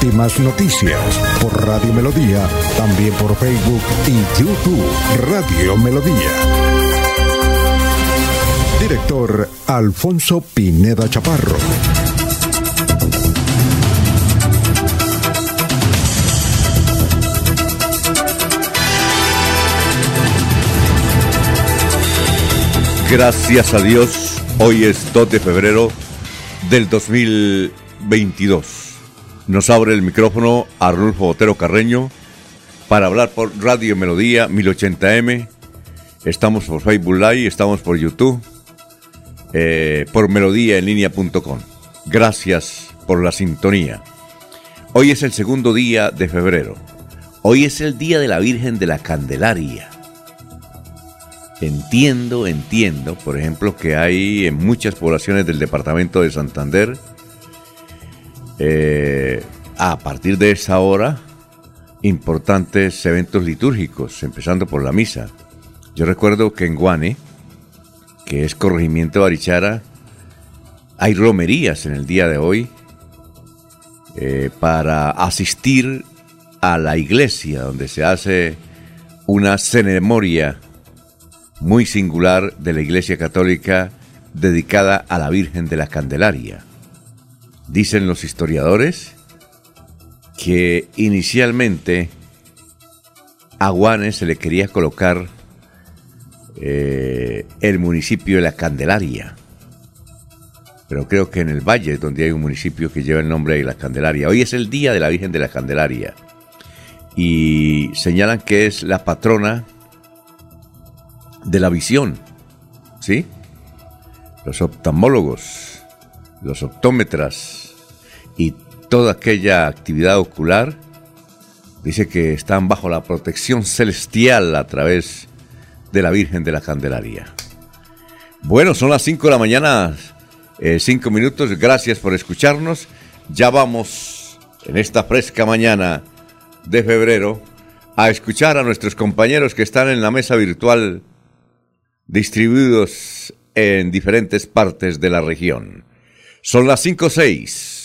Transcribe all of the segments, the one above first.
Últimas noticias por Radio Melodía, también por Facebook y YouTube Radio Melodía. Director Alfonso Pineda Chaparro. Gracias a Dios, hoy es 2 de febrero del 2022. Nos abre el micrófono Arnulfo Botero Carreño para hablar por Radio Melodía 1080M. Estamos por Facebook Live, estamos por YouTube, eh, por melodíaenlínea.com. Gracias por la sintonía. Hoy es el segundo día de febrero. Hoy es el día de la Virgen de la Candelaria. Entiendo, entiendo, por ejemplo, que hay en muchas poblaciones del departamento de Santander, eh, a partir de esa hora, importantes eventos litúrgicos, empezando por la misa. Yo recuerdo que en Guane, que es corregimiento de Arichara, hay romerías en el día de hoy eh, para asistir a la iglesia donde se hace una ceremonia muy singular de la Iglesia Católica dedicada a la Virgen de la Candelaria. Dicen los historiadores que inicialmente a Guanes se le quería colocar eh, el municipio de la Candelaria. Pero creo que en el valle donde hay un municipio que lleva el nombre de la Candelaria. Hoy es el día de la Virgen de la Candelaria. Y señalan que es la patrona de la visión, ¿sí? Los oftalmólogos, los optómetras y toda aquella actividad ocular, dice que están bajo la protección celestial a través de la Virgen de la Candelaria. Bueno, son las 5 de la mañana, 5 eh, minutos, gracias por escucharnos. Ya vamos en esta fresca mañana de febrero a escuchar a nuestros compañeros que están en la mesa virtual distribuidos en diferentes partes de la región. Son las 5.6.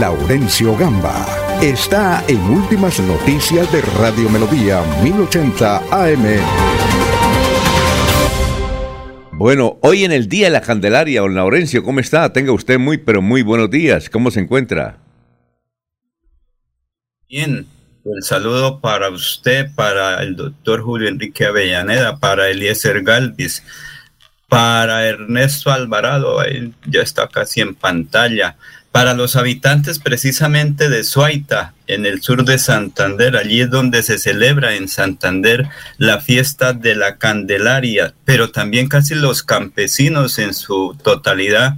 Laurencio Gamba está en Últimas Noticias de Radio Melodía 1080 AM. Bueno, hoy en el Día de la Candelaria, don Laurencio, ¿cómo está? Tenga usted muy, pero muy buenos días. ¿Cómo se encuentra? Bien, el saludo para usted, para el doctor Julio Enrique Avellaneda, para Eliezer Galvis, para Ernesto Alvarado, él ya está casi en pantalla, para los habitantes precisamente de Suaita, en el sur de Santander, allí es donde se celebra en Santander la fiesta de la Candelaria, pero también casi los campesinos en su totalidad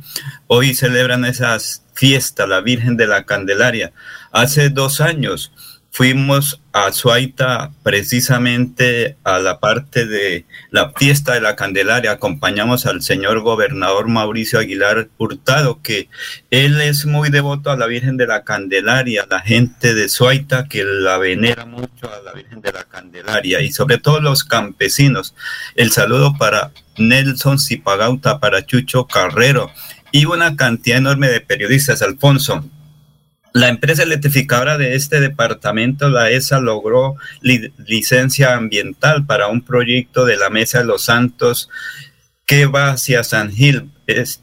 hoy celebran esas fiestas, la Virgen de la Candelaria. Hace dos años, fuimos a Suaita precisamente a la parte de la fiesta de la Candelaria. Acompañamos al señor gobernador Mauricio Aguilar Hurtado, que él es muy devoto a la Virgen de la Candelaria, la gente de Suaita que la venera mucho a la Virgen de la Candelaria y sobre todo los campesinos. El saludo para Nelson Zipagauta, para Chucho Carrero y una cantidad enorme de periodistas, Alfonso la empresa electrificadora de este departamento, la ESA, logró licencia ambiental para un proyecto de la Mesa de los Santos que va hacia San Gil.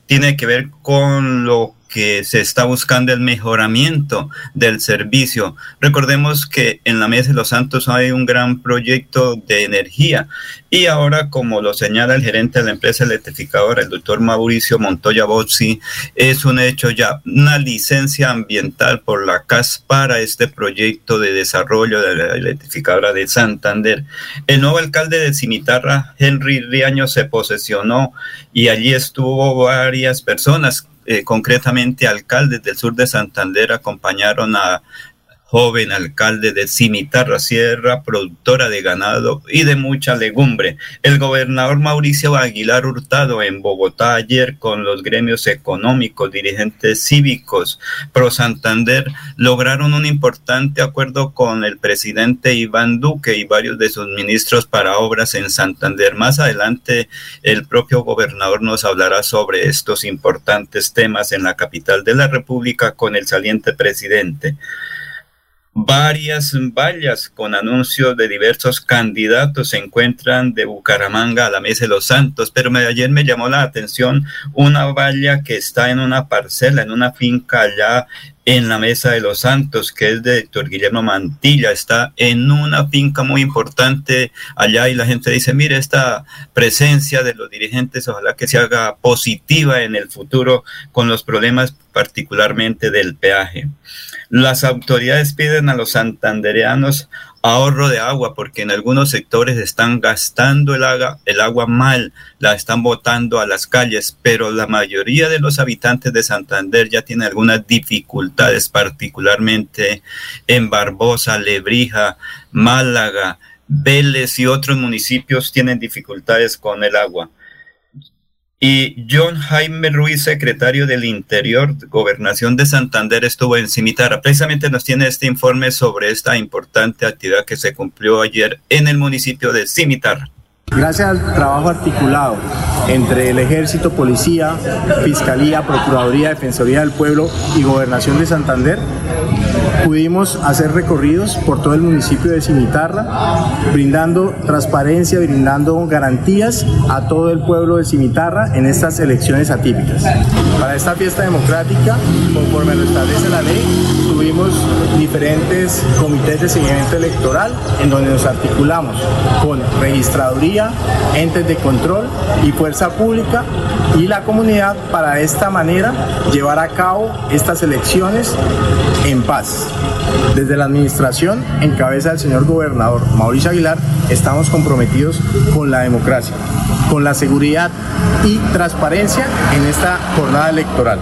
tiene que ver con lo que se está buscando el mejoramiento del servicio. Recordemos que en la Mesa de los Santos hay un gran proyecto de energía y ahora, como lo señala el gerente de la empresa electrificadora, el doctor Mauricio Montoya Bozzi, es un hecho ya, una licencia ambiental por la CAS para este proyecto de desarrollo de la electrificadora de Santander. El nuevo alcalde de Cimitarra, Henry Riaño, se posesionó y allí estuvo varias personas eh, concretamente alcaldes del sur de Santander acompañaron a joven alcalde de Cimitarra Sierra, productora de ganado y de mucha legumbre. El gobernador Mauricio Aguilar Hurtado en Bogotá ayer con los gremios económicos, dirigentes cívicos, Pro Santander, lograron un importante acuerdo con el presidente Iván Duque y varios de sus ministros para obras en Santander. Más adelante, el propio gobernador nos hablará sobre estos importantes temas en la capital de la República con el saliente presidente varias vallas con anuncios de diversos candidatos se encuentran de Bucaramanga a la Mesa de los Santos, pero ayer me llamó la atención una valla que está en una parcela, en una finca allá en la Mesa de los Santos, que es de Héctor Guillermo Mantilla, está en una finca muy importante allá y la gente dice, mire, esta presencia de los dirigentes, ojalá que se haga positiva en el futuro con los problemas particularmente del peaje. Las autoridades piden a los santandereanos ahorro de agua porque en algunos sectores están gastando el agua, el agua mal, la están botando a las calles, pero la mayoría de los habitantes de Santander ya tienen algunas dificultades, particularmente en Barbosa, Lebrija, Málaga, Vélez y otros municipios tienen dificultades con el agua. Y John Jaime Ruiz, secretario del Interior, Gobernación de Santander, estuvo en Cimitarra. Precisamente nos tiene este informe sobre esta importante actividad que se cumplió ayer en el municipio de Cimitarra. Gracias al trabajo articulado entre el Ejército, Policía, Fiscalía, Procuraduría, Defensoría del Pueblo y Gobernación de Santander, pudimos hacer recorridos por todo el municipio de Cimitarra, brindando transparencia, brindando garantías a todo el pueblo de Cimitarra en estas elecciones atípicas. Para esta fiesta democrática, conforme lo establece la ley, tuvimos diferentes comités de seguimiento electoral en donde nos articulamos con registraduría, entes de control y fuerza pública y la comunidad para de esta manera llevar a cabo estas elecciones en paz. Desde la administración, en cabeza del señor gobernador Mauricio Aguilar, estamos comprometidos con la democracia, con la seguridad y transparencia en esta jornada electoral.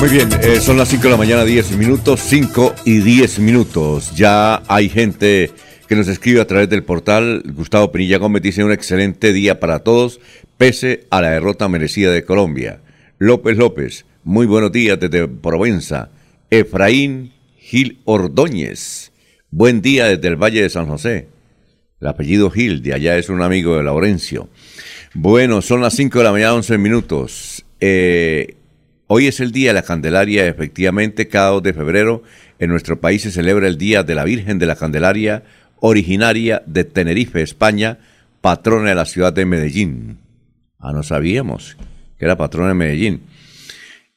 Muy bien, eh, son las 5 de la mañana, 10 minutos, 5 y 10 minutos. Ya hay gente que nos escribe a través del portal. Gustavo Pinilla Gómez dice un excelente día para todos, pese a la derrota merecida de Colombia. López López, muy buenos días desde Provenza. Efraín Gil Ordóñez, buen día desde el Valle de San José. El apellido Gil, de allá es un amigo de Laurencio. Bueno, son las 5 de la mañana, 11 minutos. Eh, hoy es el Día de la Candelaria, efectivamente, cada 2 de febrero en nuestro país se celebra el Día de la Virgen de la Candelaria, originaria de Tenerife, España, patrona de la ciudad de Medellín. Ah, no sabíamos que era patrona de Medellín.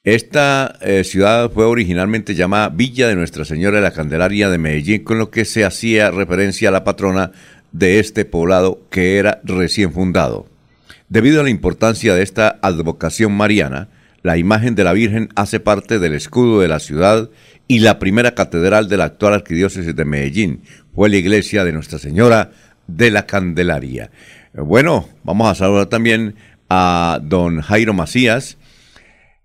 Esta eh, ciudad fue originalmente llamada Villa de Nuestra Señora de la Candelaria de Medellín, con lo que se hacía referencia a la patrona de este poblado que era recién fundado. Debido a la importancia de esta advocación mariana, la imagen de la Virgen hace parte del escudo de la ciudad y la primera catedral de la actual arquidiócesis de Medellín fue la iglesia de Nuestra Señora de la Candelaria. Bueno, vamos a saludar también a don Jairo Macías,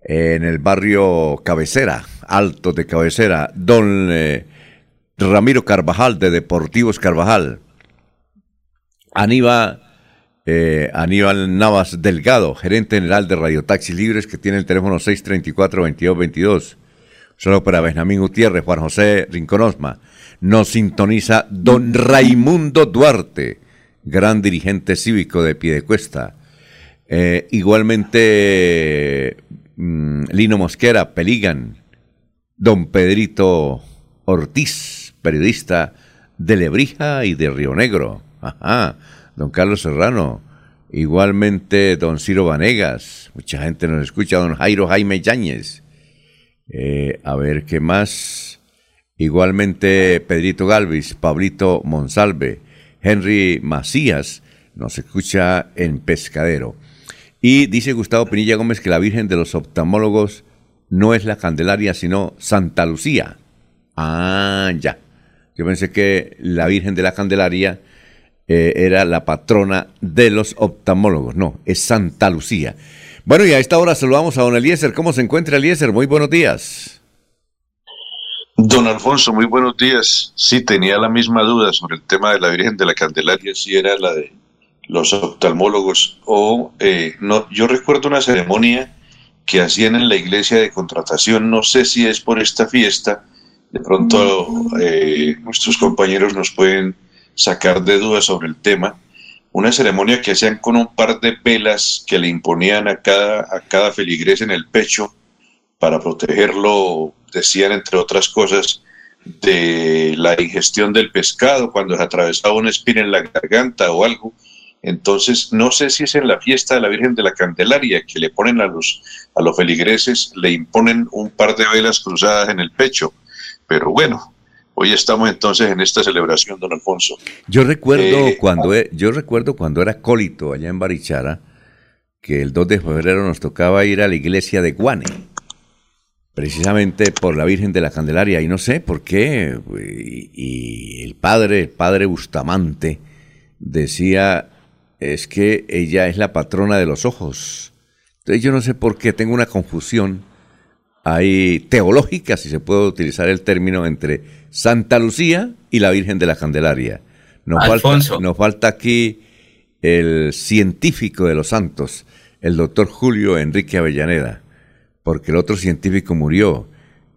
en el barrio Cabecera, Alto de Cabecera, don eh, Ramiro Carvajal de Deportivos Carvajal, Aníbal, eh, Aníbal Navas Delgado, gerente general de Radio Taxi Libres, que tiene el teléfono 634-2222. Solo para Benjamín Gutiérrez, Juan José Rinconosma. Nos sintoniza don Raimundo Duarte, gran dirigente cívico de Piedecuesta. Eh, igualmente Mm, Lino Mosquera, Peligan, don Pedrito Ortiz, periodista de Lebrija y de Río Negro, ajá, don Carlos Serrano, igualmente don Ciro Vanegas, mucha gente nos escucha, don Jairo Jaime Yáñez, eh, a ver qué más, igualmente Pedrito Galvis, Pablito Monsalve, Henry Macías, nos escucha en Pescadero. Y dice Gustavo Pinilla Gómez que la Virgen de los oftalmólogos no es la Candelaria, sino Santa Lucía. Ah, ya. Yo pensé que la Virgen de la Candelaria eh, era la patrona de los oftalmólogos. No, es Santa Lucía. Bueno, y a esta hora saludamos a don Eliezer. ¿Cómo se encuentra Eliezer? Muy buenos días. Don Alfonso, muy buenos días. Sí, tenía la misma duda sobre el tema de la Virgen de la Candelaria, si era la de los oftalmólogos o eh, no. Yo recuerdo una ceremonia que hacían en la iglesia de contratación, no sé si es por esta fiesta, de pronto eh, nuestros compañeros nos pueden sacar de dudas sobre el tema. Una ceremonia que hacían con un par de velas que le imponían a cada, a cada feligrés en el pecho para protegerlo, decían entre otras cosas, de la ingestión del pescado cuando se atravesaba una espina en la garganta o algo. Entonces, no sé si es en la fiesta de la Virgen de la Candelaria que le ponen a los, a los feligreses, le imponen un par de velas cruzadas en el pecho. Pero bueno, hoy estamos entonces en esta celebración, don Alfonso. Yo recuerdo, eh, cuando, e, yo recuerdo cuando era cólito allá en Barichara, que el 2 de febrero nos tocaba ir a la iglesia de Guane, precisamente por la Virgen de la Candelaria, y no sé por qué, y, y el padre, el padre Bustamante, decía es que ella es la patrona de los ojos. Entonces yo no sé por qué tengo una confusión ahí teológica, si se puede utilizar el término, entre Santa Lucía y la Virgen de la Candelaria. Nos, Falta, nos falta aquí el científico de los santos, el doctor Julio Enrique Avellaneda, porque el otro científico murió,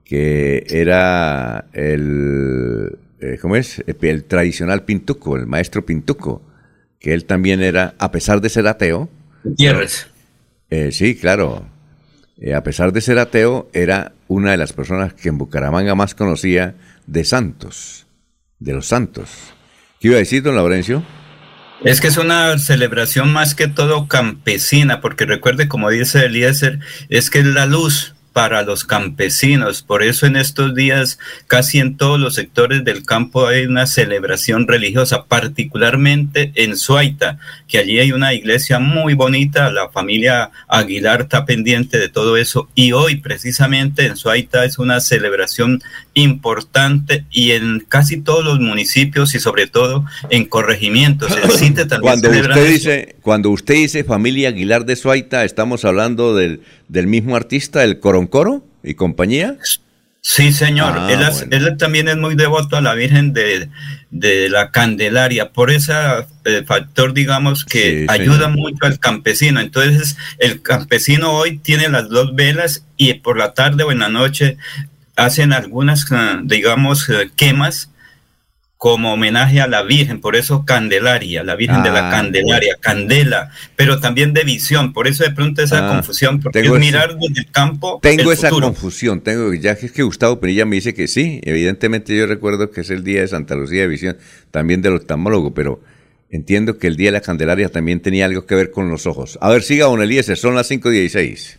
que era el, eh, ¿cómo es? El tradicional Pintuco, el maestro Pintuco que él también era, a pesar de ser ateo. Gutiérrez. Eh, sí, claro. Eh, a pesar de ser ateo, era una de las personas que en Bucaramanga más conocía de santos, de los santos. ¿Qué iba a decir, don Laurencio? Es que es una celebración más que todo campesina, porque recuerde, como dice Eliezer, es que es la luz, para los campesinos. Por eso en estos días casi en todos los sectores del campo hay una celebración religiosa, particularmente en Suaita, que allí hay una iglesia muy bonita, la familia Aguilar está pendiente de todo eso y hoy precisamente en Suaita es una celebración importante y en casi todos los municipios y sobre todo en corregimientos. cuando usted dice, cuando usted dice familia Aguilar de Suaita, estamos hablando del del mismo artista, el Coroncoro y compañía? Sí, señor. Ah, él, también es muy devoto a la Virgen de, la Candelaria, por ese eh, factor, digamos, que ayuda mucho al campesino. Entonces, el campesino hoy tiene las dos velas y por la tarde o en la noche hacen algunas, eh, digamos, eh, quemas como homenaje a la Virgen, por eso Candelaria, la Virgen de la ah, Candelaria, Candela, pero también de visión, por eso de pronto esa ah, confusión, porque es mirar desde el campo. Tengo esa confusión, tengo, ya que es que Gustavo Penilla me dice que sí, evidentemente yo recuerdo que es el día de Santa Lucía de Visión, también del oftalmólogo, pero entiendo que el día de la Candelaria también tenía algo que ver con los ojos. A ver, siga, don Eliezer, son las 5.16.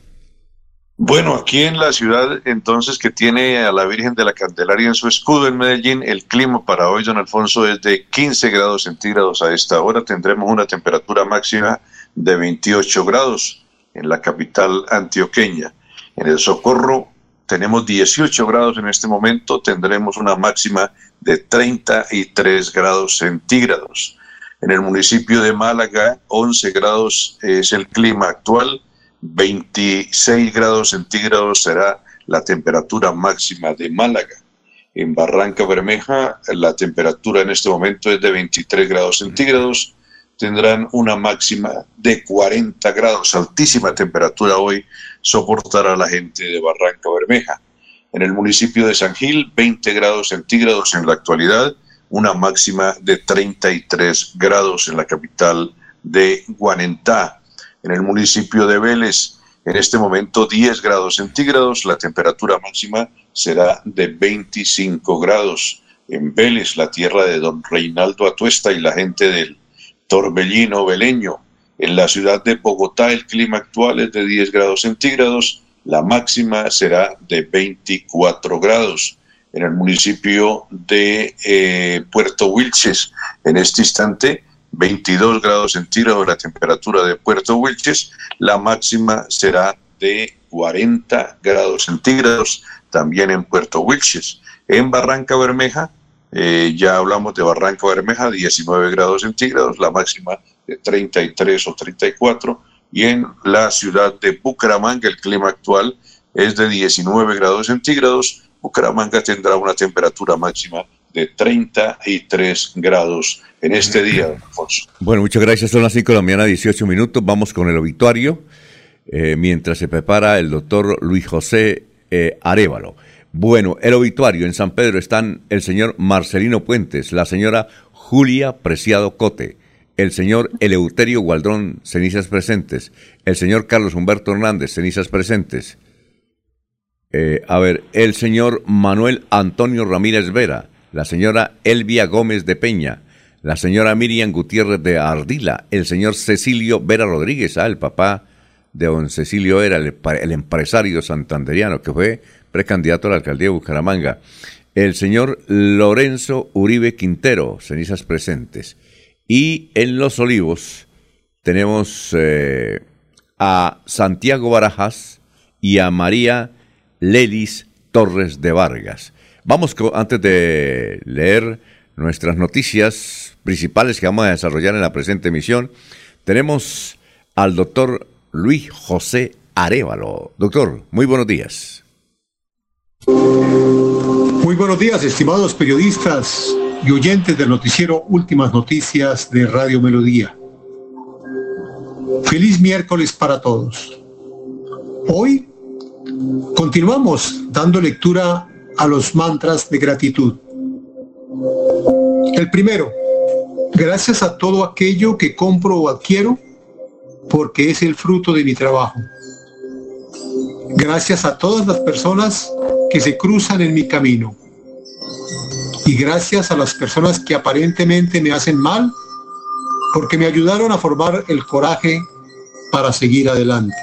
Bueno, aquí en la ciudad entonces que tiene a la Virgen de la Candelaria en su escudo en Medellín, el clima para hoy, don Alfonso, es de 15 grados centígrados a esta hora. Tendremos una temperatura máxima de 28 grados en la capital antioqueña. En el Socorro tenemos 18 grados en este momento, tendremos una máxima de 33 grados centígrados. En el municipio de Málaga, 11 grados es el clima actual 26 grados centígrados será la temperatura máxima de Málaga. En Barranca Bermeja la temperatura en este momento es de 23 grados centígrados. Tendrán una máxima de 40 grados. Altísima temperatura hoy soportará la gente de Barranca Bermeja. En el municipio de San Gil, 20 grados centígrados en la actualidad, una máxima de 33 grados en la capital de Guanentá en el municipio de Vélez. En este momento 10 grados centígrados, la temperatura máxima será de 25 grados. En Vélez, la tierra de don Reinaldo Atuesta y la gente del Torbellino Veleño. En la ciudad de Bogotá el clima actual es de 10 grados centígrados, la máxima será de 24 grados. En el municipio de eh, Puerto Wilches, en este instante 22 grados centígrados la temperatura de Puerto Wilches, la máxima será de 40 grados centígrados también en Puerto Wilches. En Barranca Bermeja, eh, ya hablamos de Barranca Bermeja, 19 grados centígrados, la máxima de 33 o 34, y en la ciudad de Bucaramanga el clima actual es de 19 grados centígrados, Bucaramanga tendrá una temperatura máxima de 33 grados en este día, Alfonso. Bueno, muchas gracias. Son las 5 de la mañana, 18 minutos. Vamos con el obituario. Eh, mientras se prepara el doctor Luis José eh, Arevalo. Bueno, el obituario en San Pedro están el señor Marcelino Puentes, la señora Julia Preciado Cote, el señor Eleuterio Gualdrón, cenizas presentes, el señor Carlos Humberto Hernández, cenizas presentes. Eh, a ver, el señor Manuel Antonio Ramírez Vera, la señora Elvia Gómez de Peña, la señora Miriam Gutiérrez de Ardila, el señor Cecilio Vera Rodríguez, ah, el papá de don Cecilio era el, el empresario santanderiano que fue precandidato a la alcaldía de Bucaramanga. El señor Lorenzo Uribe Quintero, cenizas presentes. Y en Los Olivos tenemos eh, a Santiago Barajas y a María Lelis Torres de Vargas. Vamos, antes de leer nuestras noticias principales que vamos a desarrollar en la presente emisión, tenemos al doctor Luis José Arevalo. Doctor, muy buenos días. Muy buenos días, estimados periodistas y oyentes del noticiero Últimas Noticias de Radio Melodía. Feliz miércoles para todos. Hoy continuamos dando lectura a los mantras de gratitud. El primero, gracias a todo aquello que compro o adquiero, porque es el fruto de mi trabajo. Gracias a todas las personas que se cruzan en mi camino. Y gracias a las personas que aparentemente me hacen mal, porque me ayudaron a formar el coraje para seguir adelante.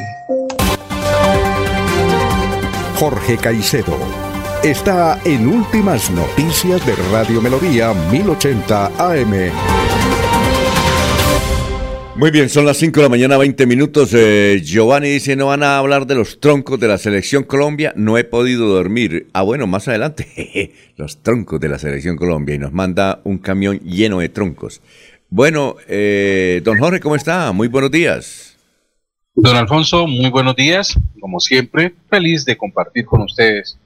Jorge Caicedo está en Últimas Noticias de Radio Melodía 1080 AM. Muy bien, son las 5 de la mañana, 20 minutos. Eh, Giovanni dice, no van a hablar de los troncos de la selección Colombia. No he podido dormir. Ah, bueno, más adelante. los troncos de la selección Colombia. Y nos manda un camión lleno de troncos. Bueno, eh, don Jorge, ¿cómo está? Muy buenos días. Don Alfonso, muy buenos días. Como siempre, feliz de compartir con ustedes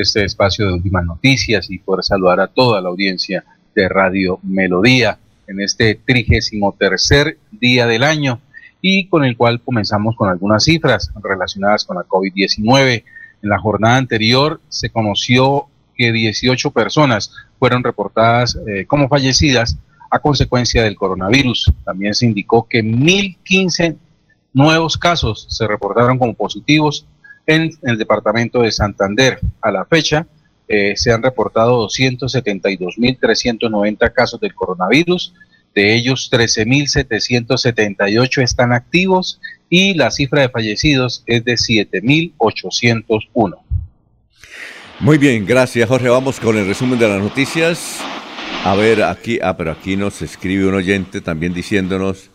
este espacio de últimas noticias y poder saludar a toda la audiencia de Radio Melodía en este trigésimo tercer día del año y con el cual comenzamos con algunas cifras relacionadas con la COVID-19. En la jornada anterior se conoció que 18 personas fueron reportadas eh, como fallecidas a consecuencia del coronavirus. También se indicó que 1.015 nuevos casos se reportaron como positivos en el departamento de Santander. A la fecha, eh, se han reportado 272.390 casos del coronavirus, de ellos 13.778 están activos y la cifra de fallecidos es de 7.801. Muy bien, gracias Jorge. Vamos con el resumen de las noticias. A ver, aquí, ah, pero aquí nos escribe un oyente también diciéndonos,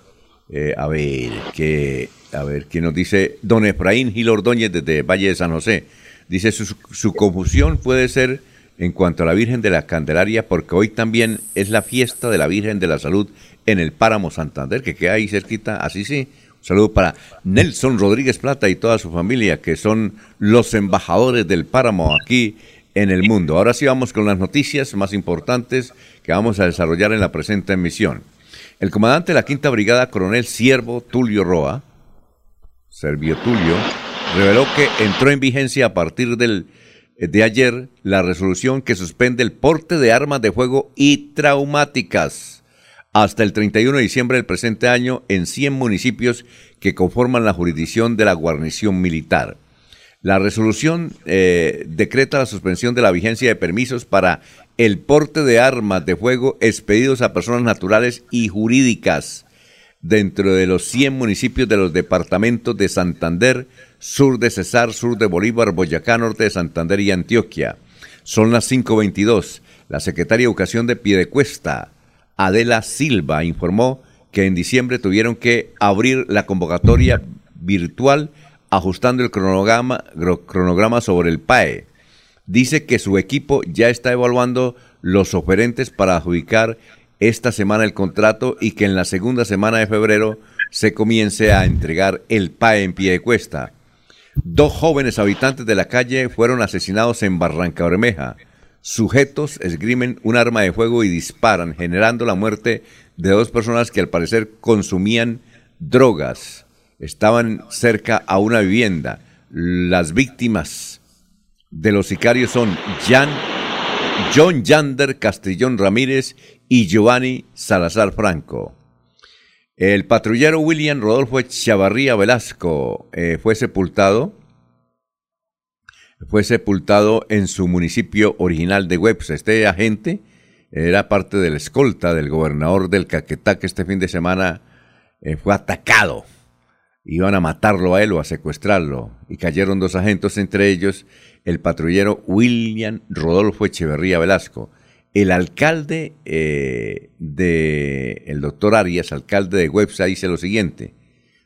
eh, a ver, que, a ver, que nos dice don Efraín Gil Ordóñez desde Valle de San José. Dice, su, confusión puede ser en cuanto a la Virgen de la Candelaria, porque hoy también es la fiesta de la Virgen de la Salud en el Páramo Santander, que queda ahí cerquita, así sí. Un saludo para Nelson Rodríguez Plata y toda su familia, que son los embajadores del Páramo aquí en el mundo. Ahora sí vamos con las noticias más importantes que vamos a desarrollar en la presente emisión. El comandante de la Quinta Brigada, coronel Siervo Tulio Roa, Servio Tulio, reveló que entró en vigencia a partir del, de ayer la resolución que suspende el porte de armas de fuego y traumáticas hasta el 31 de diciembre del presente año en 100 municipios que conforman la jurisdicción de la guarnición militar. La resolución eh, decreta la suspensión de la vigencia de permisos para el porte de armas de fuego expedidos a personas naturales y jurídicas dentro de los 100 municipios de los departamentos de Santander, sur de Cesar, sur de Bolívar, Boyacá, norte de Santander y Antioquia. Son las 5.22. La secretaria de Educación de Piedecuesta, Adela Silva, informó que en diciembre tuvieron que abrir la convocatoria virtual ajustando el cronograma, cronograma sobre el PAE. Dice que su equipo ya está evaluando los oferentes para adjudicar esta semana el contrato y que en la segunda semana de febrero se comience a entregar el PAE en pie de cuesta. Dos jóvenes habitantes de la calle fueron asesinados en Barranca Bermeja. Sujetos esgrimen un arma de fuego y disparan, generando la muerte de dos personas que al parecer consumían drogas. Estaban cerca a una vivienda. Las víctimas de los sicarios son Jan, John Yander Castellón Ramírez y Giovanni Salazar Franco. El patrullero William Rodolfo Chavarría Velasco eh, fue sepultado fue sepultado en su municipio original de Webs. Este agente era parte de la escolta del gobernador del Caquetá que este fin de semana eh, fue atacado. Iban a matarlo a él o a secuestrarlo y cayeron dos agentes, entre ellos el patrullero William Rodolfo Echeverría Velasco. El alcalde eh, de, el doctor Arias, alcalde de Websa, dice lo siguiente.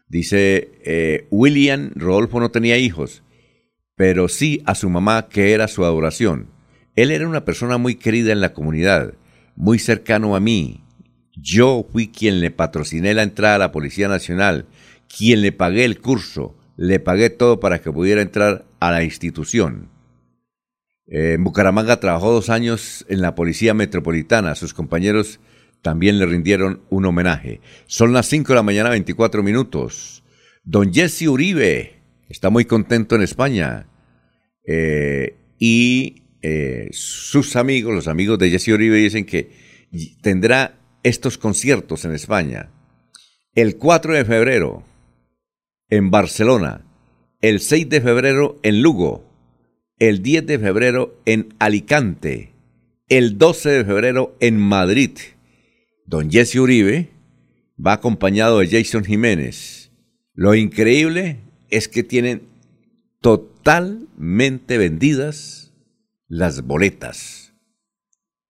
Dice, eh, William Rodolfo no tenía hijos, pero sí a su mamá, que era su adoración. Él era una persona muy querida en la comunidad, muy cercano a mí. Yo fui quien le patrociné la entrada a la Policía Nacional, quien le pagué el curso, le pagué todo para que pudiera entrar a la institución. Eh, en Bucaramanga trabajó dos años en la Policía Metropolitana. Sus compañeros también le rindieron un homenaje. Son las 5 de la mañana, 24 minutos. Don Jesse Uribe está muy contento en España. Eh, y eh, sus amigos, los amigos de Jesse Uribe, dicen que tendrá estos conciertos en España. El 4 de febrero en Barcelona. El 6 de febrero en Lugo el 10 de febrero en Alicante, el 12 de febrero en Madrid. Don Jesse Uribe va acompañado de Jason Jiménez. Lo increíble es que tienen totalmente vendidas las boletas.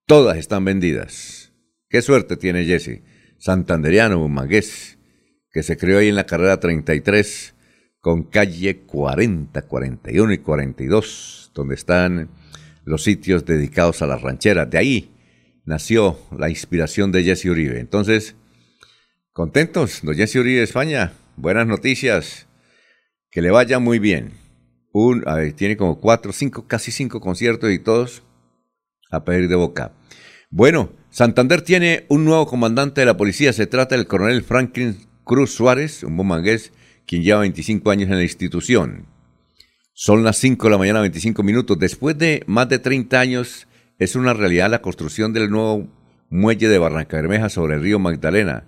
Todas están vendidas. Qué suerte tiene Jesse, santanderiano, magués, que se creó ahí en la carrera 33 con calle 40, 41 y 42, donde están los sitios dedicados a las rancheras. De ahí nació la inspiración de Jesse Uribe. Entonces, contentos, don Jesse Uribe España, buenas noticias, que le vaya muy bien. Un, tiene como cuatro, cinco, casi cinco conciertos y todos a pedir de boca. Bueno, Santander tiene un nuevo comandante de la policía, se trata del coronel Franklin Cruz Suárez, un bomangués quien lleva 25 años en la institución. Son las 5 de la mañana, 25 minutos. Después de más de 30 años, es una realidad la construcción del nuevo muelle de Barranca Bermeja sobre el río Magdalena.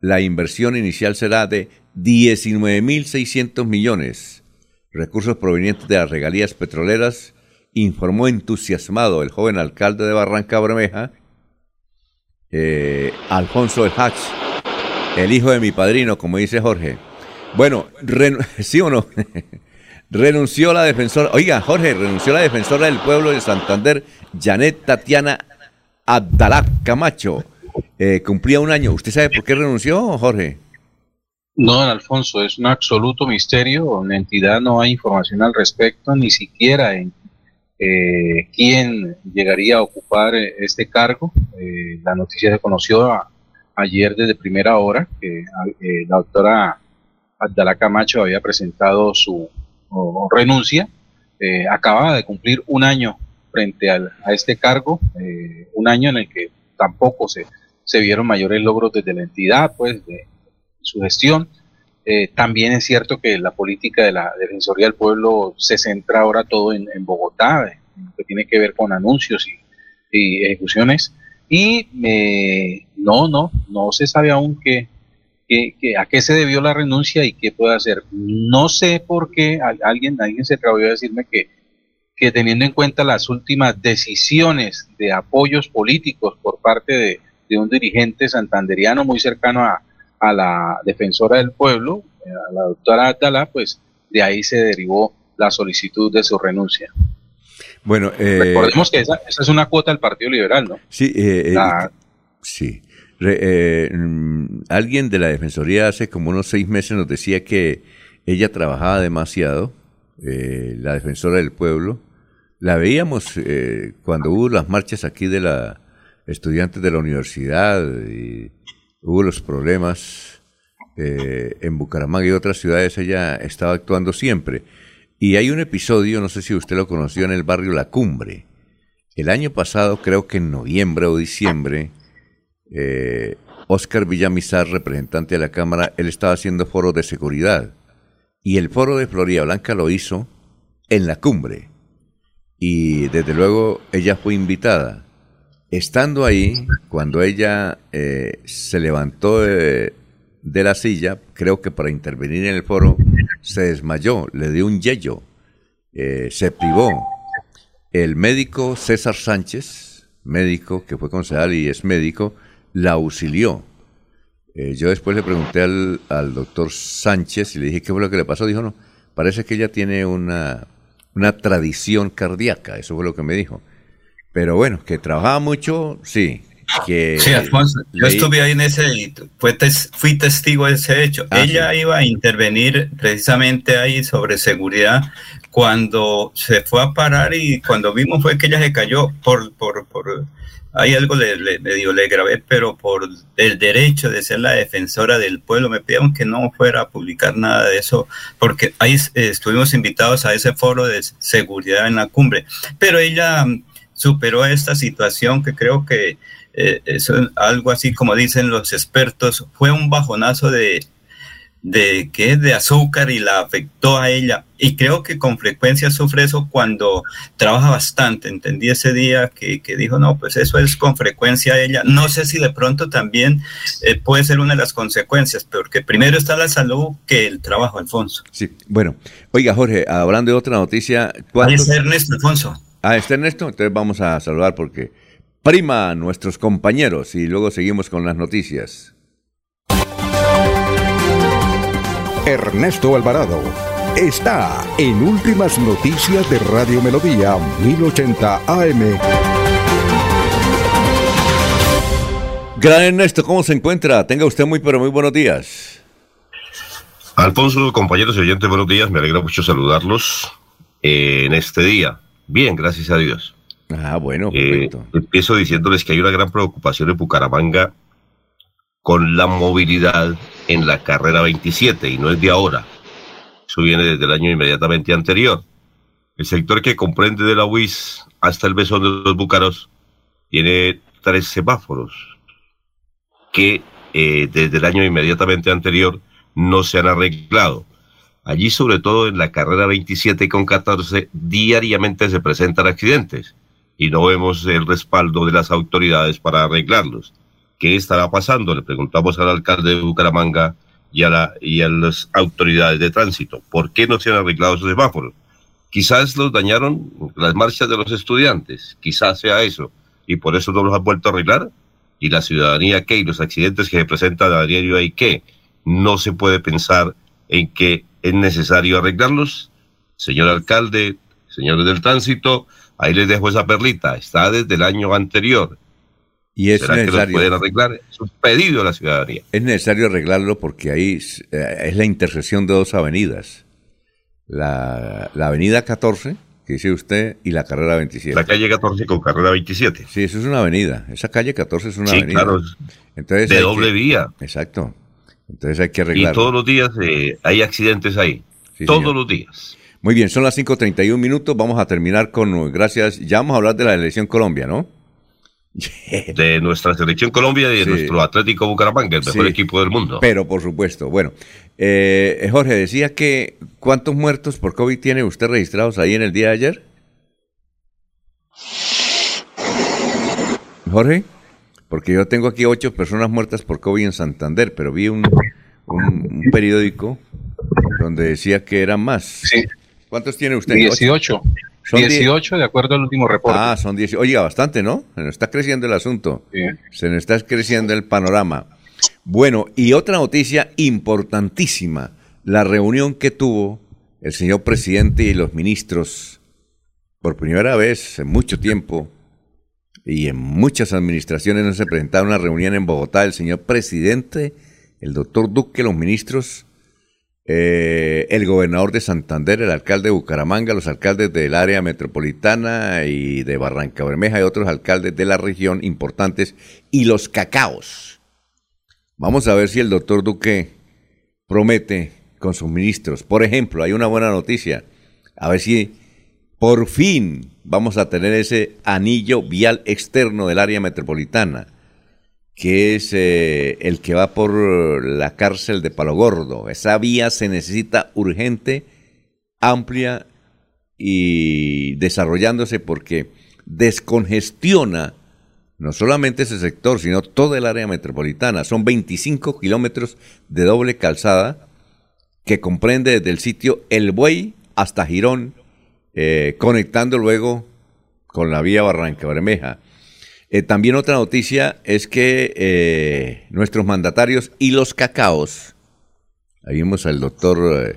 La inversión inicial será de 19.600 millones. Recursos provenientes de las regalías petroleras, informó entusiasmado el joven alcalde de Barranca Bermeja, eh, Alfonso El Hatch, el hijo de mi padrino, como dice Jorge. Bueno, ¿sí o no? renunció la defensora, oiga, Jorge, renunció la defensora del pueblo de Santander, Janet Tatiana Abdalá Camacho. Eh, cumplía un año. ¿Usted sabe por qué renunció, Jorge? No, don Alfonso, es un absoluto misterio. En la entidad no hay información al respecto, ni siquiera en eh, quién llegaría a ocupar eh, este cargo. la noticia se conoció ayer desde primera hora, que la doctora Abdalá Camacho había presentado su renuncia, eh, acababa de cumplir un año frente a este cargo, eh, un año en el que tampoco se, se vieron mayores logros desde la entidad, pues, de su gestión. Eh, también es cierto que la política de la Defensoría del Pueblo se centra ahora todo en, Bogotá, que tiene que ver con anuncios y, ejecuciones. Y no, no, no se sabe aún qué, a qué se debió la renuncia y qué puede hacer. No sé por qué alguien, alguien se atrevió a decirme que, que teniendo en cuenta las últimas decisiones de apoyos políticos por parte de, un dirigente santanderiano muy cercano a, la defensora del pueblo, a la doctora Atala, pues de ahí se derivó la solicitud de su renuncia. Bueno, eh, recordemos que esa, es una cuota del Partido Liberal, ¿no? Sí, eh, eh sí. Eh, mm, alguien de la Defensoría hace como unos seis meses nos decía que ella trabajaba demasiado, eh, la defensora del pueblo. La veíamos eh, cuando hubo las marchas aquí de la estudiantes de la universidad y hubo los problemas en Bucaramanga y otras ciudades, ella estaba actuando siempre. Y hay un episodio, no sé si usted lo conoció, en el barrio La Cumbre. El año pasado, creo que en noviembre o diciembre, eh, Oscar Villamizar, representante de la Cámara, él estaba haciendo foro de seguridad. Y el foro de Florida Blanca lo hizo en la cumbre. Y desde luego ella fue invitada. Estando ahí, cuando ella eh, se levantó de, la silla, creo que para intervenir en el foro, se desmayó, le dio un yello, eh, se privó. El médico César Sánchez, médico que fue concejal y es médico, la auxilió. Eh, yo después le pregunté al, al, doctor Sánchez y le dije qué fue lo que le pasó. Dijo, no, parece que ella tiene una, una tradición cardíaca, eso fue lo que me dijo. Pero bueno, que trabajaba mucho, sí. Que sí, Alfonso, yo estuve ahí en ese, fue fui testigo de ese hecho. Ah, Ella iba a intervenir precisamente ahí sobre seguridad cuando se fue a parar y cuando vimos fue que ella se cayó por, por, por hay algo le, le, le grabé, pero por el derecho de ser la defensora del pueblo, me pidieron que no fuera a publicar nada de eso, porque ahí estuvimos invitados a ese foro de seguridad en la cumbre. Pero ella superó esta situación que creo que eh, es algo así como dicen los expertos, fue un bajonazo de, de que de azúcar y la afectó a ella. Y creo que con frecuencia sufre eso cuando trabaja bastante. Entendí ese día que, dijo, no, pues eso es con frecuencia ella. No sé si de pronto también eh, puede ser una de las consecuencias, porque primero está la salud que el trabajo, Alfonso. Sí, bueno. Oiga, Jorge, hablando de otra noticia. ¿cuántos... Ernesto, Alfonso. Ah, está Ernesto, entonces vamos a saludar porque prima a nuestros compañeros y luego seguimos con las noticias. Ernesto Alvarado está en Últimas Noticias de Radio Melodía 1080 AM. Gran Ernesto, ¿cómo se encuentra? Tenga usted muy pero muy buenos días. Alfonso, compañeros y oyentes, buenos días. Me alegra mucho saludarlos en este día. Bien, gracias a Dios. Ah, bueno, eh, perfecto. empiezo diciéndoles que hay una gran preocupación en Bucaramanga con la movilidad en la carrera 27 y no es de ahora. Eso viene desde el año inmediatamente anterior. El sector que comprende de la UIS hasta el Besón de los Búcaros tiene tres semáforos que eh, desde el año inmediatamente anterior no se han arreglado. Allí, sobre todo en la carrera 27 con 14, diariamente se presentan accidentes y no vemos el respaldo de las autoridades para arreglarlos. ¿Qué estará pasando? Le preguntamos al alcalde de Bucaramanga y a, las autoridades de tránsito. ¿Por qué no se han arreglado esos semáforos? Quizás los dañaron las marchas de los estudiantes, quizás sea eso, y por eso no los han vuelto a arreglar. Y la ciudadanía, ¿qué? Y los accidentes que se presentan a diario, ¿hay qué? No se puede pensar en que es necesario arreglarlos. Señor alcalde, señores del tránsito, ahí les dejo esa perlita, está desde el año anterior. Y es necesario. Que pueden arreglar? Es un pedido a la ciudadanía. Es necesario arreglarlo porque ahí es, eh, la intersección de dos avenidas. La, avenida 14, que dice usted, y la carrera 27. La calle 14 con carrera 27. Sí, eso es una avenida. Esa calle 14 es una sí, avenida. Claro, Entonces de doble vía. Exacto. Entonces hay que arreglar. Y todos los días eh, hay accidentes ahí. todos los días. Muy bien, son las 5.31 minutos. Vamos a terminar con, gracias, ya vamos a hablar de la elección Colombia, ¿no? De nuestra selección Colombia y de nuestro Atlético Bucaramanga, el mejor equipo del mundo. Pero por supuesto, bueno, eh, Jorge decía que ¿cuántos muertos por COVID tiene usted registrados ahí en el día de ayer? Jorge. Porque yo tengo aquí ocho personas muertas por COVID en Santander, pero vi un, un, periódico donde decía que eran más. Sí. ¿Cuántos tiene usted? 18. Son 18 de acuerdo al último reporte. Ah, son 18. Oiga, bastante, ¿no? Se nos está creciendo el asunto. Se nos está creciendo el panorama. Bueno, y otra noticia importantísima. La reunión que tuvo el señor presidente y los ministros por primera vez en mucho tiempo y en muchas administraciones no se presentaba una reunión en Bogotá, el señor presidente, el doctor Duque, los ministros, eh, el gobernador de Santander, el alcalde de Bucaramanga, los alcaldes del área metropolitana y de Barranca Bermeja y otros alcaldes de la región importantes, y los cacaos. Vamos a ver si el doctor Duque promete con sus ministros. Por ejemplo, hay una buena noticia. A ver si por fin vamos a tener ese anillo vial externo del área metropolitana, que es eh, el que va por la cárcel de Palo Gordo. Esa vía se necesita urgente, amplia y desarrollándose porque descongestiona no solamente ese sector, sino todo el área metropolitana. Son 25 kilómetros de doble calzada que comprende desde el sitio El Buey hasta Girón, eh, conectando luego con la vía Barranca Bermeja. Eh, también otra noticia es que eh, nuestros mandatarios y los cacaos, ahí vimos al doctor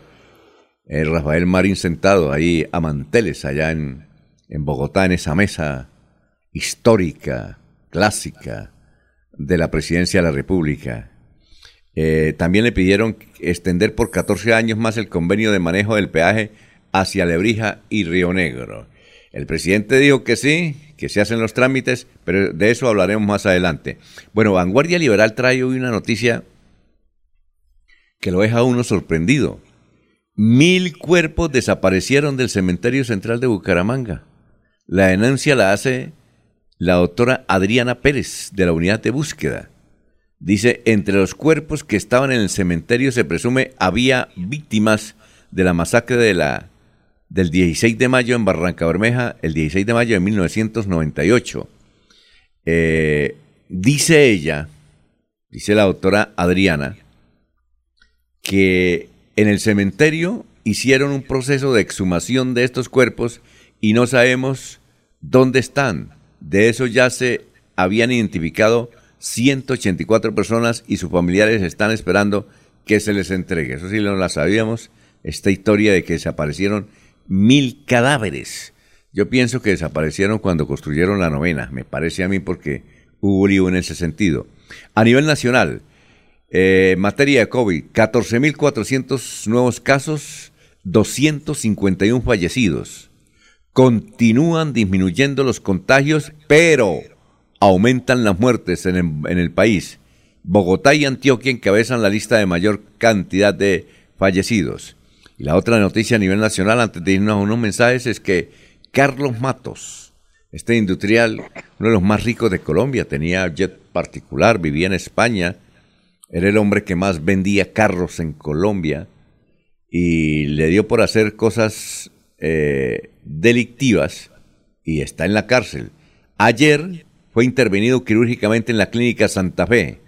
Rafael Marín sentado ahí a manteles allá en, en Bogotá, en esa mesa histórica, clásica de la presidencia de la República. también le pidieron extender por 14 años más el convenio de manejo del peaje hacia Lebrija y Río Negro. El presidente dijo que sí, que se hacen los trámites, pero de eso hablaremos más adelante. Bueno, Vanguardia Liberal trae hoy una noticia que lo deja a uno sorprendido. Mil cuerpos desaparecieron del cementerio central de Bucaramanga. La denuncia la hace la doctora Adriana Pérez de la unidad de búsqueda. Dice, entre los cuerpos que estaban en el cementerio se presume había víctimas de la masacre de la del 16 de mayo en Barranca Bermeja, el 16 de mayo de 1998. Eh, dice ella, dice la doctora Adriana, que en el cementerio hicieron un proceso de exhumación de estos cuerpos y no sabemos dónde están. De eso ya se habían identificado 184 personas y sus familiares están esperando que se les entregue. Eso sí no la sabíamos, esta historia de que desaparecieron mil cadáveres. Yo pienso que desaparecieron cuando construyeron la novena, me parece a mí porque hubo lío en ese sentido. A nivel nacional, eh, materia de COVID, 14.400 nuevos casos, 251 fallecidos. Continúan disminuyendo los contagios, pero aumentan las muertes en el, en el país. Bogotá y Antioquia encabezan la lista de mayor cantidad de fallecidos. Y la otra noticia a nivel nacional, antes de irnos a unos mensajes, es que Carlos Matos, este industrial, uno de los más ricos de Colombia, tenía jet particular, vivía en España, era el hombre que más vendía carros en Colombia y le dio por hacer cosas eh, delictivas y está en la cárcel. Ayer fue intervenido quirúrgicamente en la clínica Santa Fe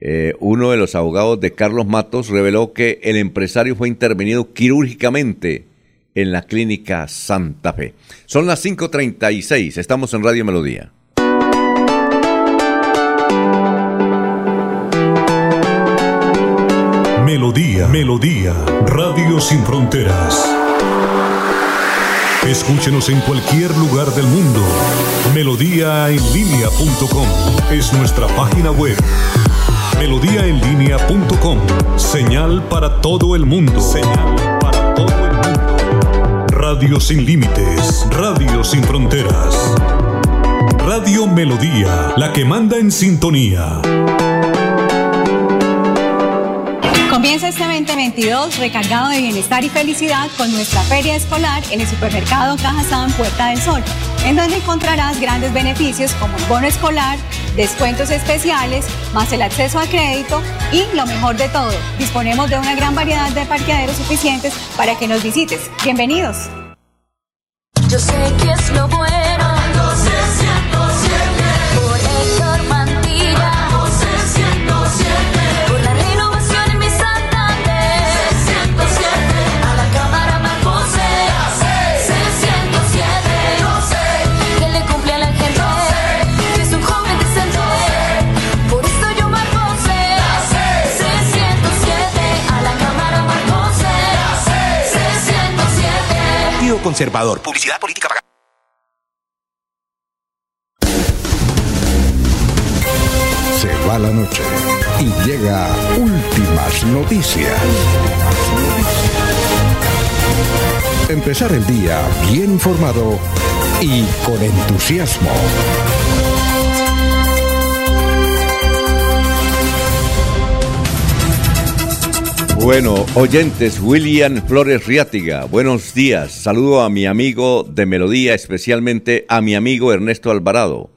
eh, uno de los abogados de Carlos Matos reveló que el empresario fue intervenido quirúrgicamente en la clínica Santa Fe. Son las 5.36, estamos en Radio Melodía. Melodía, Melodía, Radio Sin Fronteras. Escúchenos en cualquier lugar del mundo. Melodíaenlínea.com es nuestra página web melodíaenlínea.com. Señal para todo el mundo. Señal para todo el mundo. Radio sin límites, radio sin fronteras. Radio Melodía, la que manda en sintonía. Comienza este 2022 recargado de bienestar y felicidad con nuestra feria escolar en el supermercado Cajazán Puerta del Sol, en donde encontrarás grandes beneficios como el bono escolar, descuentos especiales, más el acceso a crédito y lo mejor de todo, disponemos de una gran variedad de parqueaderos suficientes para que nos visites. Bienvenidos. Yo sé que es lo bueno. Conservador. Publicidad política pagada. Se va la noche y llega últimas noticias. Empezar el día bien informado y con entusiasmo. Bueno, oyentes, William Flores Riátiga, buenos días. Saludo a mi amigo de Melodía, especialmente a mi amigo Ernesto Alvarado.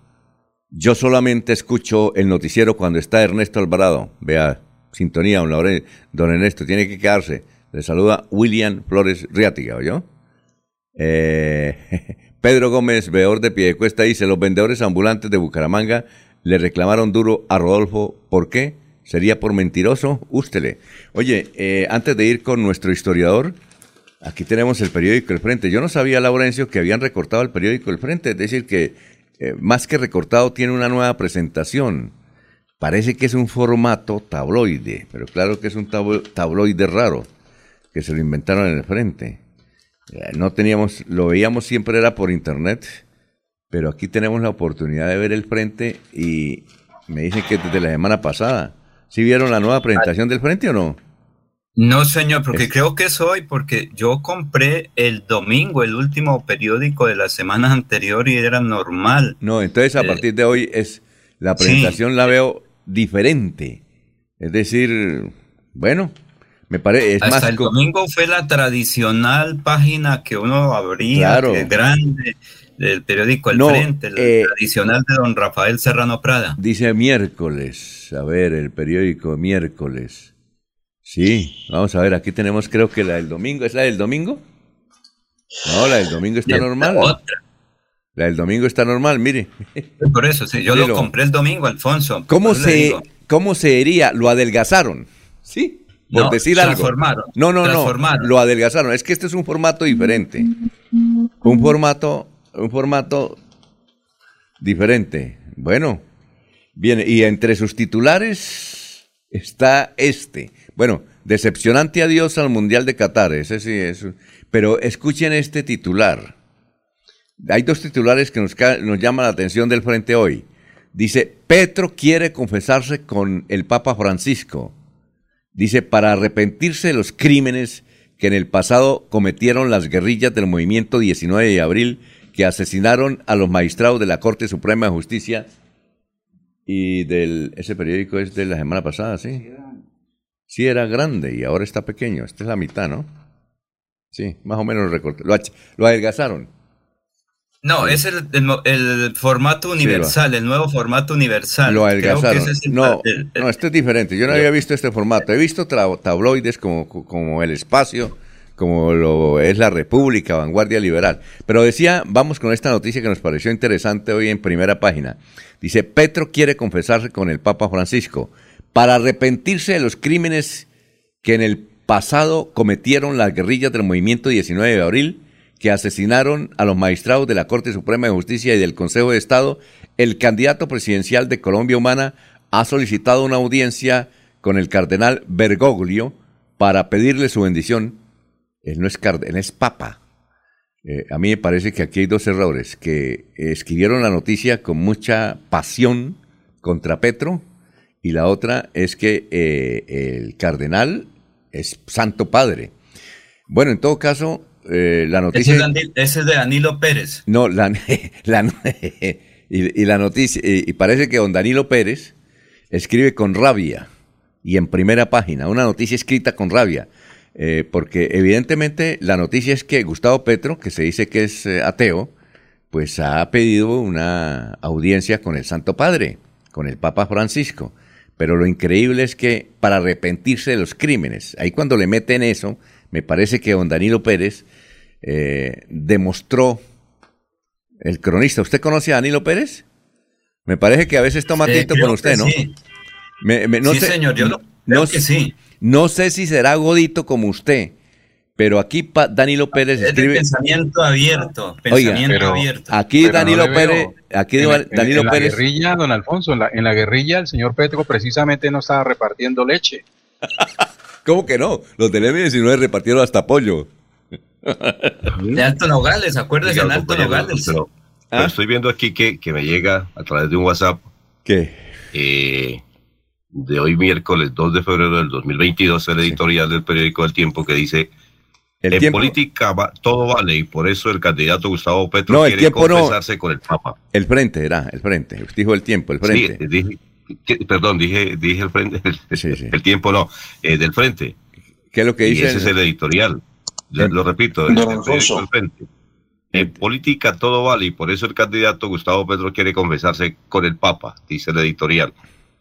Yo solamente escucho el noticiero cuando está Ernesto Alvarado. Vea, sintonía, don, Ernesto, tiene que quedarse. Le saluda William Flores Riátiga, ¿oyó? Eh, Pedro Gómez, veedor de Piedecuesta, dice, los vendedores ambulantes de Bucaramanga le reclamaron duro a Rodolfo. ¿Por qué? ¿Sería por mentiroso? Ústele. Oye, eh, antes de ir con nuestro historiador, aquí tenemos el periódico El Frente. Yo no sabía, Laurencio, que habían recortado el periódico El Frente. Es decir, que eh, más que recortado tiene una nueva presentación. Parece que es un formato tabloide, pero claro que es un tablo- tabloide raro, que se lo inventaron en el Frente. Eh, No teníamos, lo veíamos siempre era por internet, pero aquí tenemos la oportunidad de ver el frente y me dicen que desde la semana pasada. ¿Sí vieron la nueva presentación del frente o no? No, señor, porque creo que es hoy, porque yo compré el domingo el último periódico de la semana anterior y era normal. No, entonces a Eh, partir de hoy es la sí. presentación la veo diferente. Es decir, bueno, me parece es Hasta más el domingo fue la tradicional página que uno abría, Claro. que grande, del periódico El No, Frente, el eh, tradicional de don Rafael Serrano Prada. dice miércoles. A ver, el periódico miércoles. Sí, vamos a ver, aquí tenemos creo que la del domingo. ¿Es la del domingo? No, la del domingo está normal. otra. La del domingo está normal, mire. Por eso, sí, yo lo compré el domingo, Alfonso. ¿Cómo se. ¿Cómo se diría? Lo adelgazaron. ¿Sí? Por No, decir algo. transformaron, No, no, no. Lo adelgazaron. Es que este es un formato diferente. Un formato, un formato diferente. Bueno, bien. Y entre sus titulares está este. Bueno, decepcionante adiós al Mundial de Qatar. Ese sí es. Pero escuchen este titular. Hay dos titulares que nos, nos llaman la atención del frente hoy. Dice, Petro quiere confesarse con el Papa Francisco. Dice, para arrepentirse de los crímenes que en el pasado cometieron las guerrillas del movimiento 19 de abril que asesinaron a los magistrados de la Corte Suprema de Justicia y del... Ese periódico es de la semana pasada, ¿sí? Sí, era grande y ahora está pequeño. Esta es la mitad, ¿no? Sí, más o menos lo recorté. Lo, lo adelgazaron. No, es el, el formato universal, el nuevo formato universal. Lo Creo que adelgazaron. ese es el- No, el- el- no, este es diferente. Yo no había visto este formato. He visto tabloides como, como El Espacio, como lo es La República, Vanguardia Liberal. Pero decía, vamos con esta noticia que nos pareció interesante hoy en primera página. Dice, Petro quiere confesarse con el Papa Francisco para arrepentirse de los crímenes que en el pasado cometieron las guerrillas del movimiento 19 de abril que asesinaron a los magistrados de la Corte Suprema de Justicia y del Consejo de Estado, el candidato presidencial de Colombia Humana ha solicitado una audiencia con el cardenal Bergoglio para pedirle su bendición. Él no es cardenal, es papa. Eh, a mí me parece que aquí hay dos errores, que escribieron la noticia con mucha pasión contra Petro y la otra es que eh, el cardenal es Santo Padre. Bueno, en todo caso, eh, la ese, noticia... es ese es de Danilo Pérez. No, la, la- y, y la noticia, y parece que don Danilo Pérez escribe con rabia y en primera página, una noticia escrita con rabia, eh, porque evidentemente la noticia es que Gustavo Petro, que se dice que es eh, ateo, pues ha pedido una audiencia con el Santo Padre, con el Papa Francisco. Pero lo increíble es que para arrepentirse de los crímenes, ahí cuando le meten eso, me parece que don Danilo Pérez eh, demostró el cronista. ¿Usted conoce a Danilo Pérez? Me parece que a veces toma tinto con usted, ¿no? sí. Me- me- no Sí, sé- señor, yo no, lo- creo no que sé- sí. No sé si será godito como usted, pero aquí pa- Danilo Pérez Es escribe. pensamiento abierto, Oiga, pensamiento pero- abierto. Aquí Pero Danilo Pérez, aquí En Danilo en la Pérez. guerrilla, don Alfonso, en la, en la guerrilla el señor Petro precisamente no estaba repartiendo leche. ¿Cómo que no? Los del M19 repartieron hasta pollo. De Alto Nogales, acuérdese, en Alto Nogales. pero- pero estoy viendo aquí que, que me llega a través de un WhatsApp ¿Qué? eh, de hoy miércoles 2 de febrero del 2022, el editorial del periódico El Tiempo que dice, El en tiempo, política va- todo vale y por eso el candidato Gustavo Petro No, quiere no. confesarse con el Papa. el frente era, el frente. Dijo el tiempo, el frente. Sí, dije, perdón, dije, dije el frente, el, Sí, sí. el tiempo no, eh, del frente. ¿Qué es lo que Y dice? ese es el editorial. Yo lo repito. El Frente. En política todo vale y por eso el candidato Gustavo Petro quiere confesarse con el Papa, dice el editorial.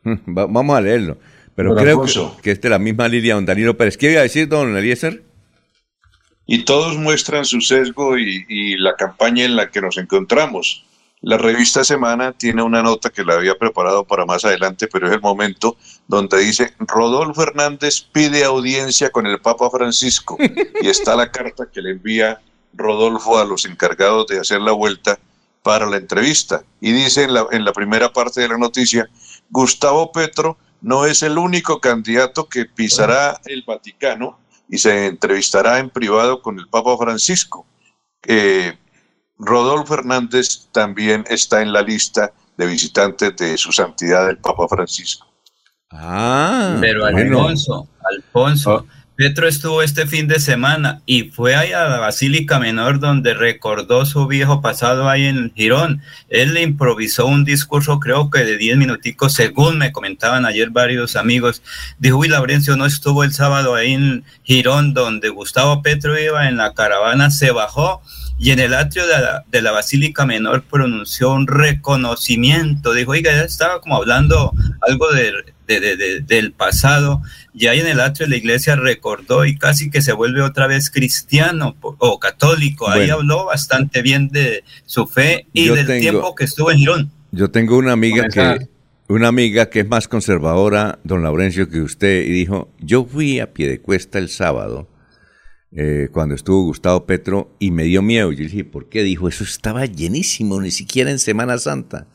Va- vamos a leerlo. Pero creo Alfonso. que, que esta es la misma línea don Danilo Pérez. ¿Qué iba a decir don Eliezer? y todos muestran su sesgo y, y la campaña en la que nos encontramos. La revista Semana tiene una nota que la había preparado para más adelante, pero es el momento donde dice, Rodolfo Hernández pide audiencia con el Papa Francisco y está la carta que le envía Rodolfo a los encargados de hacer la vuelta para la entrevista. Y dice en la, en la primera parte de la noticia, Gustavo Petro no es el único candidato que pisará el Vaticano y se entrevistará en privado con el Papa Francisco. Eh, Rodolfo Hernández también está en la lista de visitantes de su santidad el Papa Francisco. Ah, Pero bueno. Alfonso, Alfonso, Petro estuvo este fin de semana y fue ahí a la Basílica Menor donde recordó su viejo pasado ahí en Girón. Él improvisó un discurso, creo que de 10 minuticos, según me comentaban ayer varios amigos. Dijo, uy, Laurencio no estuvo el sábado ahí en Girón donde Gustavo Petro iba en la caravana, se bajó y en el atrio de la, de la Basílica Menor pronunció un reconocimiento. Dijo, oiga, ya estaba como hablando algo de, de- de- de- del pasado. Y ahí en el atrio de la iglesia recordó y casi que se vuelve otra vez cristiano o católico. Ahí habló bastante bien de su fe y Yo del tengo- tiempo que estuvo en Girón. Yo tengo una amiga que una amiga que es más conservadora, don Laurencio, que usted, y dijo, yo fui a Piedecuesta el sábado, eh, cuando estuvo Gustavo Petro, y me dio miedo. Yo dije, ¿por qué? Dijo, eso estaba llenísimo, ni siquiera en Semana Santa.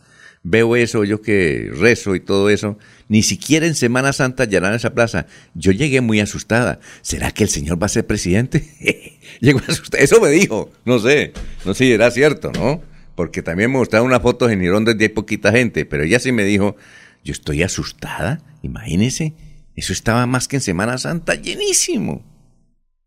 Veo eso, yo que rezo y todo eso, ni siquiera en Semana Santa llenaron esa plaza. Yo llegué muy asustada. ¿Será que el señor va a ser presidente? Llegó asustada. Eso me dijo. No sé, no sé si era cierto, ¿no? Porque también me mostraron unas fotos en Irón donde hay poquita gente, pero ella sí me dijo, yo estoy asustada, imagínese, eso estaba más que en Semana Santa, llenísimo,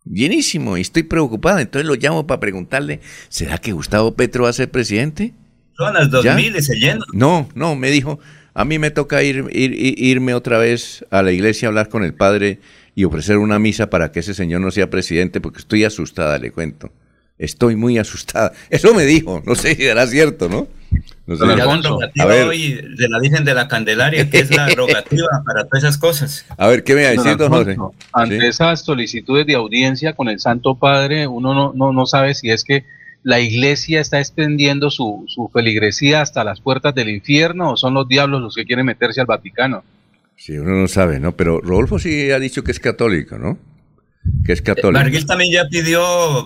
llenísimo, y estoy preocupada, entonces lo llamo para preguntarle, ¿será que Gustavo Petro va a ser presidente? Son las ¿Ya? 2000 y se llenan. No, no, me dijo, a mí me toca ir, ir- ir- irme otra vez a la iglesia a hablar con el padre y ofrecer una misa para que ese señor no sea presidente, porque estoy asustada, le cuento. Estoy muy asustada. Eso me dijo, no sé si era cierto, ¿no? No sé. Rogativa a ver. hoy de la Virgen de la Candelaria, que es la rogativa para todas esas cosas. A ver, ¿qué me va a Don decir, don José? Ante Sí. esas solicitudes de audiencia con el Santo Padre, uno no, no, no sabe si es que la iglesia está extendiendo su, su feligresía hasta las puertas del infierno o son los diablos los que quieren meterse al Vaticano. Sí, uno no sabe, ¿no? Pero Rodolfo sí ha dicho que es católico, ¿no? Que es católico. Marguil también ya pidió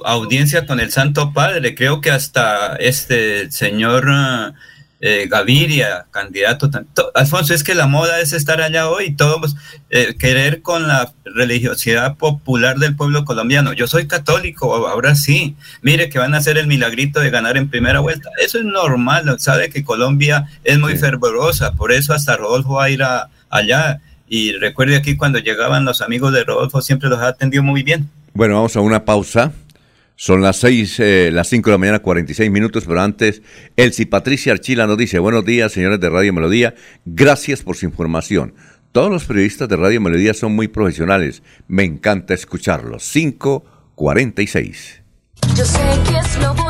audiencia con el Santo Padre. Creo que hasta este señor ah, eh, Gaviria, candidato. Alfonso, es que la moda es estar allá hoy, todos eh, querer con la religiosidad popular del pueblo colombiano. Yo soy católico, ahora sí. Mire que van a hacer el milagrito de ganar en primera vuelta. Eso es normal, sabe que Colombia es muy Sí. fervorosa, por eso hasta Rodolfo va a ir a- allá. Y recuerde aquí cuando llegaban los amigos de Rodolfo, siempre los ha atendido muy bien. Bueno, vamos a una pausa. Son las seis, eh, las 5 de la mañana, 46 minutos, pero antes, Elsie Patricia Archila nos dice, buenos días, señores de Radio Melodía, gracias por su información. Todos los periodistas de Radio Melodía son muy profesionales, me encanta escucharlos. 546. Yo sé que es lo bueno.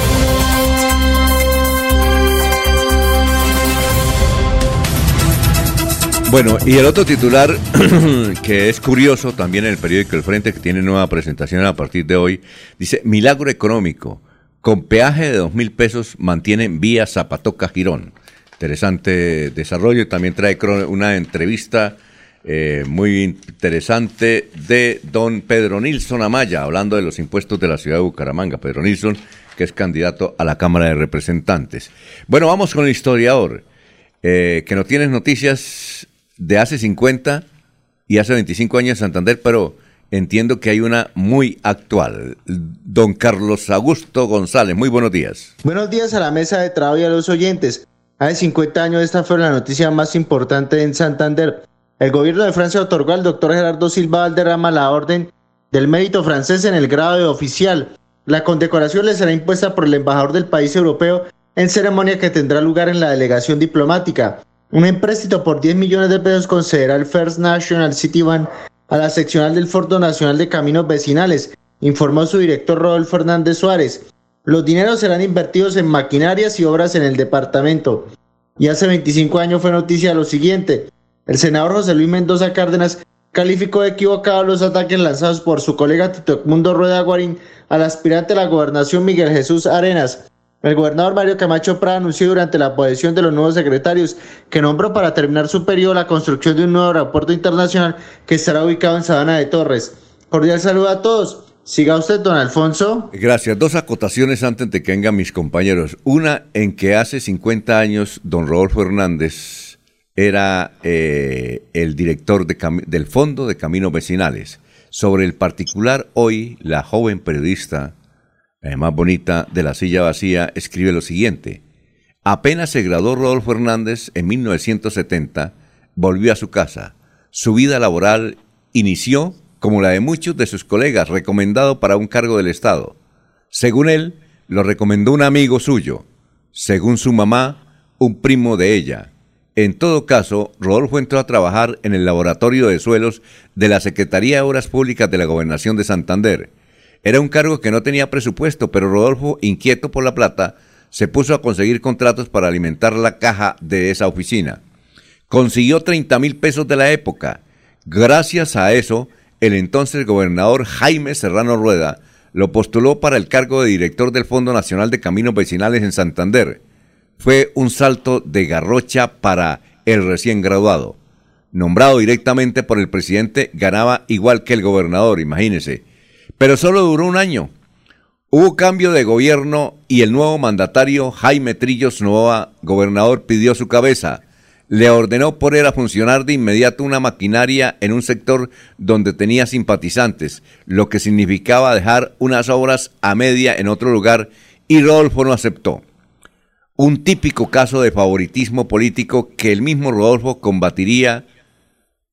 Bueno, y el otro titular que es curioso también en el periódico El Frente, que tiene nueva presentación a partir de hoy, dice, milagro económico, con peaje de dos mil pesos mantienen vía Zapatoca Girón. Interesante desarrollo, también trae una entrevista eh, muy interesante de don Pedro Nilsson Amaya, hablando de los impuestos de la ciudad de Bucaramanga. Pedro Nilsson, que es candidato a la Cámara de Representantes. Bueno, vamos con el historiador, eh, que no tienes noticias de hace 50 y hace 25 años en Santander, pero entiendo que hay una muy actual. Don Carlos Augusto González, muy buenos días. Buenos días a la mesa de trabajo y a los oyentes. Hace 50 años esta fue la noticia más importante en Santander. El gobierno de Francia otorgó al doctor Gerardo Silva Valderrama la orden del mérito francés en el grado de oficial. La condecoración le será impuesta por el embajador del país europeo en ceremonia que tendrá lugar en la delegación diplomática. Un empréstito por 10 millones de pesos concederá el First National City Bank a la seccional del Fondo Nacional de Caminos Vecinales, informó su director Rodolfo Hernández Suárez. Los dineros serán invertidos en maquinarias y obras en el departamento. Y hace 25 años fue noticia lo siguiente. El senador José Luis Mendoza Cárdenas calificó de equivocado los ataques lanzados por su colega Tito Edmundo Rueda Guarín al aspirante a la gobernación Miguel Jesús Arenas. El gobernador Mario Camacho Prada anunció durante la posesión de los nuevos secretarios que nombró para terminar su periodo la construcción de un nuevo aeropuerto internacional que estará ubicado en Sabana de Torres. Cordial saludo a todos. Siga usted, don Alfonso. Gracias. Dos acotaciones antes de que vengan mis compañeros. Una en que hace 50 años don Rodolfo Hernández era eh, el director de del Fondo de Caminos Vecinales. Sobre el particular, hoy la joven periodista, más bonita de la silla vacía, escribe lo siguiente. Apenas se graduó Rodolfo Hernández en 1970, volvió a su casa. Su vida laboral inició, como la de muchos de sus colegas, recomendado para un cargo del Estado. Según él, lo recomendó un amigo suyo. Según su mamá, un primo de ella. En todo caso, Rodolfo entró a trabajar en el laboratorio de suelos de la Secretaría de Obras Públicas de la Gobernación de Santander. Era un cargo que no tenía presupuesto, pero Rodolfo, inquieto por la plata, se puso a conseguir contratos para alimentar la caja de esa oficina. Consiguió 30 mil pesos de la época. Gracias a eso, el entonces gobernador Jaime Serrano Rueda lo postuló para el cargo de director del Fondo Nacional de Caminos Vecinales en Santander fue un salto de garrocha para el recién graduado. Nombrado directamente por el presidente, ganaba igual que el gobernador, imagínese. Pero solo duró un año. Hubo cambio de gobierno y el nuevo mandatario, Jaime Trillos Novoa, gobernador, pidió su cabeza. Le ordenó poner a funcionar de inmediato una maquinaria en un sector donde tenía simpatizantes, lo que significaba dejar unas obras a media en otro lugar, y Rodolfo no aceptó un típico caso de favoritismo político que el mismo Rodolfo combatiría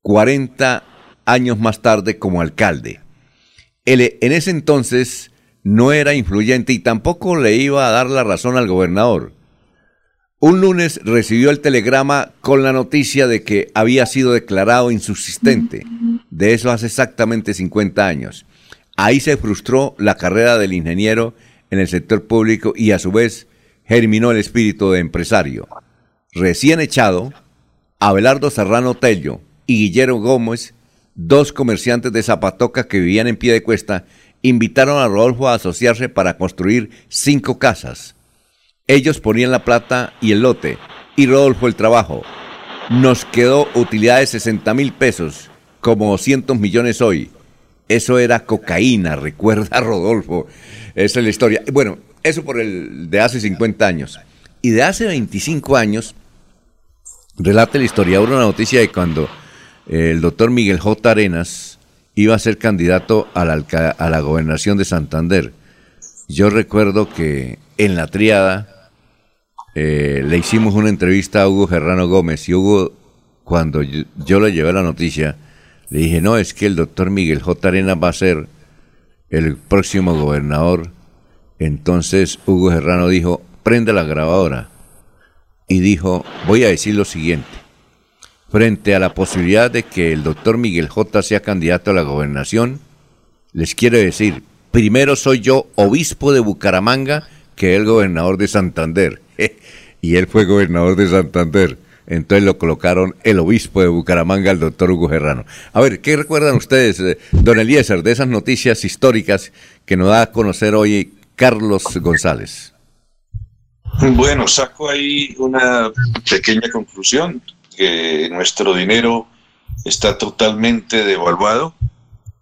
40 años más tarde como alcalde. Él, en ese entonces no era influyente y tampoco le iba a dar la razón al gobernador. Un lunes recibió el telegrama con la noticia de que había sido declarado insubsistente. De eso hace exactamente 50 años. Ahí se frustró la carrera del ingeniero en el sector público y a su vez germinó el espíritu de empresario. Recién echado, Abelardo Serrano Tello y Guillermo Gómez, dos comerciantes de Zapatoca que vivían en pie de cuesta, invitaron a Rodolfo a asociarse para construir cinco casas. Ellos ponían la plata y el lote, y Rodolfo el trabajo. Nos quedó utilidad de 60 mil pesos, como 200 millones hoy. Eso era cocaína, recuerda Rodolfo. Esa es la historia. Bueno, eso por el de hace 50 años. Y de hace 25 años, relata la historiador una noticia de cuando el doctor Miguel J. Arenas iba a ser candidato a la, gobernación de Santander. Yo recuerdo que en la triada eh, le hicimos una entrevista a Hugo Gerrano Gómez y Hugo, cuando yo, yo, le llevé la noticia, le dije, no, es que el doctor Miguel J. Arenas va a ser el próximo gobernador entonces Hugo Serrano dijo, prende la grabadora. Y dijo, voy a decir lo siguiente. Frente a la posibilidad de que el doctor Miguel J sea candidato a la gobernación, les quiero decir, primero soy yo obispo de Bucaramanga que el gobernador de Santander. y él fue gobernador de Santander. Entonces lo colocaron el obispo de Bucaramanga, el doctor Hugo Serrano. A ver, ¿qué recuerdan ustedes, eh, don Eliezer, de esas noticias históricas que nos da a conocer hoy Carlos González. Bueno, saco ahí una pequeña conclusión, que nuestro dinero está totalmente devaluado.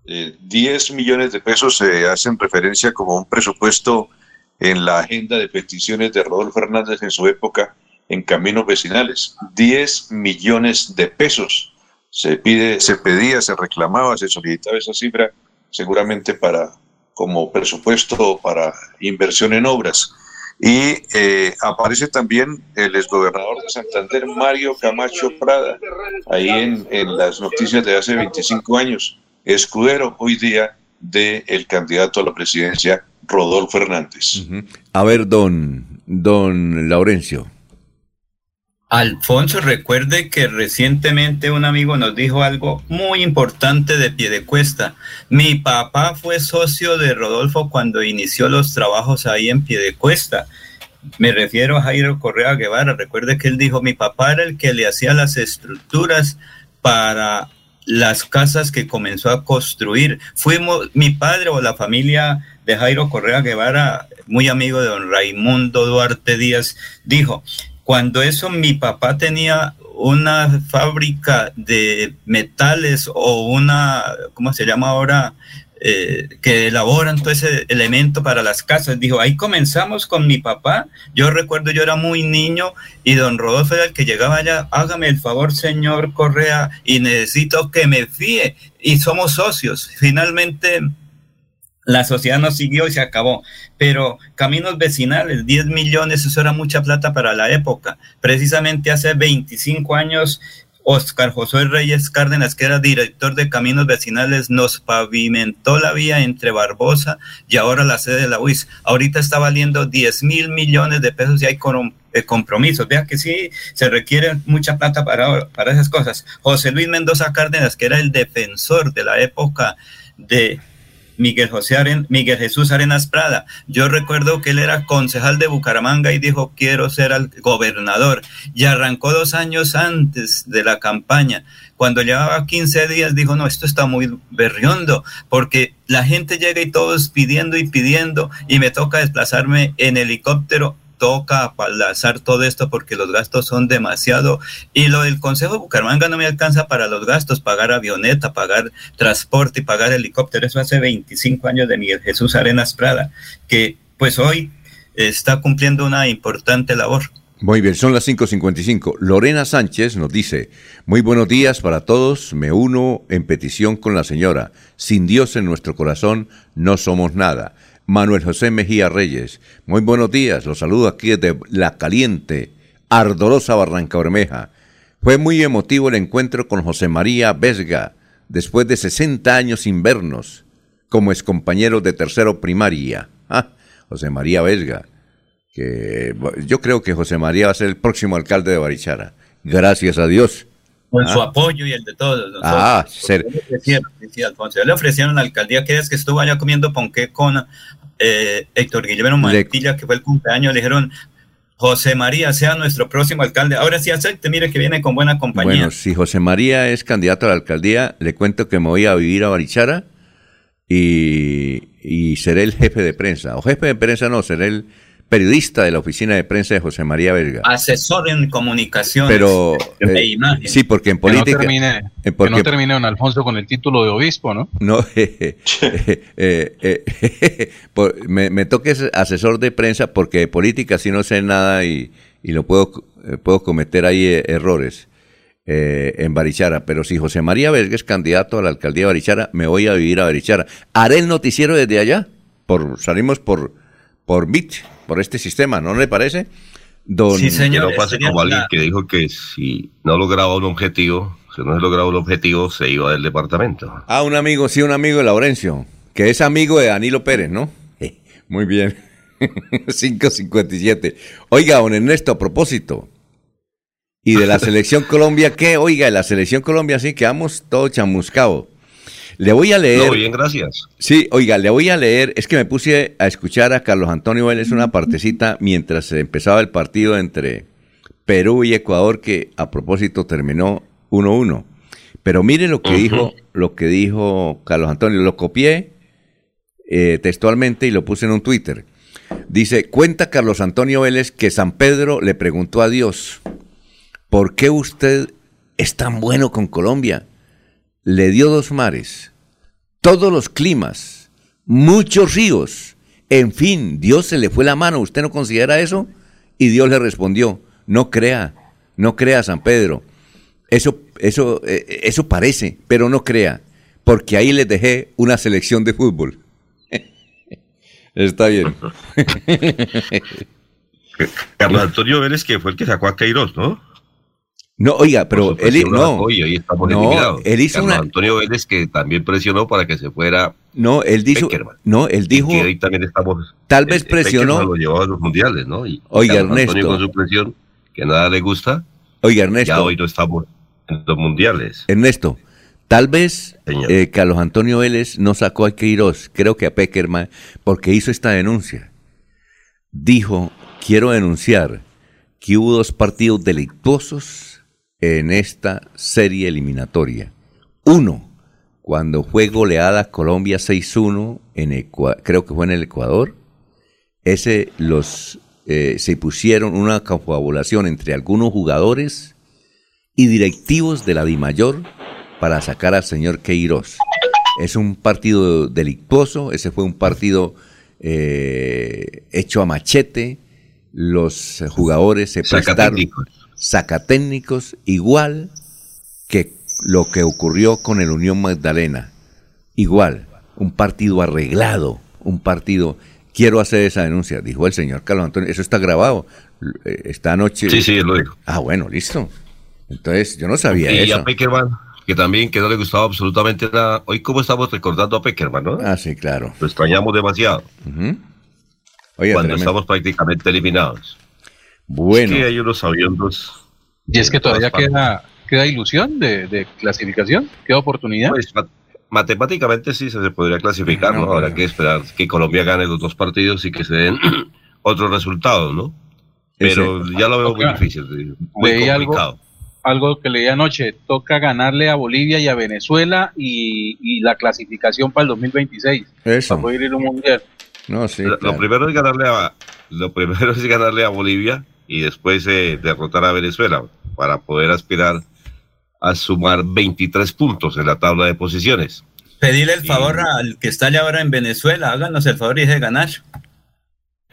Eh, 10 millones de pesos se hacen referencia como un presupuesto en la agenda de peticiones de Rodolfo Hernández en su época en caminos vecinales. 10 millones de pesos se pide, se pedía, se reclamaba, se solicitaba esa cifra seguramente para como presupuesto para inversión en obras. Y eh, aparece también el exgobernador de Santander, Mario Camacho Prada, ahí en, en las noticias de hace 25 años, escudero hoy día del candidato a la presidencia, Rodolfo Hernández. A ver, don, don Laurencio. Alfonso, recuerde que recientemente un amigo nos dijo algo muy importante de Piedecuesta. Mi papá fue socio de Rodolfo cuando inició los trabajos ahí en Piedecuesta. Me refiero a Jairo Correa Guevara. Recuerde que él dijo, mi papá era el que le hacía las estructuras para las casas que comenzó a construir. Fuimos, mi padre o la familia de Jairo Correa Guevara, muy amigo de don Raimundo Duarte Díaz, dijo, cuando eso mi papá tenía una fábrica de metales o una, ¿cómo se llama ahora? Eh, que elaboran todo ese elemento para las casas. Dijo, ahí comenzamos con mi papá. Yo recuerdo, yo era muy niño y don Rodolfo era el que llegaba allá, hágame el favor, señor Correa, y necesito que me fíe. Y somos socios. Finalmente, la sociedad no siguió y se acabó. Pero caminos vecinales, 10 millones, eso era mucha plata para la época. Precisamente hace 25 años, Oscar José Reyes Cárdenas, que era director de caminos vecinales, nos pavimentó la vía entre Barbosa y ahora la sede de la UIS. Ahorita está valiendo 10 mil millones de pesos y hay eh, compromisos. Vea que sí, se requiere mucha plata para, para esas cosas. José Luis Mendoza Cárdenas, que era el defensor de la época de Miguel, José Aren- Miguel Jesús Arenas Prada. Yo recuerdo que él era concejal de Bucaramanga y dijo, quiero ser al gobernador. Y arrancó dos años antes de la campaña. Cuando llevaba 15 días dijo, no, esto está muy berriondo, porque la gente llega y todos pidiendo y pidiendo y me toca desplazarme en helicóptero toca apalazar todo esto porque los gastos son demasiado y lo del Consejo de Bucaramanga no me alcanza para los gastos, pagar avioneta, pagar transporte y pagar helicóptero, eso hace 25 años de Miguel Jesús Arenas Prada, que pues hoy está cumpliendo una importante labor. Muy bien, son las 5.55. Lorena Sánchez nos dice, muy buenos días para todos, me uno en petición con la señora, sin Dios en nuestro corazón no somos nada. Manuel José Mejía Reyes, muy buenos días, los saludo aquí desde La Caliente, ardorosa Barranca Bermeja. Fue muy emotivo el encuentro con José María Vesga, después de 60 años sin vernos, como es compañero de tercero primaria. Ah, José María Vesga, que yo creo que José María va a ser el próximo alcalde de Barichara. Gracias a Dios. Con Ah. su apoyo y el de todos. nosotros. Ah, ser- Le ofrecieron, sí, Alfonso, le ofrecieron la alcaldía que es que estuvo allá comiendo ponqué con eh, Héctor Guillermo Mantilla, que fue el cumpleaños, le dijeron, José María sea nuestro próximo alcalde. Ahora sí acepte, mire que viene con buena compañía. Bueno, si José María es candidato a la alcaldía, le cuento que me voy a vivir a Barichara y, y seré el jefe de prensa. O jefe de prensa no, seré el periodista de la oficina de prensa de José María Verga. Asesor en comunicaciones Pero e eh, imagen. sí, porque en Que no política... termine, eh, que porque- no termine don Alfonso con el título de obispo, ¿no? No, eh, eh, eh, por- me, me toque ser asesor de prensa porque de política sí no sé nada y, y lo puedo, eh, puedo cometer ahí eh, errores eh, en Barichara. Pero si José María Verga es candidato a la alcaldía de Barichara, me voy a vivir a Barichara. Haré el noticiero desde allá. Por, salimos por, por BIT, por este sistema, ¿no le parece? Don, Que no pase como alguien que dijo que si no lograba un objetivo, si no se lograba un objetivo, se iba del departamento. Ah, un amigo, sí, un amigo de Laurencio, que es amigo de Danilo Pérez, ¿no? Eh, Muy bien. 557. Oiga, don Ernesto, a propósito. ¿Y de la selección Colombia qué? Oiga, de la selección Colombia sí, quedamos todo chamuscado. Le voy a leer. No, bien, gracias. Sí, oiga, le voy a leer. Es que me puse a escuchar a Carlos Antonio Vélez una partecita mientras empezaba el partido entre Perú y Ecuador, que a propósito terminó 1-1. Pero mire lo que dijo, lo que dijo Carlos Antonio. Lo copié eh, textualmente y lo puse en un Twitter. Dice, cuenta Carlos Antonio Vélez que San Pedro le preguntó a Dios, ¿por qué usted es tan bueno con Colombia? Le dio dos mares, todos los climas, muchos ríos. En fin, Dios se le fue la mano. ¿Usted no considera eso? Y Dios le respondió, no crea, no crea San Pedro. Eso, eso, eh, eso parece, pero no crea, porque ahí les dejé una selección de fútbol. Está bien. Carlos Antonio Vélez, que fue el que sacó a Queiroz, ¿no? No, oiga, pero él, no, Hoy, hoy estamos no, él hizo Carlos una- Antonio Vélez, que también presionó para que se fuera. no, él dijo, Peckerman. no, él dijo, que hoy también estamos. tal vez eh, presionó, lo llevaba a los mundiales, ¿no? Y Oiga, Carlos Antonio Ernesto. con su presión, que nada le gusta, oiga ya Ernesto, hoy no estamos en los mundiales. Ernesto, tal vez eh, Carlos Antonio Vélez no sacó a Queiroz, creo que a Peckerman, porque hizo esta denuncia. Dijo, quiero denunciar que hubo dos partidos delictuosos en esta serie eliminatoria. Uno, cuando fue goleada Colombia 6-1, en creo que fue en el Ecuador, ese los eh, se pusieron una confabulación entre algunos jugadores y directivos de la DIMAYOR para sacar al señor Queiroz. Es un partido delictuoso, ese fue un partido eh, hecho a machete, los jugadores se prestaron. Sacatécnicos igual que lo que ocurrió con el Unión Magdalena. Igual, un partido arreglado, un partido... Quiero hacer esa denuncia, dijo el señor Carlos Antonio. Eso está grabado. eh, Esta anoche. Sí, sí, lo dijo. Ah, bueno, listo. Entonces, yo no sabía Y eso. a Peckerman, que también que no le gustaba absolutamente nada. Hoy, ¿cómo estamos recordando a Peckerman, no? Ah, sí, claro. Lo extrañamos demasiado. Cuando tremendo. estamos prácticamente eliminados. Bueno. Es que hay unos aviondos. Y es que todavía queda, queda ilusión de, de clasificación, queda oportunidad. Pues, ma- matemáticamente sí se podría clasificar, ¿no? No, Habrá pero- que esperar que Colombia gane los dos partidos y que se den otros resultados, ¿no? Pero ya lo veo muy Oiga, difícil, muy leí algo- complicado. Algo que leí anoche, toca ganarle a Bolivia y a Venezuela y, y la clasificación para el 2026, Eso. para poder ir a un mundial. No, sí, Lo- Lo claro. primero es ganarle a lo primero es ganarle a Bolivia y después eh, derrotar a Venezuela para poder aspirar a sumar 23 puntos en la tabla de posiciones. Pedirle el favor al que está allá ahora en Venezuela, háganos el favor y deje ganar.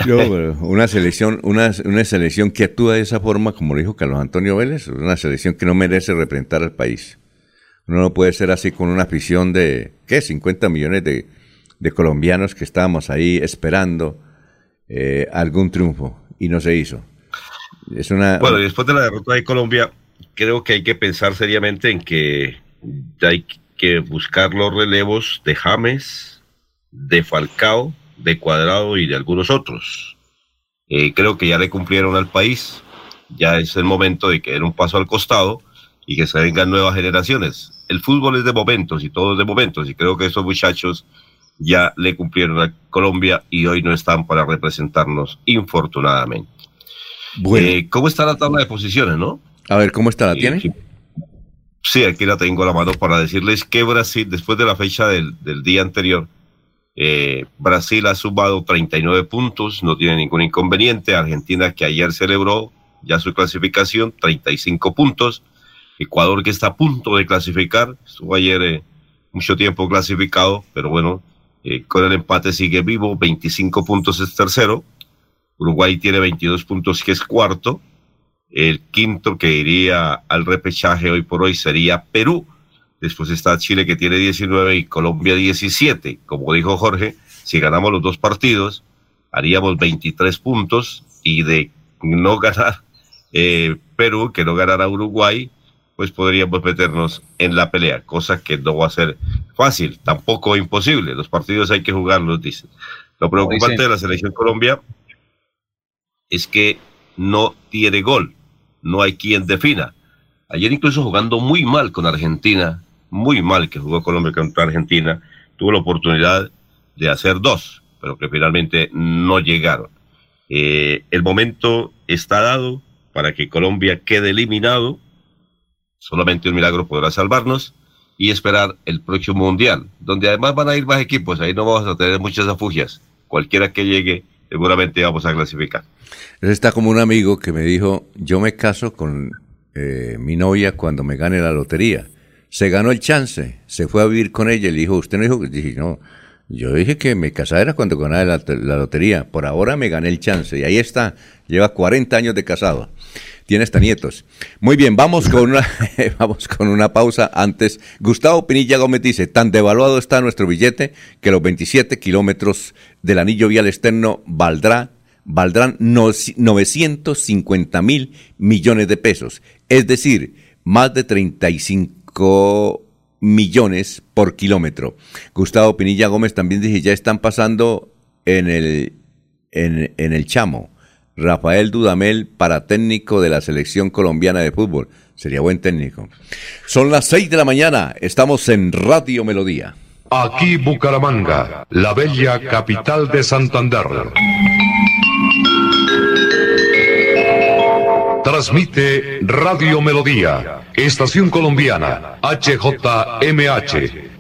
Yo, una selección, una, una selección que actúa de esa forma, como lo dijo Carlos Antonio Vélez, es una selección que no merece representar al país. Uno no puede ser así con una afición de, ¿qué? 50 millones de, de colombianos que estábamos ahí esperando eh, algún triunfo y no se hizo. Es una... Bueno, después de la derrota de Colombia, creo que hay que pensar seriamente en que hay que buscar los relevos de James, de Falcao, de Cuadrado y de algunos otros. Eh, creo que ya le cumplieron al país, ya es el momento de que den un paso al costado y que se vengan nuevas generaciones. El fútbol es de momentos y todo es de momentos y creo que esos muchachos ya le cumplieron a Colombia y hoy no están para representarnos, infortunadamente. Bueno. Eh, ¿Cómo está la tabla de posiciones, no? A ver, ¿cómo está? ¿La Eh, tiene? sí. Sí, aquí la tengo a la mano para decirles que Brasil, después de la fecha del, del día anterior, eh, Brasil ha sumado 39 puntos, no tiene ningún inconveniente. Argentina, que ayer celebró ya su clasificación, 35 puntos. Ecuador, que está a punto de clasificar, estuvo ayer eh, mucho tiempo clasificado, pero bueno, eh, con el empate sigue vivo, 25 puntos es tercero. Uruguay tiene 22 puntos, que es cuarto. El quinto que iría al repechaje hoy por hoy sería Perú. Después está Chile que tiene 19 y Colombia 17. Como dijo Jorge, si ganamos los dos partidos, haríamos 23 puntos y de no ganar eh, Perú, que no ganara Uruguay, pues podríamos meternos en la pelea, cosa que no va a ser fácil, tampoco imposible. Los partidos hay que jugarlos, dicen. Lo preocupante dicen. de la selección Colombia es que no tiene gol, no hay quien defina. Ayer incluso jugando muy mal con Argentina, muy mal que jugó Colombia contra Argentina, tuvo la oportunidad de hacer dos, pero que finalmente no llegaron. Eh, el momento está dado para que Colombia quede eliminado, solamente un milagro podrá salvarnos y esperar el próximo mundial, donde además van a ir más equipos, ahí no vamos a tener muchas afugias, cualquiera que llegue seguramente vamos a clasificar. Está como un amigo que me dijo, yo me caso con eh, mi novia cuando me gane la lotería. se ganó el chance, se fue a vivir con ella y le dijo, ¿usted no dijo dije, no? Yo dije que me casara cuando ganaba la, la lotería. Por ahora me gané el chance. Y ahí está. Lleva 40 años de casado. Tiene hasta nietos. Muy bien, vamos con una, vamos con una pausa antes. Gustavo Pinilla Gómez dice, tan devaluado está nuestro billete que los 27 kilómetros del anillo vial externo valdrá, valdrán no- 950 mil millones de pesos. Es decir, más de 35 millones por kilómetro. Gustavo Pinilla Gómez también dice, ya están pasando en el, en, en el Chamo. Rafael Dudamel, para técnico de la selección colombiana de fútbol. Sería buen técnico. Son las 6 de la mañana, estamos en Radio Melodía. Aquí Bucaramanga, la bella capital de Santander. Transmite Radio Melodía, estación colombiana, HJMH,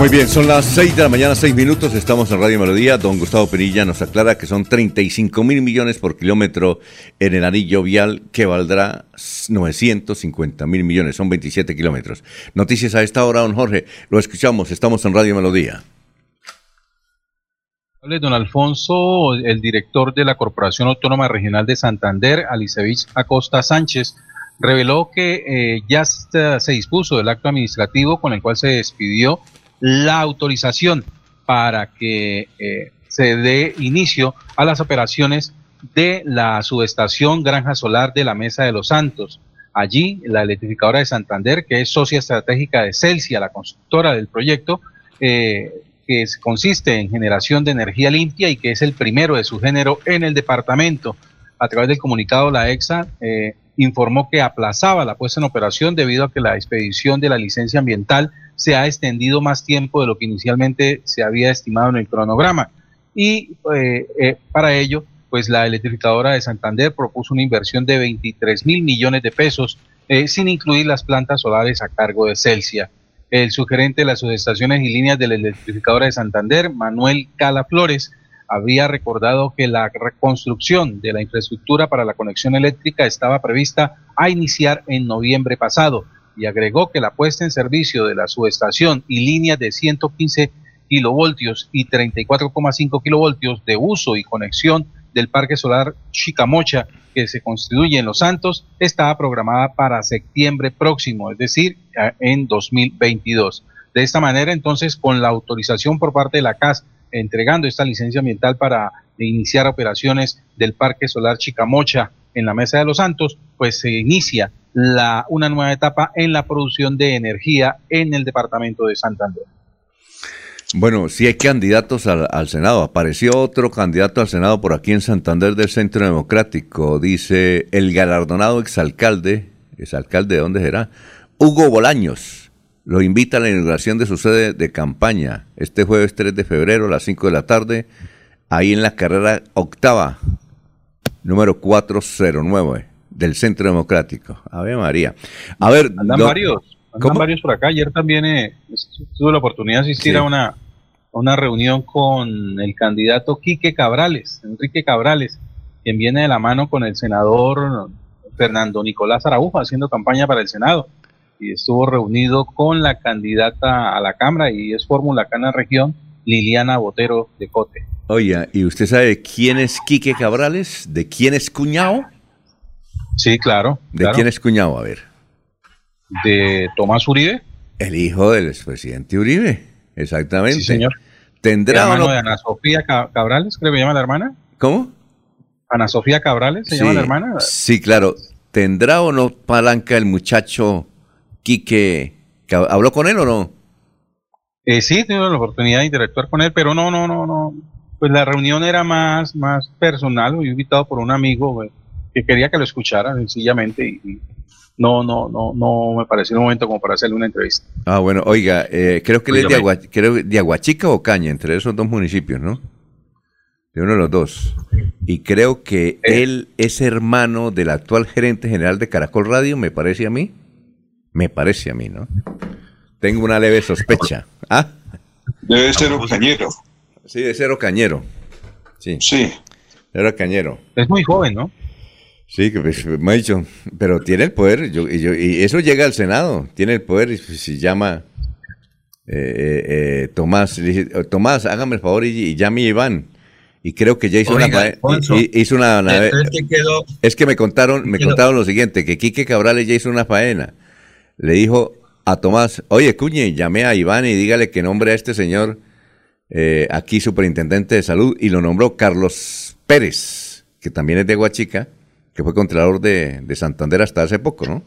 Muy bien, son las 6 de la mañana, 6 minutos, estamos en Radio Melodía. Don Gustavo Penilla nos aclara que son 35 mil millones por kilómetro en el anillo vial que valdrá 950 mil millones, son 27 kilómetros. Noticias a esta hora, don Jorge, lo escuchamos, estamos en Radio Melodía. Don Alfonso, el director de la Corporación Autónoma Regional de Santander, Alicevich Acosta Sánchez, reveló que eh, ya se dispuso el acto administrativo con el cual se despidió la autorización para que eh, se dé inicio a las operaciones de la subestación Granja Solar de la Mesa de los Santos. Allí, la electrificadora de Santander, que es socia estratégica de Celsia, la constructora del proyecto, eh, que consiste en generación de energía limpia y que es el primero de su género en el departamento. A través del comunicado, la EXA eh, informó que aplazaba la puesta en operación debido a que la expedición de la licencia ambiental se ha extendido más tiempo de lo que inicialmente se había estimado en el cronograma. Y eh, eh, para ello, pues la electrificadora de Santander propuso una inversión de 23 mil millones de pesos, eh, sin incluir las plantas solares a cargo de Celsia. El sugerente de las subestaciones y líneas de la electrificadora de Santander, Manuel Cala Flores, había recordado que la reconstrucción de la infraestructura para la conexión eléctrica estaba prevista a iniciar en noviembre pasado y agregó que la puesta en servicio de la subestación y líneas de 115 kilovoltios y 34,5 kilovoltios de uso y conexión del parque solar Chicamocha que se constituye en Los Santos estaba programada para septiembre próximo, es decir, en 2022. De esta manera, entonces, con la autorización por parte de la CAS, entregando esta licencia ambiental para iniciar operaciones del Parque Solar Chicamocha en la Mesa de los Santos, pues se inicia la, una nueva etapa en la producción de energía en el departamento de Santander. Bueno, sí hay candidatos al, al, Senado. Apareció otro candidato al Senado por aquí en Santander del Centro Democrático. Dice el galardonado exalcalde, exalcalde de dónde será, Hugo Bolaños. Lo invita a la inauguración de su sede de campaña este jueves 3 de febrero a las 5 de la tarde, ahí en la carrera octava, número 409 del Centro Democrático. A ver, María. A ver, andan varios, andan ¿cómo? varios por acá. Ayer también eh, tuve la oportunidad de asistir Sí. a una, a una reunión con el candidato Quique Cabrales, Enrique Cabrales, quien viene de la mano con el senador Fernando Nicolás Araujo haciendo campaña para el Senado. Y estuvo reunido con la candidata a la Cámara y es fórmula acá en la región, Liliana Botero de Cote. Oye, ¿y usted sabe quién es Quique Cabrales? ¿De quién es cuñado? Sí, claro. ¿De claro. quién es cuñado? A ver. De Tomás Uribe. El hijo del expresidente Uribe, exactamente. Sí, señor. ¿Tendrá hermano no? de Ana Sofía Ca- Cabrales, creo que llama la hermana. ¿Cómo? Ana Sofía Cabrales se Sí, llama la hermana. Sí, claro. ¿Tendrá o no palanca el muchacho Quique? ¿Habló con él o no? Eh, sí, tuve la oportunidad de interactuar con él, pero no, no, no, no. Pues la reunión era más, más personal, fui invitado por un amigo güey, que quería que lo escuchara sencillamente y, y no, no, no, no me pareció un momento como para hacerle una entrevista. Ah, bueno, oiga, eh, creo que él es de. Agua- creo de Aguachica o Caña, entre esos dos municipios, ¿no? De uno de los dos. Y creo que Eh. él es hermano del actual gerente general de Caracol Radio, me parece a mí. Me parece a mí, ¿no? Tengo una leve sospecha. ¿Ah? Debe ser un cañero. Sí, de cero cañero. Sí. Sí. Cero cañero. Es muy joven, ¿no? Sí, que pues, me ha dicho, pero tiene el poder, yo- y, yo- y eso llega al Senado, tiene el poder, y se llama eh, eh, eh, Tomás, le "Oh, Tomás, hágame el favor y, y llame a Iván. Y creo que ya hizo Oiga, una, Alfonso, hi- hizo una, una- Entonces, ¿qué quedó? es que me contaron, me quedó? contaron lo siguiente, que Quique Cabrales ya hizo una faena. Le dijo a Tomás, oye, Cuñe, llame a Iván y dígale que nombre a este señor eh, aquí superintendente de salud y lo nombró Carlos Pérez, que también es de Huachica, que fue contralor de, de Santander hasta hace poco, ¿no?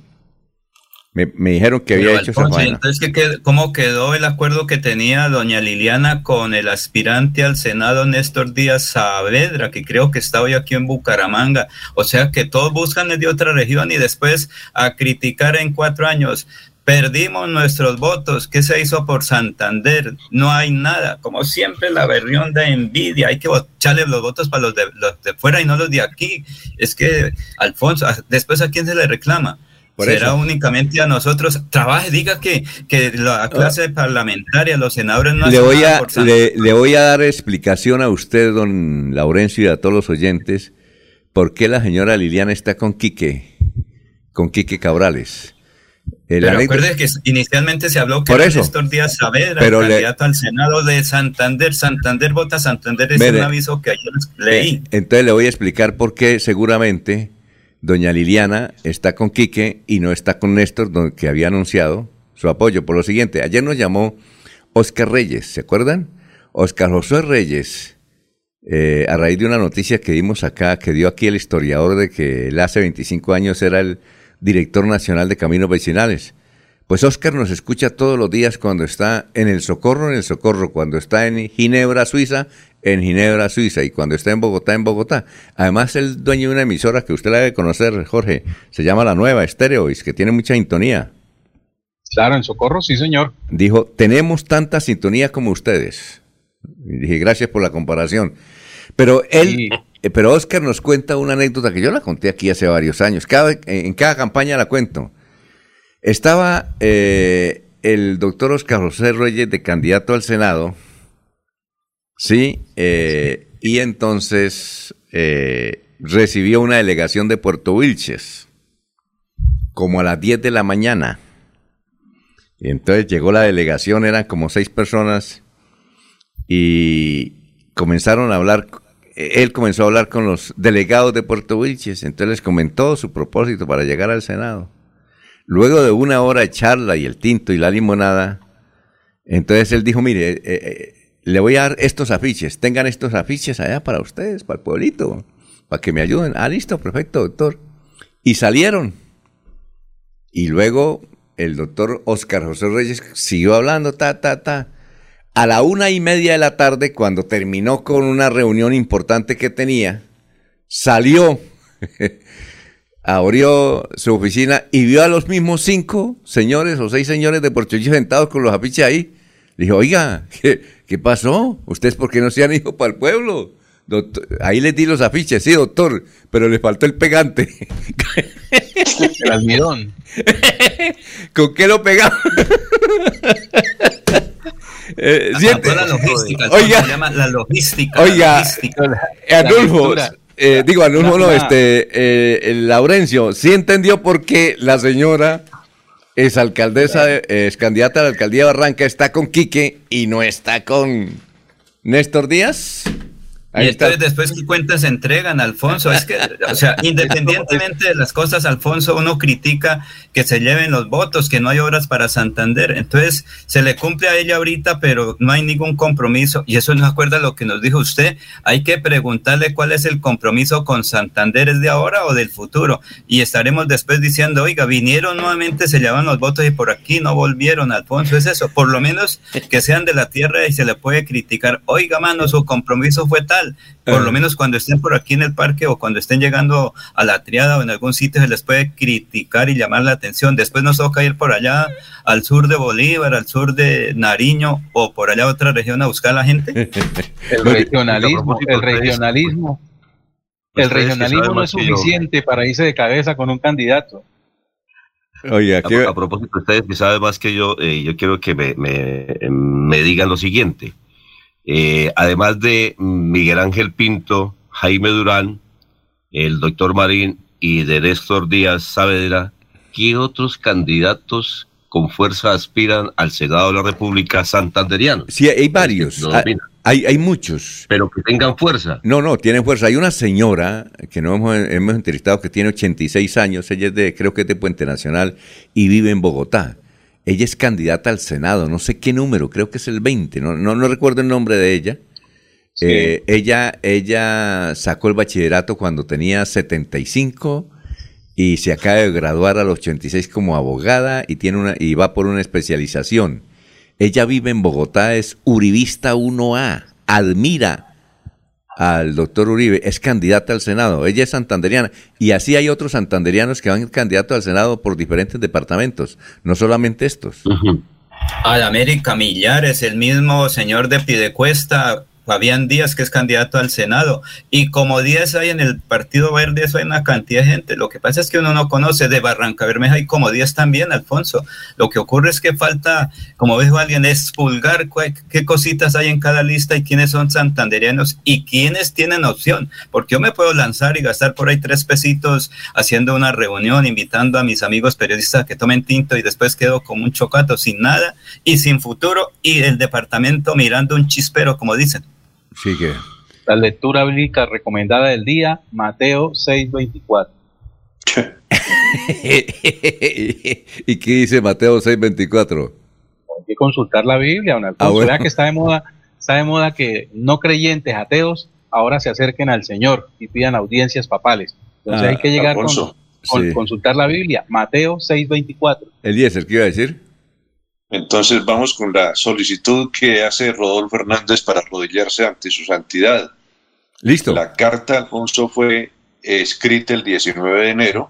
Me, me dijeron que había Pero, hecho esa Alfonso, ¿y faena. entonces, ¿qué qued- ¿cómo quedó el acuerdo que tenía doña Liliana con el aspirante al Senado Néstor Díaz Saavedra, que creo que está hoy aquí en Bucaramanga? O sea que todos buscan el de otra región y después a criticar en cuatro años. Perdimos nuestros votos. ¿Qué se hizo por Santander? No hay nada. Como siempre, la berrión de envidia. Hay que echarle los votos para los de, los de fuera y no los de aquí. Es que, Alfonso, ¿a- después a quién se le reclama? Por Será eso. únicamente a nosotros. Trabaje, diga que, que la clase parlamentaria, los senadores no Le hacen voy, nada a, le, le voy a dar explicación a usted, don Laurencio, y a todos los oyentes, por qué la señora Liliana está con Quique, con Quique Cabrales. Pero que inicialmente se habló que Por eso. Néstor Díaz Saavedra, Pero le- candidato al Senado de Santander. Santander vota Santander, es Mire. un aviso que ayer leí. Eh, Entonces le voy a explicar por qué seguramente doña Liliana está con Quique y no está con Néstor, que había anunciado su apoyo. Por lo siguiente, ayer nos llamó Oscar Reyes, ¿se acuerdan? Oscar José Reyes, eh, a raíz de una noticia que dimos acá, que dio aquí el historiador de que él hace 25 años era el director nacional de caminos vecinales. Pues Oscar nos escucha todos los días cuando está en el Socorro, en el Socorro, cuando está en Ginebra, Suiza, en Ginebra, Suiza, y cuando está en Bogotá, en Bogotá. Además, el dueño de una emisora que usted la debe conocer, Jorge, se llama La Nueva Stereois, que tiene mucha sintonía. Claro, en Socorro, sí, señor. Dijo, tenemos tanta sintonía como ustedes. Y dije, gracias por la comparación. Pero él, eh, pero Oscar nos cuenta una anécdota que yo la conté aquí hace varios años. En cada campaña la cuento. Estaba eh, el doctor Oscar José Reyes de candidato al Senado, sí, eh, y entonces recibió una delegación de Puerto Wilches, como a las 10 de la mañana. Entonces llegó la delegación, eran como seis personas, y comenzaron a hablar, él comenzó a hablar con los delegados de Puerto Wilches, entonces les comentó su propósito para llegar al Senado. Luego de una hora de charla y el tinto y la limonada, entonces él dijo, mire, eh, eh, le voy a dar estos afiches, tengan estos afiches allá para ustedes, para el pueblito, para que me ayuden. Ah, listo, perfecto, doctor. Y salieron. Y luego el doctor Oscar José Reyes siguió hablando, ta, ta, ta. A la una y media de la tarde, cuando terminó con una reunión importante que tenía, salió, abrió su oficina y vio a los mismos cinco señores o seis señores de Puerto Rico sentados con los afiches ahí. Le dijo, oiga, ¿qué, qué pasó? ¿Ustedes por qué no se han ido para el pueblo? Doctor, ahí les di los afiches, sí, doctor, pero le faltó el pegante. El almidón. ¿Con qué lo pegamos? Eh, siente- la logística, Oiga. se llama la logística. la Oiga, logística. Arnulfo, eh, digo Arnulfo, no, este, eh, el Laurencio, sí entendió por qué la señora es alcaldesa, de- es candidata a la alcaldía de Barranca, está con Quique y no está con Néstor Díaz. Y entonces después qué cuentas se entregan, Alfonso. Es que, o sea, independientemente de las cosas, Alfonso, uno critica que se lleven los votos, que no hay obras para Santander. Entonces, se le cumple a ella ahorita, pero no hay ningún compromiso. Y eso no acuerda lo que nos dijo usted. Hay que preguntarle cuál es el compromiso con Santander, ¿es de ahora o del futuro? Y estaremos después diciendo, oiga, vinieron nuevamente, se llevan los votos y por aquí no volvieron, Alfonso. Es eso, por lo menos que sean de la tierra y se le puede criticar, oiga, mano, su compromiso fue tal. Por lo menos cuando estén por aquí en el parque o cuando estén llegando a la triada o en algún sitio se les puede criticar y llamar la atención. Después nos toca ir por allá al sur de Bolívar, al sur de Nariño o por allá a otra región a buscar a la gente. El regionalismo, el regionalismo. El Ustedes que regionalismo no es yo. suficiente para irse de cabeza con un candidato. Oye, A, a propósito, ustedes que saben más que yo, eh, yo quiero que me, me- me digan lo siguiente. Eh, además de Miguel Ángel Pinto, Jaime Durán, el doctor Marín y de Néstor Díaz Saavedra, ¿qué otros candidatos con fuerza aspiran al Senado de la República Santanderiano? Sí, hay varios. No Hay, domina. hay, hay muchos. Pero que tengan fuerza. No, no, tienen fuerza. Hay una señora que no hemos, hemos entrevistado que tiene 86 años, ella es de, creo que es de Puente Nacional y vive en Bogotá. Ella es candidata al Senado, no sé qué número, creo que es el 20, no, no, no recuerdo el nombre de ella. Eh, ella, ella sacó el bachillerato cuando tenía 75 y se acaba de graduar a los 86 como abogada y, tiene una, y va por una especialización. Ella vive en Bogotá, es Uribista 1A, admira al doctor Uribe, es candidata al Senado, ella es santanderiana y así hay otros santanderianos que van candidatos al Senado por diferentes departamentos, no solamente estos. Al América Millares, el mismo señor de Pidecuesta, Fabián Díaz, que es candidato al Senado, y como 10 hay en el Partido Verde, eso hay una cantidad de gente. Lo que pasa es que uno no conoce, de Barranca Bermeja hay como 10 también, Alfonso. Lo que ocurre es que falta, como dijo alguien, expulgar qué cositas hay en cada lista y quiénes son santanderianos y quiénes tienen opción. Porque yo me puedo lanzar y gastar por ahí tres pesitos haciendo una reunión, invitando a mis amigos periodistas a que tomen tinto y después quedo como un chocato sin nada y sin futuro y el departamento mirando un chispero, como dicen. Sí que. La lectura bíblica recomendada del día, Mateo 6:24. ¿Y qué dice Mateo 6:24? Hay que consultar la Biblia, don Alfonso. Ah, bueno. Que está de moda, está de moda que no creyentes, ateos, ahora se acerquen al Señor y pidan audiencias papales. Entonces Ah, hay que llegar con, Alfonso. con- Sí. consultar la Biblia, Mateo 6:24. Eliezer, ¿qué iba a decir? Entonces vamos con la solicitud que hace Rodolfo Hernández para arrodillarse ante su santidad. Listo. La carta, Alfonso, fue escrita el 19 de enero.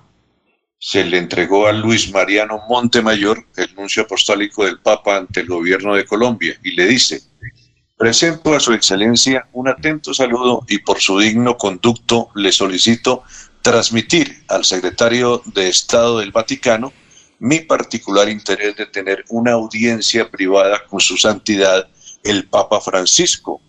Se le entregó a Luis Mariano Montemayor, el nuncio apostólico del Papa ante el gobierno de Colombia, y le dice, presento a su excelencia un atento saludo y por su digno conducto le solicito transmitir al secretario de Estado del Vaticano mi particular interés de tener una audiencia privada con su santidad el Papa Francisco.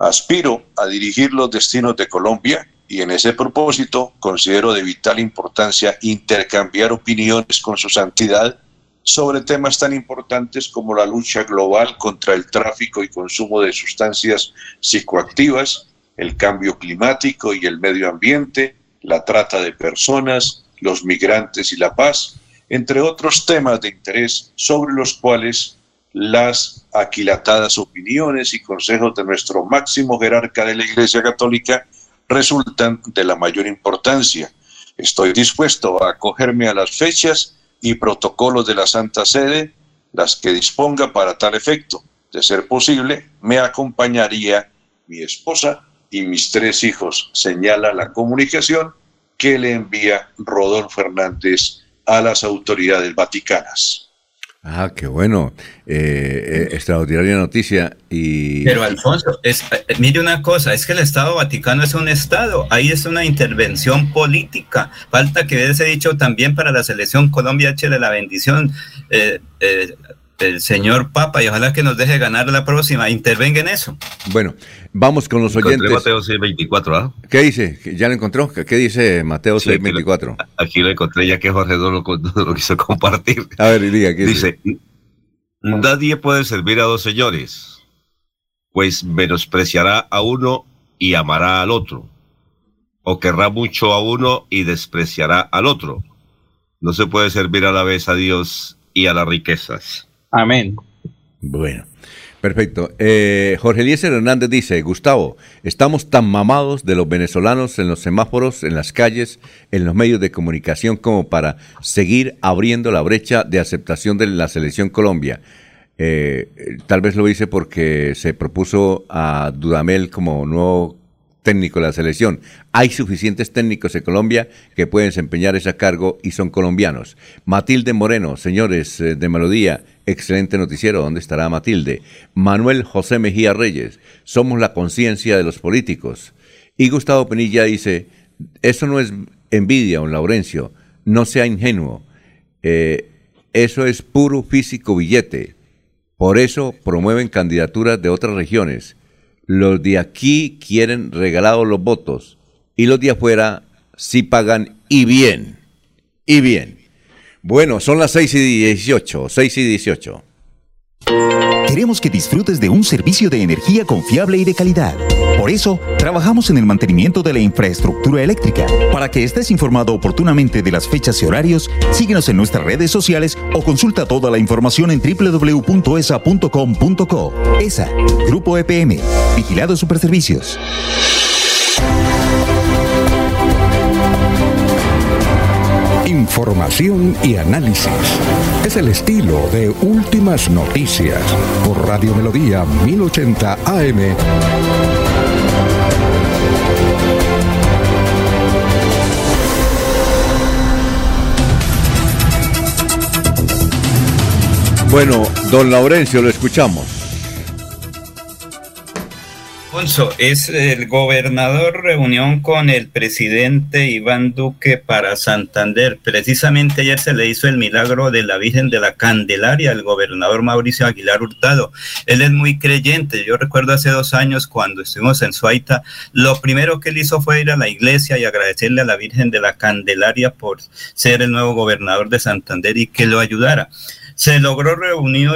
Aspiro a dirigir los destinos de Colombia y en ese propósito considero de vital importancia intercambiar opiniones con su santidad sobre temas tan importantes como la lucha global contra el tráfico y consumo de sustancias psicoactivas, el cambio climático y el medio ambiente, la trata de personas, los migrantes y la paz, entre otros temas de interés sobre los cuales las aquilatadas opiniones y consejos de nuestro máximo jerarca de la Iglesia Católica resultan de la mayor importancia. Estoy dispuesto a acogerme a las fechas y protocolos de la Santa Sede, las que disponga para tal efecto. De ser posible, me acompañaría mi esposa y mis tres hijos, señala la comunicación que le envía Rodolfo Hernández a las autoridades vaticanas. Ah, qué bueno. Eh, eh, extraordinaria noticia. Y... Pero Alfonso, es, eh, mire una cosa, es que el Estado Vaticano es un Estado, ahí es una intervención política. Falta que hubiese dicho también para la selección Colombia H de la bendición. Eh, eh, el señor Papa y ojalá que nos deje ganar la próxima. Intervenga en eso. Bueno, vamos con los Encontré oyentes. Mateo 624, ¿ah? ¿Qué dice? ¿Ya lo encontró? ¿Qué dice Mateo Sí, aquí lo- 624? Aquí lo encontré ya que Jorge no lo, no lo quiso compartir. A ver, diga, ¿qué dice? Nadie puede servir a dos señores, pues menospreciará a uno y amará al otro, o querrá mucho a uno y despreciará al otro. No se puede servir a la vez a Dios y a las riquezas. Amén. Bueno, perfecto. Eh, Jorge Eliezer Hernández dice, Gustavo, estamos tan mamados de los venezolanos en los semáforos, en las calles, en los medios de comunicación como para seguir abriendo la brecha de aceptación de la selección Colombia. Eh, tal vez lo hice porque se propuso a Dudamel como nuevo técnico de la selección. Hay suficientes técnicos en Colombia que pueden desempeñar ese cargo y son colombianos. Matilde Moreno, señores eh, de Melodía, excelente noticiero. ¿Dónde estará Matilde? Manuel José Mejía Reyes, somos la conciencia de los políticos. Y Gustavo Penilla dice, eso no es envidia, don Laurencio, no sea ingenuo. Eh, eso es puro físico billete. Por eso promueven candidaturas de otras regiones. Los de aquí quieren regalados los votos y los de afuera sí pagan y bien. Y bien. Bueno, son las 6 y 18, 6 y 18. Queremos que disfrutes de un servicio de energía confiable y de calidad. Por eso, trabajamos en el mantenimiento de la infraestructura eléctrica. Para que estés informado oportunamente de las fechas y horarios, síguenos en nuestras redes sociales o consulta toda la información en www.esa.com.co. ESA, Grupo EPM, Vigilado Superservicios. Información y análisis. Es el estilo de Últimas Noticias por Radio Melodía 1080 AM. Bueno, don Laurencio, lo escuchamos. Alfonso, es el gobernador reunión con el presidente Iván Duque para Santander. Precisamente ayer se le hizo el milagro de la Virgen de la Candelaria al gobernador Mauricio Aguilar Hurtado. Él es muy creyente. Yo recuerdo hace dos años cuando estuvimos en Suaita, lo primero que él hizo fue ir a la iglesia y agradecerle a la Virgen de la Candelaria por ser el nuevo gobernador de Santander y que lo ayudara se logró reunir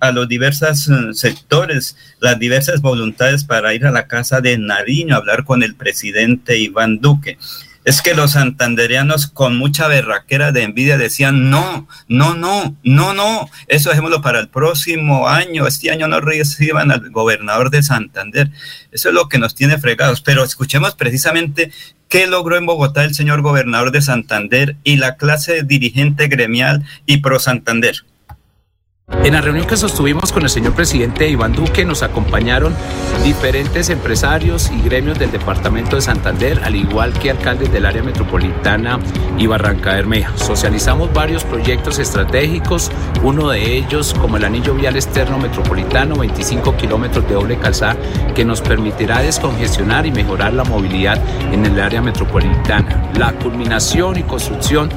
a los diversos eh, sectores, las diversas voluntades para ir a la casa de Nariño a hablar con el presidente Iván Duque. Es que los santandereanos con mucha berraquera de envidia decían, no, no, no, no, no, eso dejémoslo para el próximo año, este año no reciban al gobernador de Santander. Eso es lo que nos tiene fregados. Pero escuchemos precisamente qué logró en Bogotá el señor gobernador de Santander y la clase dirigente gremial y pro Santander. En la reunión que sostuvimos con el señor presidente Iván Duque nos acompañaron diferentes empresarios y gremios del departamento de Santander, al igual que alcaldes del área metropolitana y Barranca Bermeja. Socializamos varios proyectos estratégicos, uno de ellos como el anillo vial externo metropolitano, 25 kilómetros de doble calzada, que nos permitirá descongestionar y mejorar la movilidad en el área metropolitana. La culminación y construcción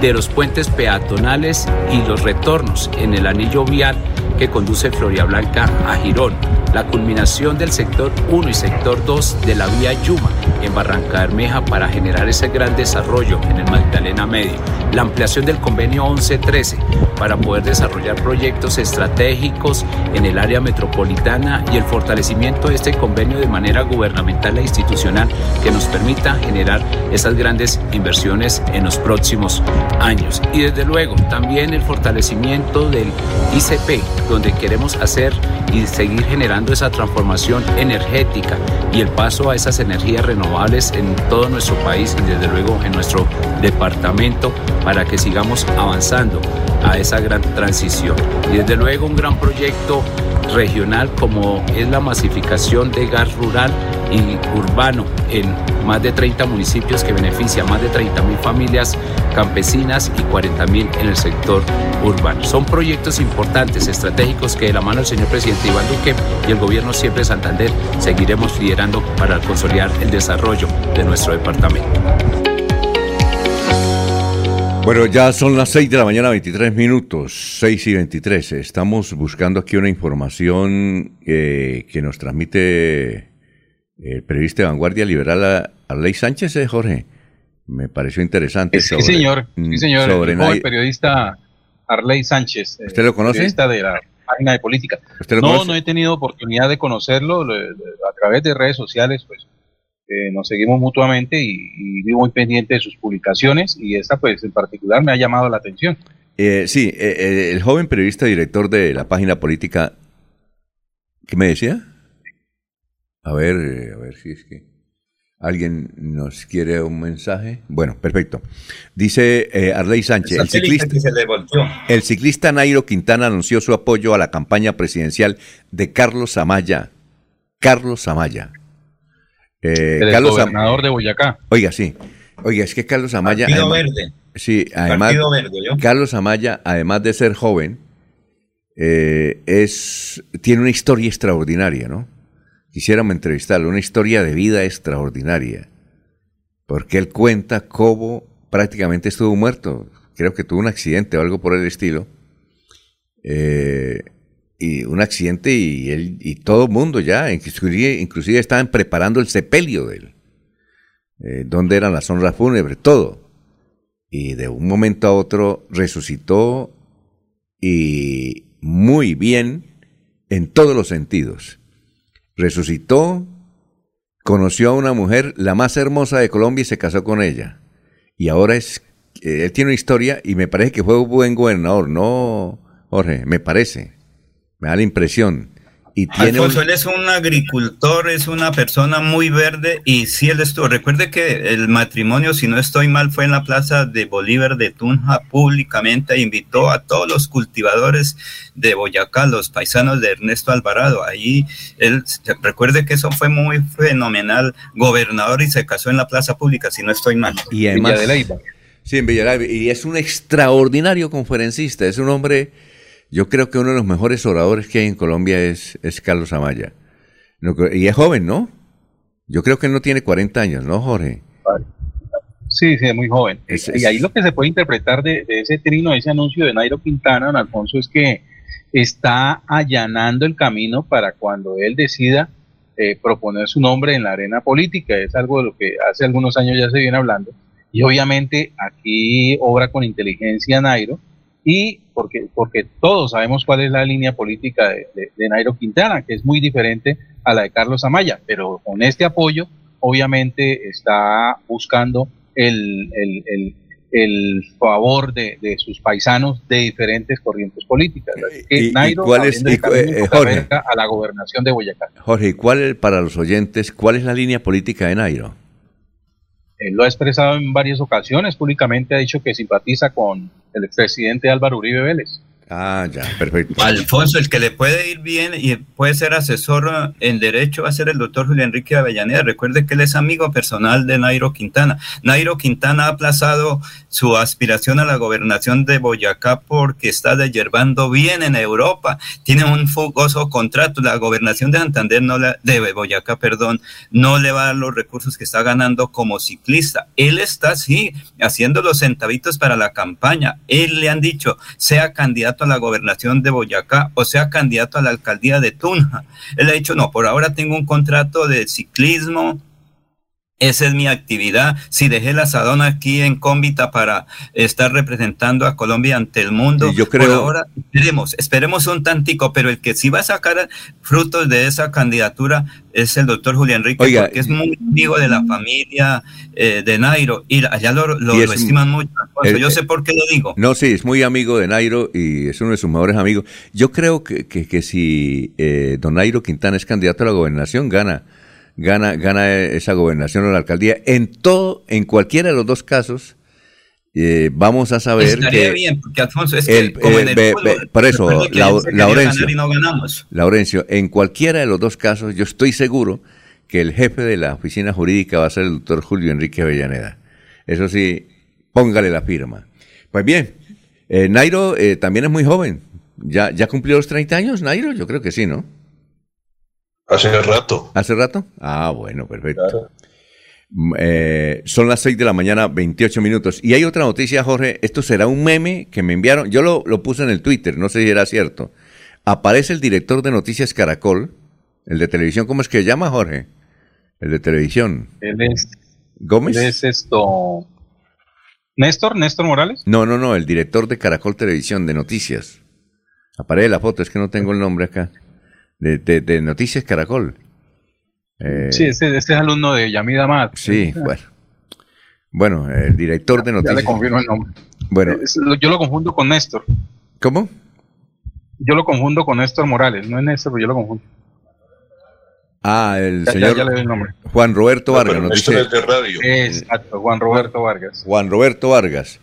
de los puentes peatonales y los retornos en el anillo vial que conduce Floria Blanca a Girón, la culminación del sector 1 y sector 2 de la vía Yuma en Barranca Bermeja para generar ese gran desarrollo en el Magdalena Medio, la ampliación del convenio 1113 para poder desarrollar proyectos estratégicos en el área metropolitana y el fortalecimiento de este convenio de manera gubernamental e institucional que nos permita generar esas grandes inversiones en los próximos años. Y desde luego también el fortalecimiento del ICP donde queremos hacer y seguir generando esa transformación energética y el paso a esas energías renovables en todo nuestro país y desde luego en nuestro departamento para que sigamos avanzando a esa gran transición. Y desde luego un gran proyecto regional como es la masificación de gas rural y urbano en más de 30 municipios que beneficia a más de 30 mil familias campesinas y 40 mil en el sector urbano. Son proyectos importantes, estratégicos que de la mano del señor presidente Iván Duque y el gobierno siempre de Santander seguiremos liderando para consolidar el desarrollo de nuestro departamento. Bueno, ya son las 6 de la mañana, 23 minutos, 6 y 23. Estamos buscando aquí una información eh, que nos transmite el periodista de Vanguardia Liberal Arley Sánchez, ¿eh, Jorge. Me pareció interesante. Sí, señor. Sí, mm, señor. sobre el Nay- periodista Arley Sánchez. eh, ¿Usted lo conoce? Periodista de la página de política. ¿Usted lo no, conoce? no he tenido oportunidad de conocerlo. a través de redes sociales, pues eh, nos seguimos mutuamente y, y vivo muy pendiente de sus publicaciones y esta, pues en particular, me ha llamado la atención. Eh, sí, eh, el joven periodista director de la página política, ¿qué me decía? A ver, eh, a ver si es que alguien nos quiere un mensaje. Bueno, perfecto. Dice eh, Arley Sánchez, el ciclista, el ciclista Nairo Quintana anunció su apoyo a la campaña presidencial de Carlos Amaya. Carlos Amaya. Eh, El Carlos Am- gobernador de Boyacá. Oiga, sí. Oiga, es que Carlos Amaya. Partido además- Verde. Sí, además. Partido Verde, ¿yo? Carlos Amaya, además de ser joven, eh, es, tiene una historia extraordinaria, ¿no? Quisiéramos entrevistarlo, una historia de vida extraordinaria. Porque él cuenta cómo prácticamente estuvo muerto. Creo que tuvo un accidente o algo por el estilo. Eh, y un accidente y él y todo el mundo ya, inclusive, inclusive estaban preparando el sepelio de él. Eh, dónde eran las honras fúnebres, todo. Y de un momento a otro resucitó y muy bien en todos los sentidos. Resucitó, conoció a una mujer, la más hermosa de Colombia, y se casó con ella. Y ahora es, eh, él tiene una historia y me parece que fue un buen gobernador, no, Jorge, me parece, me da la impresión. Y tiene Alfonso, un- él es un agricultor, es una persona muy verde y sí él estuvo. Recuerde que el matrimonio, si no estoy mal, fue en la plaza de Bolívar de Tunja públicamente e invitó a todos los cultivadores de Boyacá, los paisanos de Ernesto Alvarado. Ahí él, recuerde que eso fue muy fenomenal, gobernador y se casó en la plaza pública, si no estoy mal. Y además, Sí, en Villaraiba. Y es un extraordinario conferencista. Es un hombre, yo creo que uno de los mejores oradores que hay en Colombia es, es Carlos Amaya. Y es joven, ¿no? Yo creo que él no tiene 40 años, ¿no, Jorge? Sí, sí, es muy joven. Es- y ahí lo que se puede interpretar de, de ese trino, de ese anuncio de Nairo Quintana, don Alfonso, es que está allanando el camino para cuando él decida eh, proponer su nombre en la arena política. Es algo de lo que hace algunos años ya se viene hablando. Y obviamente aquí obra con inteligencia Nairo, y porque, porque todos sabemos cuál es la línea política de, de- de Nairo Quintana, que es muy diferente a la de Carlos Amaya, pero con este apoyo obviamente está buscando el, el- el- el favor de, de sus paisanos de diferentes corrientes políticas. Que y- y Nairo cuál es- y eh, Jorge? a la gobernación de Boyacá. Jorge, ¿y cuál para los oyentes, cuál es la línea política de Nairo? Él lo ha expresado en varias ocasiones, públicamente ha dicho que simpatiza con el expresidente Álvaro Uribe Vélez. Ah, ya, perfecto. Alfonso, el que le puede ir bien y puede ser asesor en derecho va a ser el doctor Julio Enrique Avellaneda. Recuerde que él es amigo personal de Nairo Quintana. Nairo Quintana ha aplazado su aspiración a la gobernación de Boyacá porque está deyerbando bien en Europa. Tiene un fugoso contrato. La gobernación de Santander, no le, de Boyacá, perdón, no le va a dar los recursos que está ganando como ciclista. Él está así, haciendo los centavitos para la campaña. Él le han dicho, sea candidato a la gobernación de Boyacá o sea candidato a la alcaldía de Tunja. Él ha dicho, no, por ahora tengo un contrato de ciclismo Esa es mi actividad. Si dejé el asadón aquí en Cómbita para estar representando a Colombia ante el mundo, yo por creo- ahora esperemos, esperemos un tantico, pero el que sí va a sacar frutos de esa candidatura es el doctor Julián Enrique, Oiga, porque es muy amigo de la familia eh, de Nairo y allá lo, lo- Y es lo un- estiman mucho. Alfonso. eh, yo sé por qué lo digo. No, sí, es muy amigo de Nairo y es uno de sus mejores amigos. Yo creo que, que, que si eh, don Nairo Quintana es candidato a la gobernación, gana, gana, gana esa gobernación o la alcaldía. En todo, en cualquiera de los dos casos, eh, vamos a saber Estaría que bien, porque Alfonso, es que el- como eh, en el fútbol, ve- por eso, que Laurencio. no ganamos. Laurencio, en cualquiera de los dos casos, yo estoy seguro que el jefe de la oficina jurídica va a ser el doctor Julio Enrique Avellaneda. Eso sí, póngale la firma. Pues bien, eh, Nairo eh, también es muy joven. ¿Ya, ¿Ya cumplió los 30 años, Nairo? Yo creo que sí, ¿no? Hace rato. ¿Hace rato? Ah, bueno, perfecto. Mm, eh, son las 6 de la mañana, 28 minutos. Y hay otra noticia, Jorge. Esto será un meme que me enviaron. Yo lo, lo puse en el Twitter, no sé si era cierto. Aparece el director de Noticias Caracol, el de televisión. ¿Cómo es que se llama, Jorge? El de televisión. Él es, ¿Gómez? él es esto. Néstor, Néstor Morales. No, no, no, el director de Caracol Televisión de Noticias. Aparece la foto, es que no tengo el nombre acá. De, de- de Noticias Caracol. Eh, Sí, este, este es alumno de Yamida Amat. Sí, bueno. Bueno, el director de Ya le Noticias. confirmo el nombre. Bueno, Es- yo lo confundo con Néstor. ¿cómo? Yo lo confundo con Néstor Morales. No es Néstor, pero yo lo confundo. Ah, el Ya- señor ya le doy el nombre. Juan Roberto Vargas. es de radio. Exacto, Juan Roberto Vargas. Juan Roberto Vargas.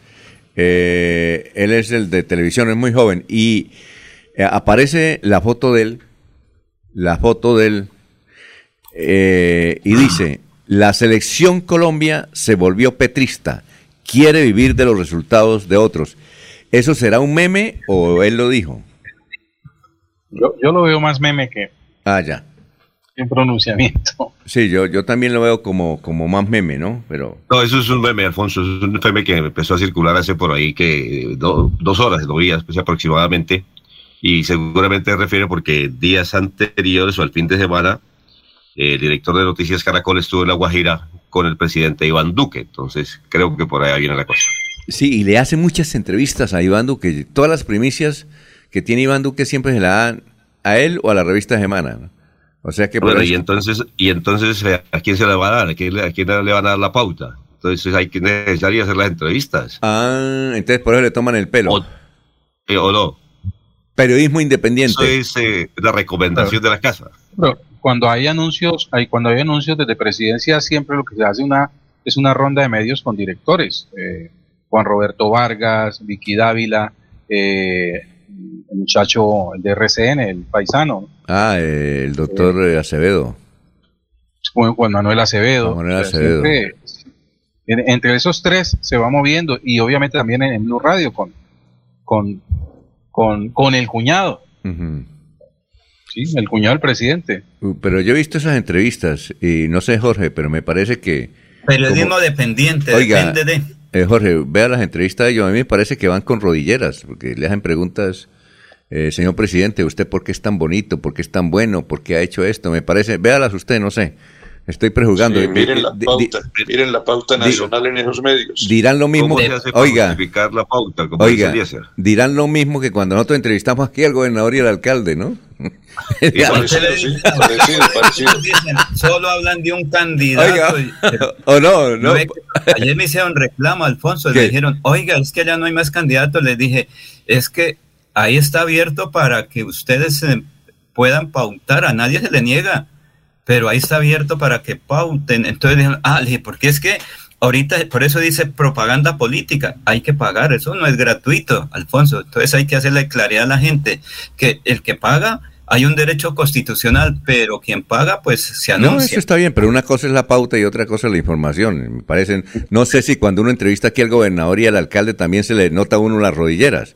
Eh, él es el de televisión, es muy joven. Y eh, aparece la foto de él, la foto de él, eh, y dice, la selección Colombia se volvió petrista, quiere vivir de los resultados de otros. ¿Eso será un meme o él lo dijo? Yo, yo lo veo más meme que Ah, ya. en pronunciamiento. Sí, yo, yo también lo veo como, como más meme, ¿no? Pero No, eso es un meme, Alfonso. Es un meme que empezó a circular hace por ahí que do- dos horas, lo vi pues, aproximadamente. Y seguramente refiere porque días anteriores o al fin de semana, el director de Noticias Caracol estuvo en La Guajira con el presidente Iván Duque. Entonces, creo que por ahí viene la cosa. Sí, y le hace muchas entrevistas a Iván Duque. Todas las primicias que tiene Iván Duque siempre se la dan a él o a la revista Semana. ¿no? O sea que por Bueno, eso- y entonces, y entonces eh, ¿a quién se la va a dar? ¿A quién, le- a quién le van a dar la pauta? Entonces hay que necesario hacer las entrevistas. Ah, entonces por eso le toman el pelo. O, eh, o no. Periodismo independiente. Eso es eh, la recomendación de la casa. Pero cuando hay anuncios, hay, cuando hay anuncios desde presidencia, siempre lo que se hace una, es una ronda de medios con directores. Eh, Juan Roberto Vargas, Vicky Dávila, eh, el muchacho de RCN, el paisano, Ah, eh, el doctor eh, Acevedo. Juan Manuel Acevedo. Juan Manuel O sea, Acevedo. siempre, en- entre esos tres se va moviendo y obviamente también en, en Blue Radio con, con, con, con el cuñado. ¿sí? el cuñado del presidente. Uh, Pero yo he visto esas entrevistas y no sé, Jorge, pero me parece que... Periodismo como- dependiente, Oiga, depende de... eh, Jorge, vea las entrevistas de ellos. A mí me parece que van con rodilleras, porque le hacen preguntas, eh, señor presidente, ¿usted por qué es tan bonito? ¿Por qué es tan bueno? ¿Por qué ha hecho esto? Me parece, véalas usted, no sé. Estoy prejuzgando. Sí, miren la di- pauta, miren la pauta nacional en esos medios. dirán lo mismo. ¿Cómo se hace para Oiga, la pauta? Como dice Oiga, dirán lo mismo que cuando nosotros entrevistamos aquí al gobernador y al alcalde, ¿no? Parecido, sí, parecido, solo hablan de un candidato. o no, no. Ayer me hicieron reclamo, Alfonso, ¿Qué? le dijeron, oiga, es que ya no hay más candidatos. Les dije, es que ahí está abierto para que ustedes eh, puedan pautar, a nadie se le niega, pero ahí está abierto para que pauten. Entonces dijeron, ah, le dije, porque es que ahorita, por eso dice propaganda política, hay que pagar, eso no es gratuito, Alfonso. Entonces hay que hacerle claridad a la gente que el que paga, hay un derecho constitucional, pero quien paga, pues se No, anuncia. eso está bien, pero una cosa es la pauta y otra cosa es la información. Me parecen, no sé si cuando uno entrevista aquí al gobernador y al alcalde también se le nota a uno las rodilleras,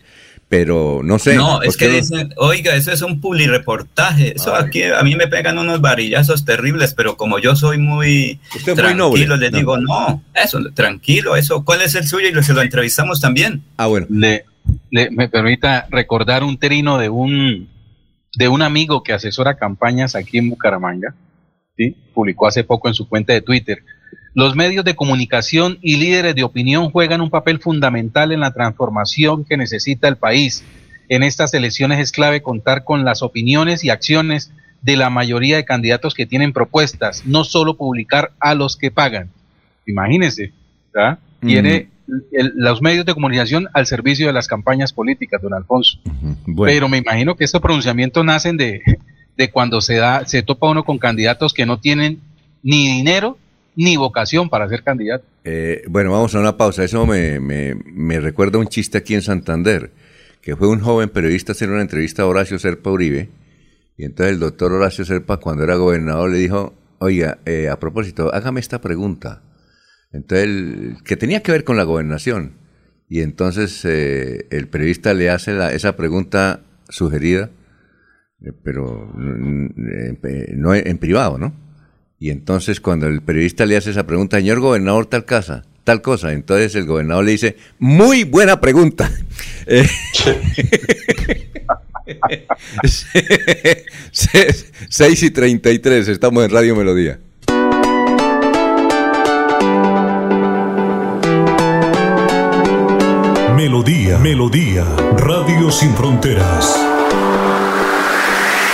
pero no sé. No, es que dicen, oiga, eso es un publireportaje. Eso aquí a mí me pegan unos varillazos terribles, pero como yo soy muy Usted muy tranquilo, noble. les No. digo, no, eso, tranquilo, eso, ¿cuál es el suyo? Y lo- se lo entrevistamos también. Ah, bueno. Le, le- me permita recordar un trino de un, de un amigo que asesora campañas aquí en Bucaramanga. ¿sí? Publicó hace poco en su cuenta de Twitter. Los medios de comunicación y líderes de opinión juegan un papel fundamental en la transformación que necesita el país. En estas elecciones es clave contar con las opiniones y acciones de la mayoría de candidatos que tienen propuestas, no solo publicar a los que pagan. Imagínense, ¿verdad? Tiene el- los medios de comunicación al servicio de las campañas políticas, don Alfonso. Bueno. Pero me imagino que estos pronunciamientos nacen de, de cuando se da, se topa uno con candidatos que no tienen ni dinero ni vocación para ser candidato. Eh, bueno, vamos a una pausa. Eso me, me, me recuerda un chiste aquí en Santander, que fue un joven periodista hacer una entrevista a Horacio Serpa Uribe, y entonces el doctor Horacio Serpa, cuando era gobernador, le dijo, oiga, eh, a propósito, hágame esta pregunta. Entonces, que tenía que ver con la gobernación. Y entonces eh, el periodista le hace la- esa pregunta sugerida, eh, pero no en privado, ¿no? Y entonces cuando el periodista le hace esa pregunta, señor gobernador, tal casa, tal cosa, entonces el gobernador le dice, muy buena pregunta. Eh, se- Seis y 33, estamos en Radio Melodía. Melodía, Melodía, Radio Sin Fronteras.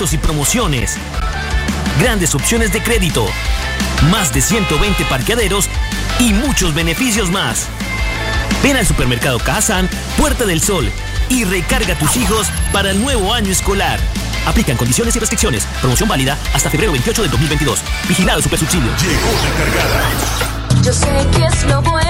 Y promociones, grandes opciones de crédito, más de 120 parqueaderos y muchos beneficios más. Ven al supermercado Cajazán, Puerta del Sol y recarga a tus hijos para el nuevo año escolar. Aplican condiciones y restricciones. Promoción válida hasta febrero 28 del 2022. Vigilado Supersubsidio. Llegó recargada. Yo sé que es lo bueno.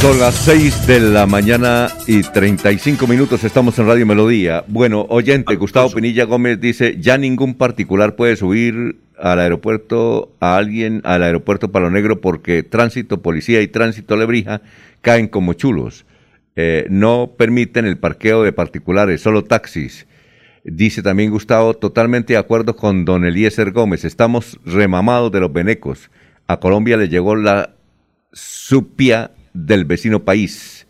Son las 6 de la mañana y 35 minutos, estamos en Radio Melodía. Bueno, oyente, Gustavo Pinilla Gómez dice, ya ningún particular puede subir al aeropuerto a alguien al aeropuerto Palo Negro porque tránsito policía y tránsito Lebrija caen como chulos. Eh, no permiten el parqueo de particulares, solo taxis. Dice también Gustavo, totalmente de acuerdo con don Eliezer Gómez, estamos remamados de los venecos. A Colombia le llegó la supia del vecino país.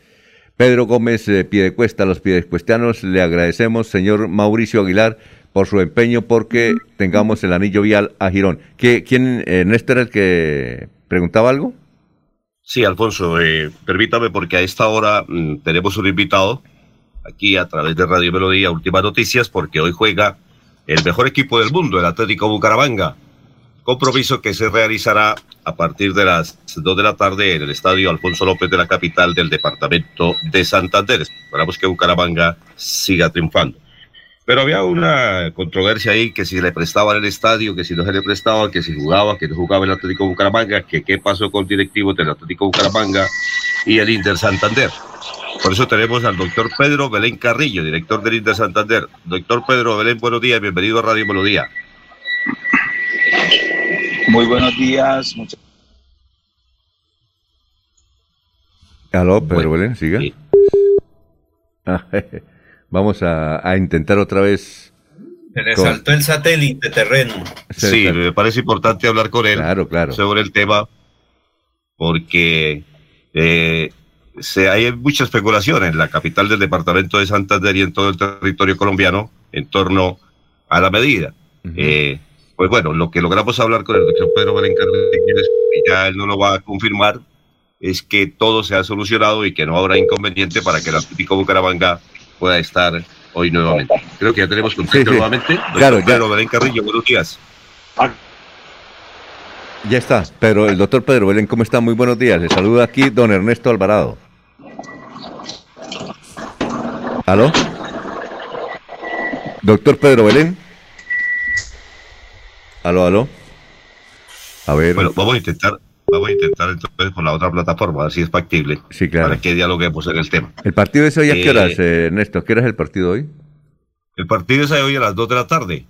Pedro Gómez de Piedecuesta, los piedecuestianos le agradecemos, señor Mauricio Aguilar, por su empeño porque tengamos el anillo vial a Girón. ¿Qué, ¿Quién, eh, Néstor, el que preguntaba algo? Sí, Alfonso, eh, permítame porque a esta hora mm, tenemos un invitado aquí a través de Radio Melodía, Últimas Noticias, porque hoy juega el mejor equipo del mundo, el Atlético Bucaramanga. Compromiso que se realizará a partir de las 2 de la tarde en el estadio Alfonso López de la capital del departamento de Santander. Esperamos que Bucaramanga siga triunfando. Pero había una controversia ahí que si le prestaban el estadio, que si no se le prestaba, que si jugaba, que no jugaba el Atlético Bucaramanga, que qué pasó con directivos del Atlético Bucaramanga y el Inter Santander. Por eso tenemos al doctor Pedro Belén Carrillo, director del Inter Santander. Doctor Pedro Belén, buenos días, bienvenido a Radio Melodía. Muy buenos días. Muchas Aló, Pedro Belén, siga. Ah, Vamos a, a intentar otra vez. Se le con- saltó el satélite terreno. Sí, me parece importante hablar con él Claro, claro. sobre el tema porque eh, se, hay mucha especulación en la capital del departamento de Santander y en todo el territorio colombiano en torno a la medida. Eh, pues bueno, lo que logramos hablar con el doctor Pedro Belén Cardenas, y ya él no lo va a confirmar, es que todo se ha solucionado y que no habrá inconveniente para que el Atlético Bucaramanga pueda estar hoy nuevamente. Creo que ya tenemos contacto Sí, sí. nuevamente. Doctor Claro. Pedro Belén Carrillo, buenos días. Ya está, pero el doctor Pedro Belén, ¿cómo está? Muy buenos días. Le saluda aquí don Ernesto Alvarado. ¿Aló? Doctor Pedro Belén. ¿Aló, aló? A ver. Bueno, vamos a intentar, vamos a intentar entonces con la otra plataforma, a ver si es factible, Sí, claro. para que dialoguemos en el tema. ¿El partido es hoy a qué horas, eh, Ernesto? ¿Qué hora es el partido hoy? El partido es hoy a las 2 de la tarde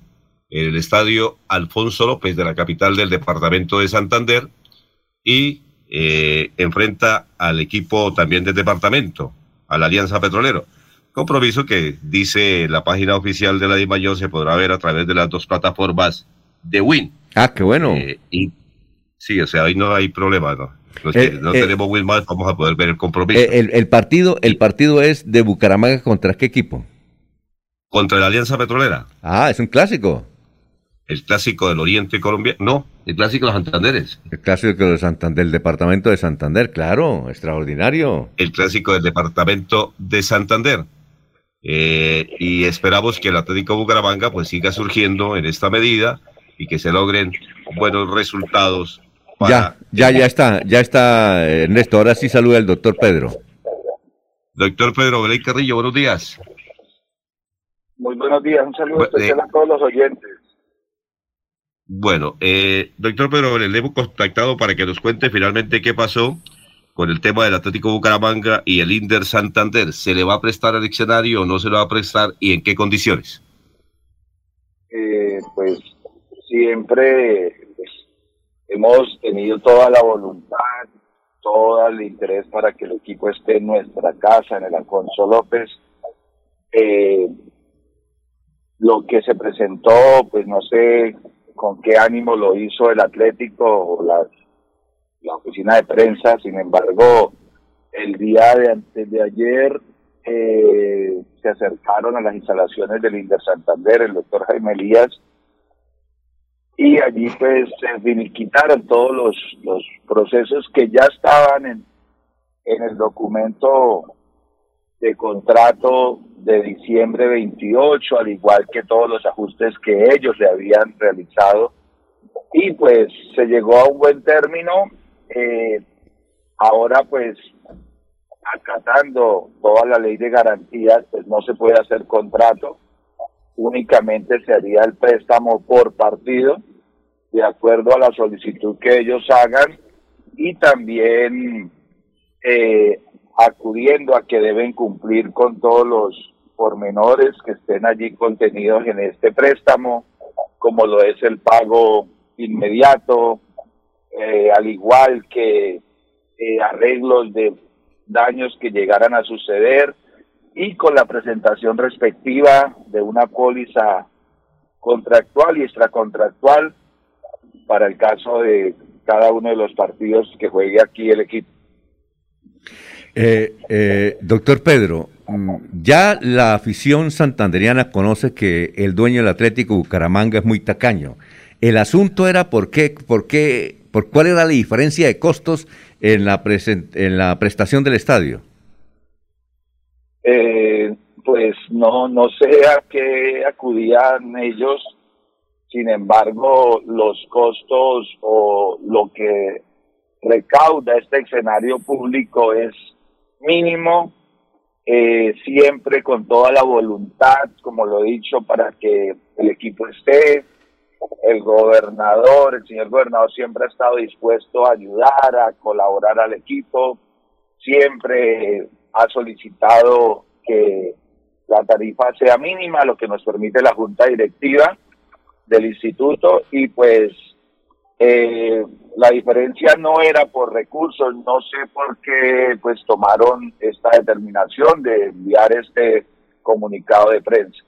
en el estadio Alfonso López de la capital del departamento de Santander y eh, enfrenta al equipo también del departamento, a la Alianza Petrolero. Compromiso que dice la página oficial de la DIMAYOR se podrá ver a través de las dos plataformas de Win. Ah, qué bueno. Eh, y, sí, o sea, ahí no hay problema, ¿no? Los Eh, no eh, tenemos Win más, vamos a poder ver el compromiso. El, el partido, el partido es de Bucaramanga contra qué equipo? Contra la Alianza Petrolera. Ah, es un clásico. El clásico del Oriente colombiano. No, el clásico de los Santanderes. El clásico de Santander, del departamento de Santander, claro, extraordinario. el clásico del departamento de Santander. Eh, y esperamos que el Atlético Bucaramanga pues siga surgiendo en esta medida y que se logren buenos resultados. Ya, ya, ya está, ya está, eh, Ernesto. Ahora sí saluda el doctor Pedro. Doctor Pedro Belén Carrillo, buenos días. Muy buenos días, un saludo Bu- especial eh, a todos los oyentes. Bueno, eh, doctor Pedro Belén, le hemos contactado para que nos cuente finalmente qué pasó con el tema del Atlético Bucaramanga y el Inder Santander. ¿Se le va a prestar el diccionario o no se le va a prestar y en qué condiciones? Eh, pues siempre pues, hemos tenido toda la voluntad, todo el interés para que el equipo esté en nuestra casa, en el Alfonso López. Eh, lo que se presentó, pues no sé con qué ánimo lo hizo el Atlético o la oficina de prensa, sin embargo, el día de antes de ayer eh, se acercaron a las instalaciones del Inder Santander, el doctor Jaime Elías, y allí pues se finiquitaron todos los, los procesos que ya estaban en, en el documento de contrato de diciembre 28, al igual que todos los ajustes que ellos le habían realizado. Y pues se llegó a un buen término. Eh, ahora pues acatando toda la ley de garantías, pues no se puede hacer contrato, únicamente se haría el préstamo por partido, de acuerdo a la solicitud que ellos hagan, y también eh, acudiendo a que deben cumplir con todos los pormenores que estén allí contenidos en este préstamo, como lo es el pago inmediato, eh, al igual que eh, arreglos de daños que llegaran a suceder y con la presentación respectiva de una póliza contractual y extracontractual para el caso de cada uno de los partidos que juegue aquí el equipo. Eh, eh, doctor Pedro, mm, ya la afición santanderiana conoce que el dueño del Atlético Bucaramanga es muy tacaño. El asunto era por qué, por qué, por cuál era la diferencia de costos en la, en la prestación del estadio. Eh, pues no, no sé a qué acudían ellos, sin embargo, los costos o lo que recauda este escenario público es mínimo, eh, siempre con toda la voluntad, como lo he dicho, para que el equipo esté. El gobernador, el señor gobernador siempre ha estado dispuesto a ayudar, a colaborar al equipo, siempre ha solicitado que la tarifa sea mínima, lo que nos permite la junta directiva del instituto y pues eh, la diferencia no era por recursos, no sé por qué pues tomaron esta determinación de enviar este comunicado de prensa.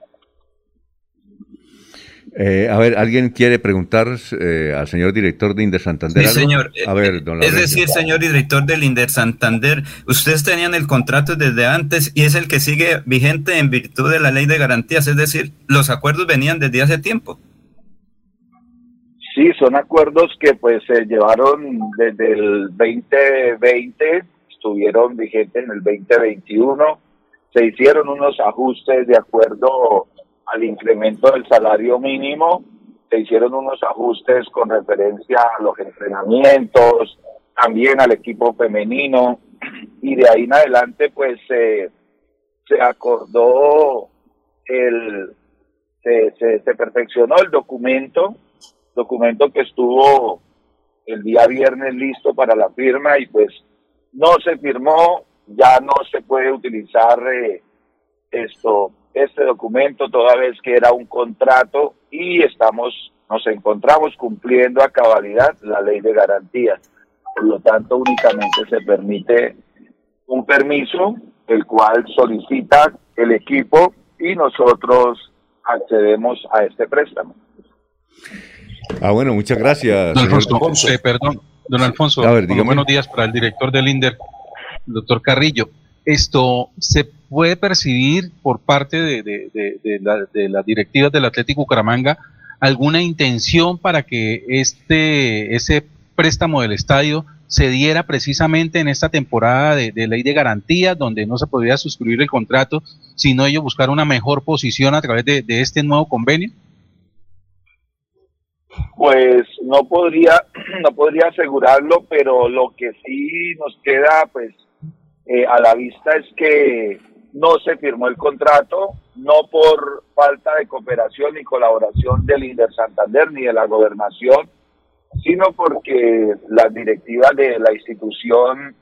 Eh, a ver, ¿alguien quiere preguntar eh, al señor director de Inder Santander? Sí, señor. A ver, don Es decir, señor director del Inder Santander, ustedes tenían el contrato desde antes y es el que sigue vigente en virtud de la ley de garantías, es decir, los acuerdos venían desde hace tiempo. Sí, son acuerdos que pues se llevaron desde el 2020, estuvieron vigentes en el 2021, se hicieron unos ajustes de acuerdo al incremento del salario mínimo, se hicieron unos ajustes con referencia a los entrenamientos, también al equipo femenino y de ahí en adelante pues eh, se acordó el se, se, se perfeccionó el documento documento que estuvo el día viernes listo para la firma y pues no se firmó, ya no se puede utilizar eh, esto, este documento toda vez que era un contrato y estamos, nos encontramos cumpliendo a cabalidad la ley de garantías. Por lo tanto, únicamente se permite un permiso, el cual solicita el equipo y nosotros accedemos a este préstamo. Ah, bueno, muchas gracias. Don. Alfonso, eh, perdón, don Alfonso, A ver, dígame. buenos días para el director del INDER, el doctor Carrillo. Esto se puede percibir por parte de, de- de- de la- de las directivas del Atlético Bucaramanga alguna intención para que este ese préstamo del estadio se diera precisamente en esta temporada de, ley de garantías, donde no se podría suscribir el contrato, sino ellos buscar una mejor posición a través de, de este nuevo convenio. Pues no podría, no podría asegurarlo, pero lo que sí nos queda, pues, eh, a la vista es que no se firmó el contrato, no por falta de cooperación y colaboración del Inder Santander ni de la gobernación, sino porque las directivas de la institución,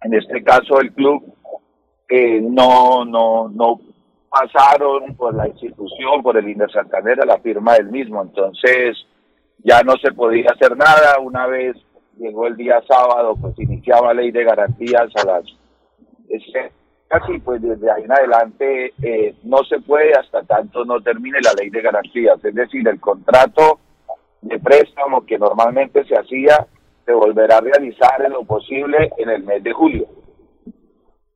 en este caso el club, eh, no, no, no pasaron por la institución, por el Inder Santander a la firma del mismo. Entonces, ya no se podía hacer nada. Una vez llegó el día sábado, pues iniciaba ley de garantías a las casi pues desde ahí en adelante eh, no se puede hasta tanto no termine la ley de garantías. Es decir, el contrato de préstamo que normalmente se hacía se volverá a realizar en lo posible en el mes de julio.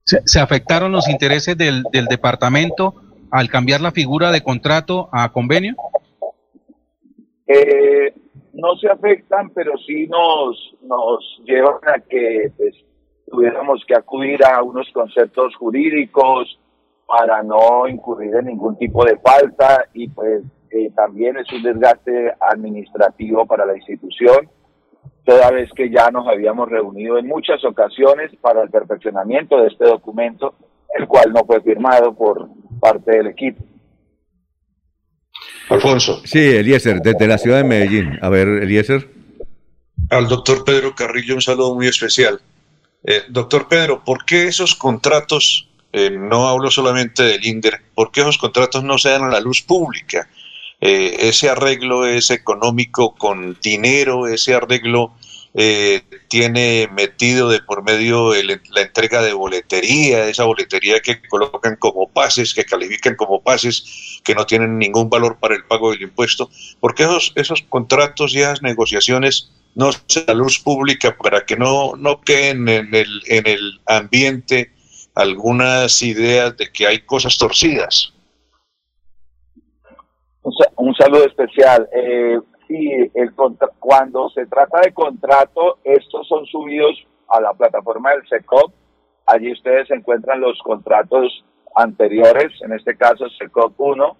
¿Se, se afectaron los intereses del, del departamento al cambiar la figura de contrato a convenio? Eh, no se afectan, pero sí nos, nos llevan a que pues, tuviéramos que acudir a unos conceptos jurídicos para no incurrir en ningún tipo de falta y pues eh, también es un desgaste administrativo para la institución, toda vez que ya nos habíamos reunido en muchas ocasiones para el perfeccionamiento de este documento, el cual no fue firmado por parte del equipo. Alfonso. Sí, Eliezer, desde la ciudad de Medellín. A ver, Eliezer. Al doctor Pedro Carrillo un saludo muy especial. Eh, doctor Pedro, ¿por qué esos contratos, eh, no hablo solamente del INDER, por qué esos contratos no se dan a la luz pública? Eh, ese arreglo es económico con dinero, ese arreglo eh, tiene metido de por medio el- la entrega de boletería, esa boletería que colocan como pases, que califican como pases, que no tienen ningún valor para el pago del impuesto. ¿Por qué esos, esos contratos y esas negociaciones no se la luz pública para que no, no queden en el, en el ambiente algunas ideas de que hay cosas torcidas? Un saludo especial. Eh, sí, el contra- cuando se trata de contrato, estos son subidos a la plataforma del SECOP. Allí ustedes encuentran los contratos anteriores, en este caso SECOP 1.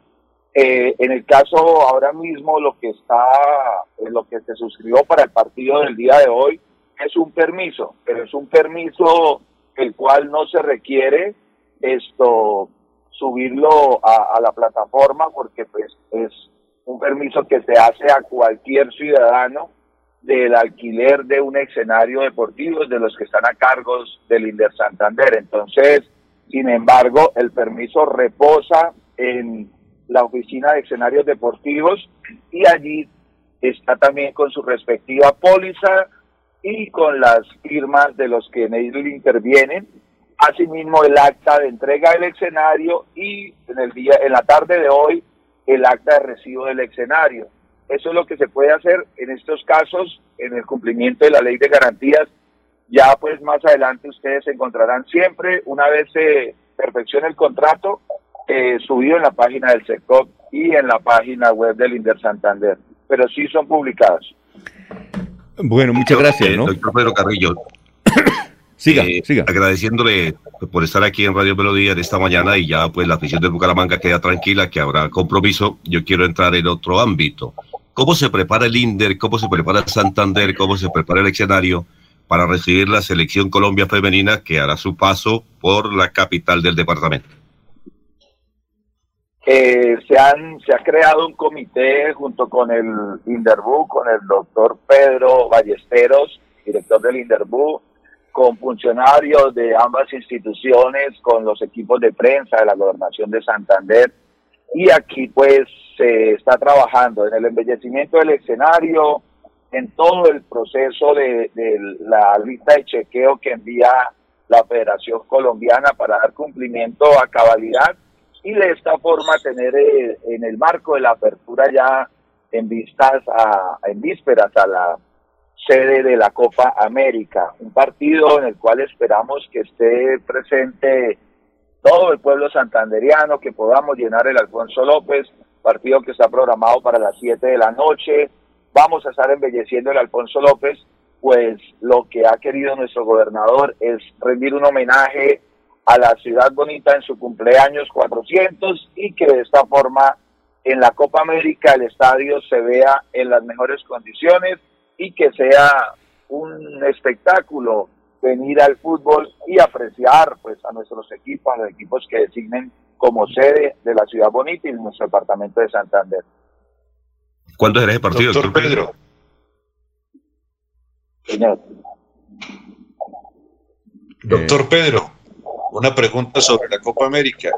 Eh, en el caso ahora mismo, lo que está, eh, lo que se suscribió para el partido del día de hoy es un permiso, pero es un permiso el cual no se requiere esto subirlo a, a la plataforma porque pues es un permiso que se hace a cualquier ciudadano del alquiler de un escenario deportivo de los que están a cargos del Inder Santander. Entonces, sin embargo, el permiso reposa en la oficina de escenarios deportivos y allí está también con su respectiva póliza y con las firmas de los que en él intervienen asimismo el acta de entrega del escenario y en el día en la tarde de hoy el acta de recibo del escenario. Eso es lo que se puede hacer en estos casos, en el cumplimiento de la ley de garantías. Ya pues más adelante ustedes encontrarán siempre, una vez se perfeccione el contrato, eh, subido en la página del SECOP y en la página web del Inder Santander. Pero sí son publicados. Bueno, muchas gracias, Eh, ¿no? Doctor Pedro Carrillo. Siga, eh, siga. Agradeciéndole por estar aquí en Radio Melodía de esta mañana y ya pues la afición de Bucaramanga queda tranquila que habrá compromiso. Yo quiero entrar en otro ámbito. ¿Cómo se prepara el INDER? ¿Cómo se prepara el Santander? ¿Cómo se prepara el escenario para recibir la selección Colombia femenina que hará su paso por la capital del departamento? Eh, se, han, se ha creado un comité junto con el Inderbu, con el doctor Pedro Ballesteros, director del Inderbu, con funcionarios de ambas instituciones, con los equipos de prensa de la gobernación de Santander. Y aquí pues se está trabajando en el embellecimiento del escenario, en todo el proceso de, la lista de chequeo que envía la Federación Colombiana para dar cumplimiento a cabalidad y de esta forma tener eh, en el marco de la apertura ya en vistas a, en vísperas a la sede de la Copa América, un partido en el cual esperamos que esté presente todo el pueblo santanderiano, que podamos llenar el Alfonso López, partido que está programado para las 7 de la noche. Vamos a estar embelleciendo el Alfonso López, pues lo que ha querido nuestro gobernador es rendir un homenaje a la ciudad bonita en su cumpleaños 400 y que de esta forma en la Copa América el estadio se vea en las mejores condiciones y que sea un espectáculo venir al fútbol y apreciar pues a nuestros equipos, a los equipos que designen como sede de la ciudad bonita y de nuestro departamento de Santander. ¿Cuándo será ese partido, Doctor Pedro. Señor. Doctor Pedro, una pregunta sobre la Copa América.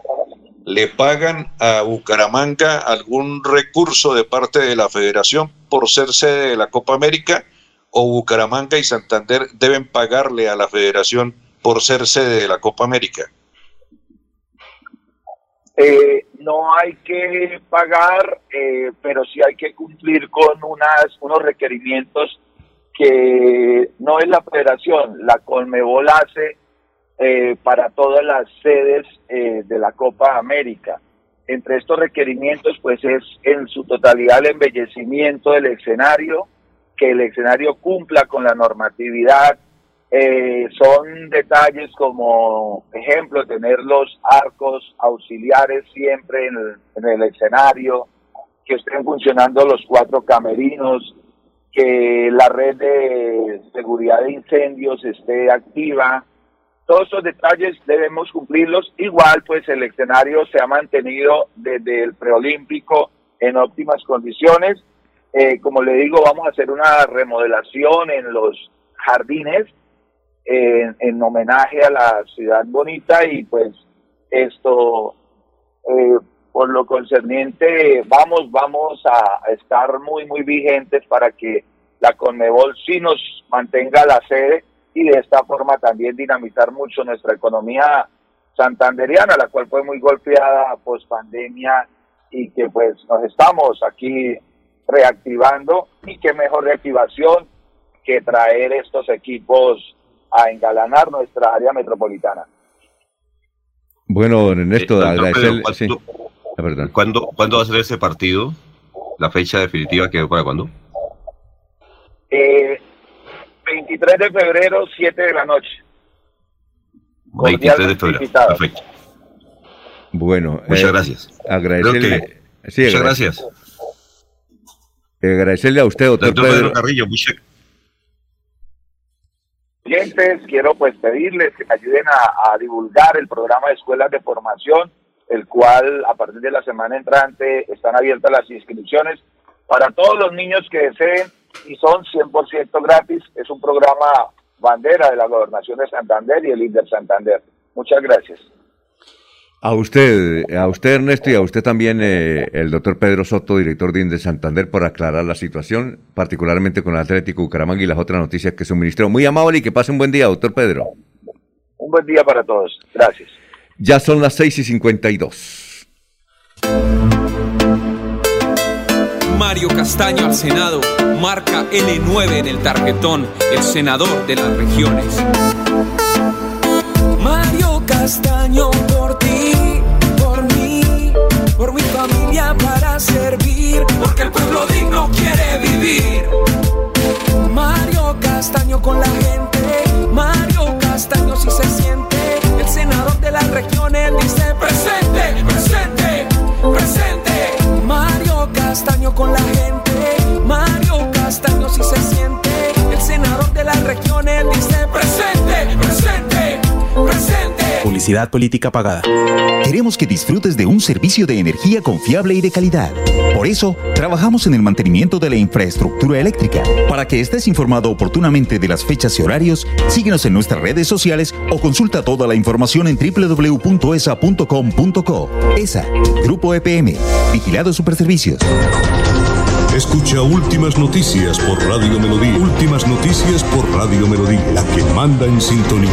¿Le pagan a Bucaramanga algún recurso de parte de la federación por ser sede de la Copa América? ¿O Bucaramanga y Santander deben pagarle a la federación por ser sede de la Copa América? Eh, no hay que pagar, eh, pero sí hay que cumplir con unas, unos requerimientos que no es la federación, la Colmebol hace eh, para todas las sedes eh, de la Copa América. Entre estos requerimientos, pues es en su totalidad el embellecimiento del escenario, que el escenario cumpla con la normatividad. Eh, son detalles como, ejemplo, tener los arcos auxiliares siempre en en el escenario, que estén funcionando los cuatro camerinos, que la red de seguridad de incendios esté activa. Todos esos detalles debemos cumplirlos. Igual, pues el escenario se ha mantenido desde el preolímpico en óptimas condiciones. Eh, como le digo, vamos a hacer una remodelación en los jardines en, en homenaje a la ciudad bonita y pues esto eh, por lo concerniente vamos vamos a estar muy muy vigentes para que la Conmebol sí nos mantenga la sede y de esta forma también dinamizar mucho nuestra economía santanderiana, la cual fue muy golpeada post pandemia y que pues nos estamos aquí reactivando y qué mejor reactivación que traer estos equipos a engalanar nuestra área metropolitana. Bueno, don Ernesto, Eh, agradecerle. Pedro, sí. ¿cuándo- Ah, perdón. ¿Cuándo, ¿Cuándo va a ser ese partido? ¿La fecha definitiva que para cuándo? Eh, 23 de febrero, 7 de la noche. 23 de febrero. Perfecto. Bueno, Muchas eh, gracias. Agradecerle. Creo sí, Muchas gracias. eh, agradecerle a usted, doctor, Doctor Pedro Pedro. Carrillo, muchas oyentes, quiero pues pedirles que me ayuden a, a divulgar el programa de escuelas de formación, el cual a partir de la semana entrante están abiertas las inscripciones para todos los niños que deseen y son 100% gratis. Es un programa bandera de la Gobernación de Santander y el INDER Santander. Muchas gracias. A usted, a usted Ernesto y a usted también, eh, el doctor Pedro Soto, director de INDE Santander, por aclarar la situación, particularmente con el Atlético Bucaramanga y las otras noticias que suministró. Muy amable y que pase un buen día, doctor Pedro. Un buen día para todos. Gracias. Ya son las 6 y 52. Mario Castaño al Senado, marca N9 en el tarjetón, el senador de las regiones. Mario Castaño por ti, por mí, por mi familia para servir, porque el pueblo digno quiere vivir. Mario Castaño con la gente, Mario Castaño si se siente, Publicidad política pagada. Queremos que disfrutes de un servicio de energía confiable y de calidad. Por eso, trabajamos en el mantenimiento de la infraestructura eléctrica. Para que estés informado oportunamente de las fechas y horarios, síguenos en nuestras redes sociales o consulta toda la información en www.esa.com.co. ESA, Grupo EPM, Vigilado Superservicios. Escucha Últimas Noticias por Radio Melodía. Últimas Noticias por Radio Melodía, la que manda en sintonía.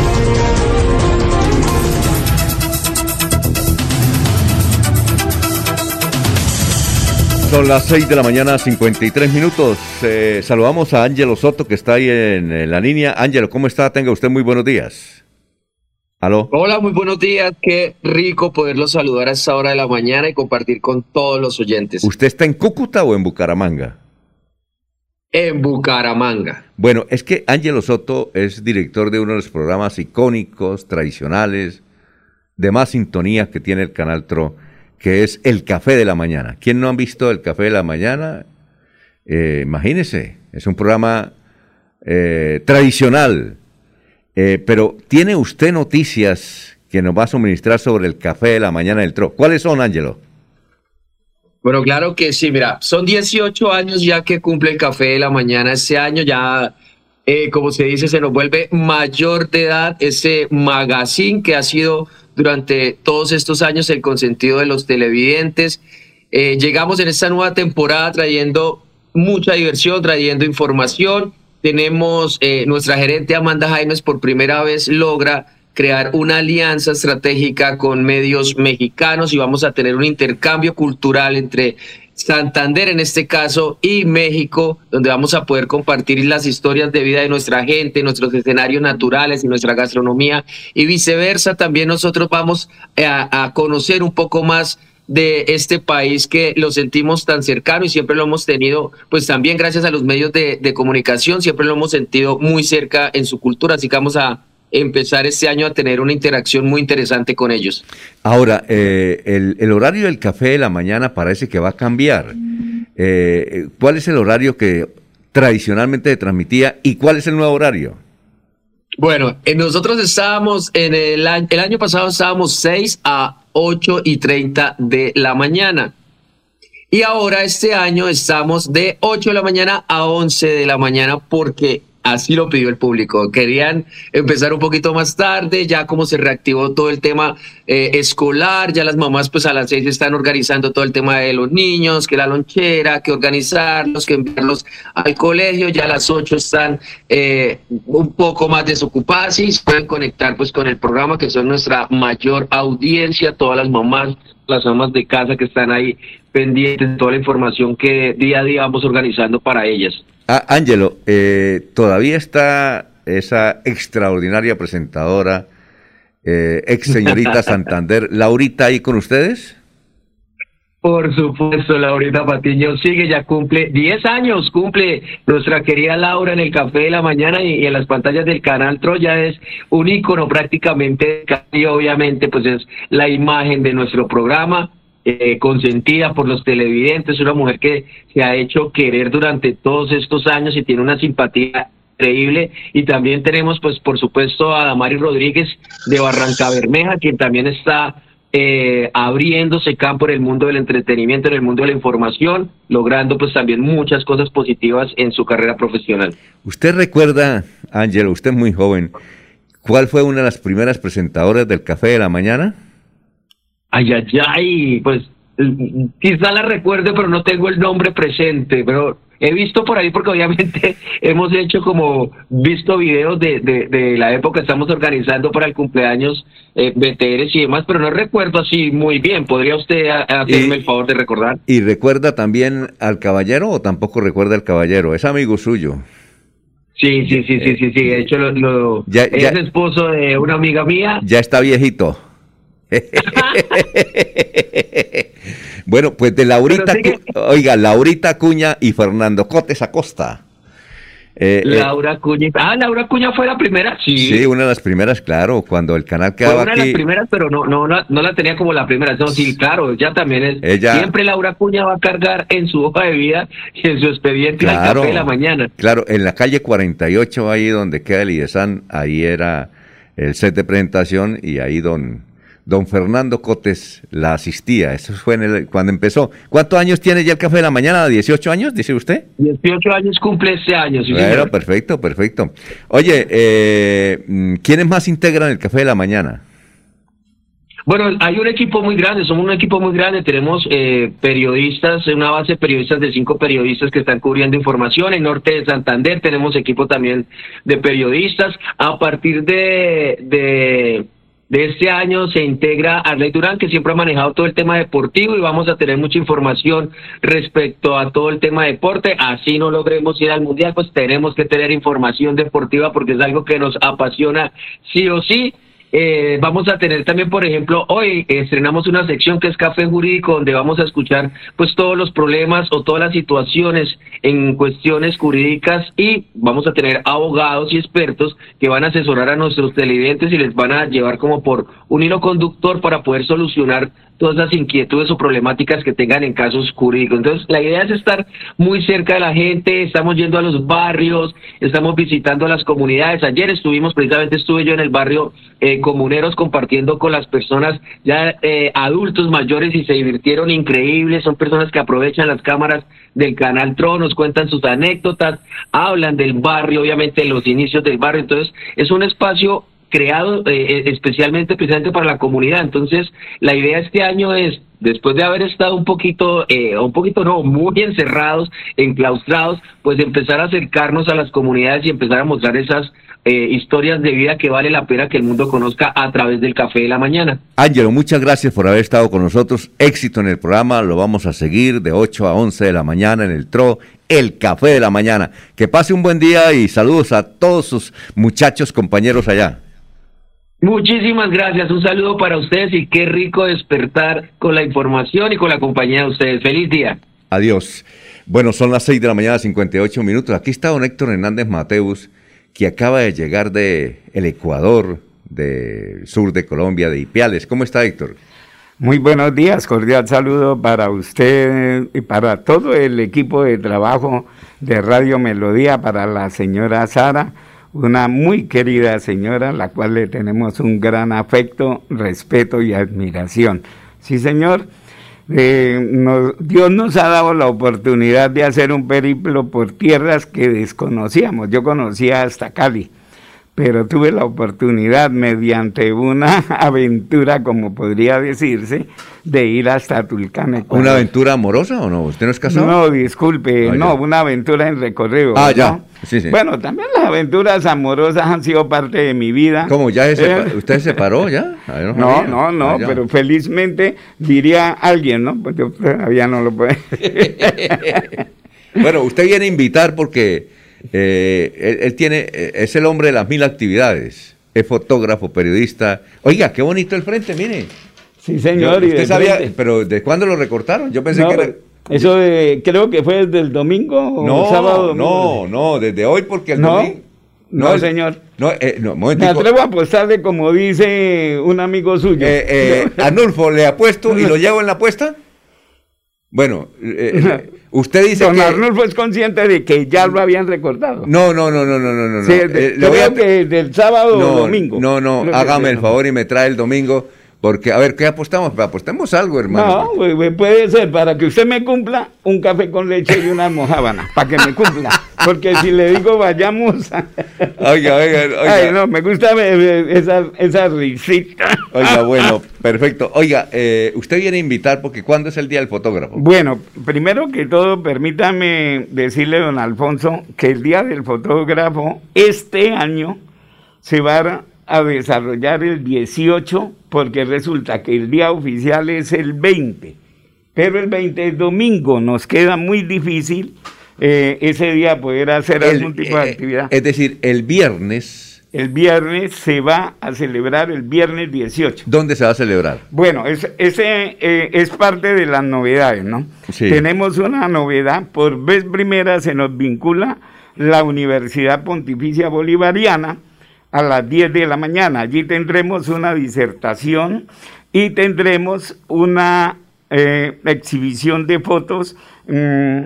Son las 6 de la mañana, 53 minutos. Eh, saludamos a Ángelo Soto, que está ahí en, en la línea. Ángelo, ¿cómo está? Tenga usted muy buenos días. ¿Aló? Hola, muy buenos días. Qué rico poderlos saludar a esta hora de la mañana y compartir con todos los oyentes. ¿Usted está en Cúcuta o en Bucaramanga? En Bucaramanga. Bueno, es que Ángelo Soto es director de uno de los programas icónicos, tradicionales, de más sintonía que tiene el canal TRO, que es El Café de la Mañana. ¿Quién no han visto El Café de la Mañana? Eh, imagínense, es un programa eh, tradicional, eh, pero ¿tiene usted noticias que nos va a suministrar sobre el Café de la Mañana del TRO? ¿Cuáles son, Ángelo? Bueno, claro que sí, mira, son 18 años ya que cumple el café de la mañana. Este año ya, eh, como se dice, se nos vuelve mayor de edad ese magazine que ha sido durante todos estos años el consentido de los televidentes. Eh, llegamos en esta nueva temporada trayendo mucha diversión, trayendo información. Tenemos eh, nuestra gerente Amanda Jaimes por primera vez logra crear una alianza estratégica con medios mexicanos y vamos a tener un intercambio cultural entre Santander en este caso y México, donde vamos a poder compartir las historias de vida de nuestra gente, nuestros escenarios naturales y nuestra gastronomía y viceversa. También nosotros vamos a, a conocer un poco más de este país que lo sentimos tan cercano y siempre lo hemos tenido, pues también gracias a los medios de, de comunicación, siempre lo hemos sentido muy cerca en su cultura, así que vamos a empezar este año a tener una interacción muy interesante con ellos. Ahora, eh, el, el horario del café de la mañana parece que va a cambiar. Eh, ¿Cuál es el horario que tradicionalmente se transmitía y cuál es el nuevo horario? Bueno, eh, nosotros estábamos en el año, el año pasado estábamos 6 a 8 y 30 de la mañana. Y ahora este año estamos de 8 de la mañana a 11 de la mañana porque así lo pidió el público. Querían empezar un poquito más tarde, ya como se reactivó todo el tema eh, escolar, ya las mamás pues a las seis están organizando todo el tema de los niños, que la lonchera, que organizarlos, que enviarlos al colegio, ya a las ocho están eh, un poco más desocupadas y se pueden conectar pues con el programa que son nuestra mayor audiencia, todas las mamás, las amas de casa que están ahí pendientes de toda la información que día a día vamos organizando para ellas. Ah, Ángelo, eh, todavía está esa extraordinaria presentadora, eh, ex señorita Santander, Laurita, ahí con ustedes. Por supuesto, Laurita Patiño sigue, ya cumple 10 años, cumple nuestra querida Laura en el café de la mañana y, y en las pantallas del canal Troya es un ícono prácticamente y obviamente pues es la imagen de nuestro programa, eh, consentida por los televidentes, una mujer que se ha hecho querer durante todos estos años y tiene una simpatía increíble y también tenemos pues por supuesto a Damari Rodríguez de Barranca Bermeja quien también está eh, abriéndose campo en el mundo del entretenimiento, en el mundo de la información, logrando pues también muchas cosas positivas en su carrera profesional. ¿Usted recuerda, Ángelo, usted es muy joven, cuál fue una de las primeras presentadoras del Café de la Mañana? Ay, ay, ay, pues quizá la recuerde, pero no tengo el nombre presente, pero he visto por ahí porque obviamente hemos hecho como visto videos de, de, de la época que estamos organizando para el cumpleaños eh, BTRs y demás, pero no recuerdo así muy bien. ¿Podría usted a- hacerme el favor de recordar? ¿Y recuerda también al caballero o tampoco recuerda al caballero? Es amigo suyo. Sí, sí, sí, sí, sí, sí. De hecho, lo, lo- Ya- ya- es esposo de una amiga mía. Ya está viejito. bueno, pues de Laurita, sigue- oiga, Laurita Cuña y Fernando Cotes Acosta. Eh, eh, Laura Cuña. Ah, Laura Cuña fue la primera. Sí. sí, una de las primeras, claro, cuando el canal Fue quedaba una de las primeras, pero no, no, no, no la tenía como la primera. No, sí, claro, ella también es. Ella- Siempre Laura Cuña va a cargar en su hoja de vida y en su expediente al café de la mañana. claro, en la calle 48, ahí donde queda el IDESAN, ahí era el set de presentación y ahí don, don Fernando Cotes la asistía. Eso fue en el- cuando empezó. ¿Cuántos años tiene ya el café de la mañana? ¿18 años, dice usted? 18 años cumple este año, sí, Bueno, perfecto, perfecto. Oye, eh, mm, ¿quiénes más integran el café de la mañana? Bueno, hay un equipo muy grande, somos un equipo muy grande, tenemos eh, periodistas, una base de periodistas de cinco periodistas que están cubriendo información, en Norte de Santander tenemos equipo también de periodistas, a partir de, de, de este año se integra Arley Durán, que siempre ha manejado todo el tema deportivo y vamos a tener mucha información respecto a todo el tema de deporte, así no logremos ir al Mundial, pues tenemos que tener información deportiva porque es algo que nos apasiona sí o sí. Eh, vamos a tener también, por ejemplo, hoy estrenamos una sección que es Café Jurídico, donde vamos a escuchar pues todos los problemas o todas las situaciones en cuestiones jurídicas y vamos a tener abogados y expertos que van a asesorar a nuestros televidentes y les van a llevar como por un hilo conductor para poder solucionar todas las inquietudes o problemáticas que tengan en casos jurídicos. Entonces, la idea es estar muy cerca de la gente, estamos yendo a los barrios, estamos visitando a las comunidades. Ayer estuvimos, precisamente estuve yo en el barrio eh, Comuneros compartiendo con las personas ya eh, adultos mayores y se divirtieron increíble. Son personas que aprovechan las cámaras del canal Tron, nos cuentan sus anécdotas, hablan del barrio, obviamente los inicios del barrio. Entonces, es un espacio creado eh, especialmente precisamente para la comunidad. Entonces, la idea este año es, después de haber estado un poquito, eh, un poquito no, muy encerrados, enclaustrados, pues empezar a acercarnos a las comunidades y empezar a mostrar esas eh, historias de vida que vale la pena que el mundo conozca a través del café de la mañana. Ángelo, muchas gracias por haber estado con nosotros. Éxito en el programa, lo vamos a seguir de 8 a 11 de la mañana en el TRO, el café de la mañana. Que pase un buen día y saludos a todos sus muchachos compañeros allá. Muchísimas gracias, un saludo para ustedes y qué rico despertar con la información y con la compañía de ustedes. Feliz día. Adiós. Bueno, son las 6 de la mañana, 58 minutos. Aquí está don Héctor Hernández Mateus, que acaba de llegar de el Ecuador, del sur de Colombia, de Ipiales. ¿Cómo está Héctor? Muy buenos días, cordial saludo para usted y para todo el equipo de trabajo de Radio Melodía, para la señora Sara, una muy querida señora, la cual le tenemos un gran afecto, respeto y admiración. Sí, señor. Eh, nos- Dios nos ha dado la oportunidad de hacer un periplo por tierras que desconocíamos. Yo conocía hasta Cali, pero tuve la oportunidad mediante una aventura, como podría decirse, de ir hasta Tulcán. Ecuador. ¿Una aventura amorosa o no? ¿Usted no es casado? No, disculpe, Ah, no, ya. una aventura en recorrido. Ah, ¿no? ya. Sí, sí. Bueno, también las aventuras amorosas han sido parte de mi vida. ¿Cómo? ¿Ya se Eh, ¿Usted se separó ya? Ah, no, no, no, Ah, pero felizmente diría alguien, ¿no? Pues yo todavía no lo puedo. Bueno, usted viene a invitar porque eh, él, él tiene, eh, es el hombre de las mil actividades. Es fotógrafo, periodista. Oiga, qué bonito el frente, mire. Sí, señor. Yo- usted sabía, frente. pero ¿de cuándo lo recortaron? Yo pensé No, que era... Eso de- creo que fue desde el domingo o No, sábado. domingo. no, no, desde hoy porque el No, domingo... no, el- señor. No, eh, no, Me atrevo a apostarle como dice un amigo suyo. Eh, eh, Anulfo, ¿le apuesto y lo llevo en la apuesta? Bueno, eh, eh, usted dice Don que... Arnulfo es consciente de que ya lo habían recortado. No, no, no, no, no, no, no. Sí, de- Eh, a- que del sábado no, o domingo. No, no, hágame el favor y me trae el domingo, Porque, a ver, ¿qué apostamos? Apostemos algo, hermano. No, puede ser para que usted me cumpla un café con leche y una mojábana, para que me cumpla. Porque si le digo vayamos. Oiga, oiga, oiga. Ay, no, me gusta esa, esa risita. Oiga, bueno, perfecto. Oiga, eh, usted viene a invitar porque ¿cuándo es el Día del Fotógrafo? Bueno, primero que todo, permítame decirle, don Alfonso, que el Día del Fotógrafo este año se va a desarrollar el 18 porque resulta que el día oficial es el 20, pero el 20 es domingo, nos queda muy difícil eh, ese día poder hacer El- algún tipo de eh, actividad. Es decir, el viernes, El viernes se va a celebrar el viernes 18. ¿dónde se va a celebrar? Bueno, es- ese eh, es parte de las novedades, ¿no? Sí. Tenemos una novedad, por vez primera se nos vincula la Universidad Pontificia Bolivariana a las 10 de la mañana. Allí tendremos una disertación y tendremos una eh, exhibición de fotos mm,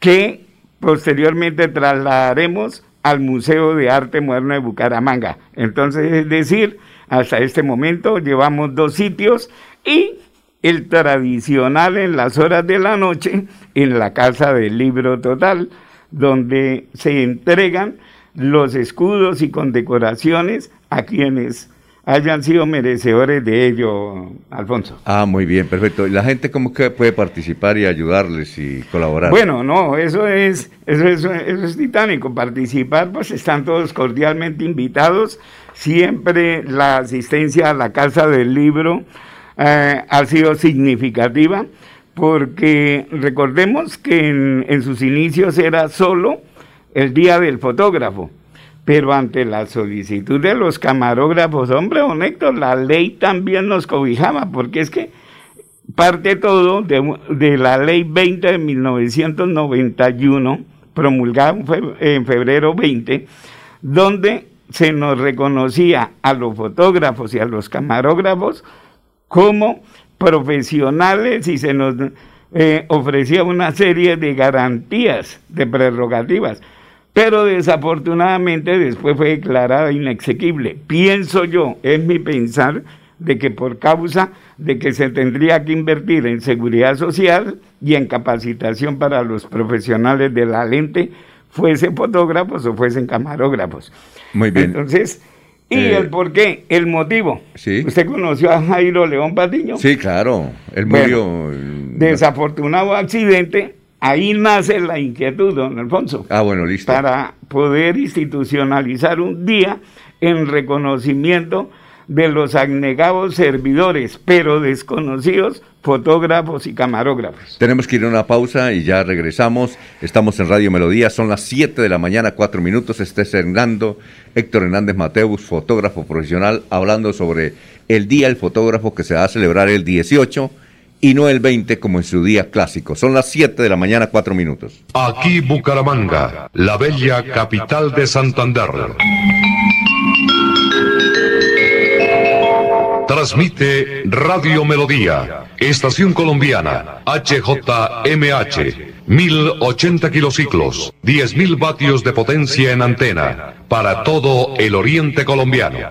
que posteriormente trasladaremos al Museo de Arte Moderno de Bucaramanga. Entonces, es decir, hasta este momento llevamos dos sitios y el tradicional en las horas de la noche en la Casa del Libro Total, donde se entregan los escudos y condecoraciones a quienes hayan sido merecedores de ello, Alfonso. Ah, muy bien, perfecto. ¿Y la gente cómo que puede participar y ayudarles y colaborar? Bueno, no, eso es, eso es, eso es titánico. Participar, pues están todos cordialmente invitados. Siempre la asistencia a la Casa del Libro eh, ha sido significativa porque recordemos que en, en sus inicios era solo el día del fotógrafo. Pero ante la solicitud de los camarógrafos, hombre, don Héctor, la ley también nos cobijaba, porque es que parte todo de, la ley 20 de 1991, promulgada en febrero 20, donde se nos reconocía a los fotógrafos y a los camarógrafos como profesionales y se nos eh, ofrecía una serie de garantías, de prerrogativas. Pero desafortunadamente después fue declarada inexequible. Pienso yo, es mi pensar, de que por causa de que se tendría que invertir en seguridad social y en capacitación para los profesionales de la lente, fuesen fotógrafos o fuesen camarógrafos. Muy bien. Entonces, ¿y Eh, el por qué? El motivo. Sí. ¿Usted conoció a Jairo León Patiño? Sí, claro. Él Bueno, murió. Desafortunado accidente, ahí nace la inquietud, don Alfonso, Ah, bueno, listo. para poder institucionalizar un día en reconocimiento de los abnegados servidores, pero desconocidos, fotógrafos y camarógrafos. Tenemos que ir a una pausa y ya regresamos. Estamos en Radio Melodía, son las 7 de la mañana, 4 minutos. Este es Hernando, Héctor Hernández Mateus, fotógrafo profesional, hablando sobre el Día del Fotógrafo que se va a celebrar el 18 y no el 20 como en su día clásico. Son las 7 de la mañana, 4 minutos. Aquí Bucaramanga, la bella capital de Santander. Transmite Radio Melodía, Estación Colombiana, HJMH, 1080 kilociclos, 10.000 vatios de potencia en antena, para todo el oriente colombiano.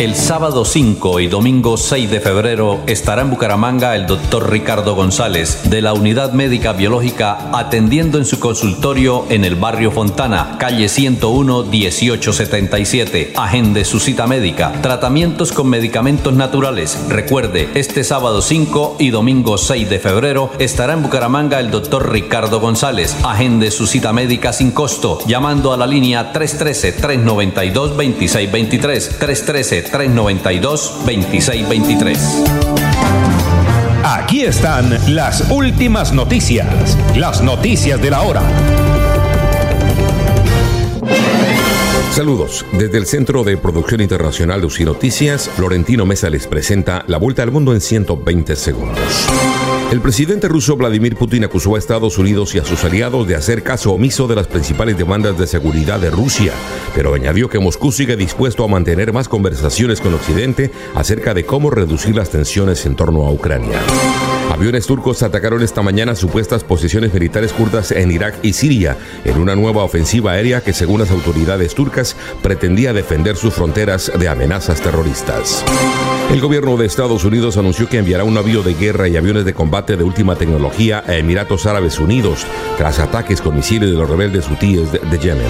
El sábado 5 y domingo 6 de febrero estará en Bucaramanga el doctor Ricardo González de la Unidad Médica Biológica atendiendo en su consultorio en el barrio Fontana, calle 101 1877. Agende su cita médica. Tratamientos con medicamentos naturales. Recuerde, este sábado 5 y domingo 6 de febrero estará en Bucaramanga el doctor Ricardo González. Agende su cita médica sin costo llamando a la línea 313-392-2623. 313-392-2623. Aquí están las últimas noticias, las noticias de la hora. Saludos. Desde el Centro de Producción Internacional de UCI Noticias, Florentino Mesa les presenta la vuelta al mundo en 120 segundos. El presidente ruso Vladimir Putin acusó a Estados Unidos y a sus aliados de hacer caso omiso de las principales demandas de seguridad de Rusia, pero añadió que Moscú sigue dispuesto a mantener más conversaciones con Occidente acerca de cómo reducir las tensiones en torno a Ucrania. Aviones turcos atacaron esta mañana supuestas posiciones militares kurdas en Irak y Siria en una nueva ofensiva aérea que según las autoridades turcas pretendía defender sus fronteras de amenazas terroristas. El gobierno de Estados Unidos anunció que enviará un navío de guerra y aviones de combate de última tecnología a Emiratos Árabes Unidos tras ataques con misiles de los rebeldes hutíes de, de Yemen.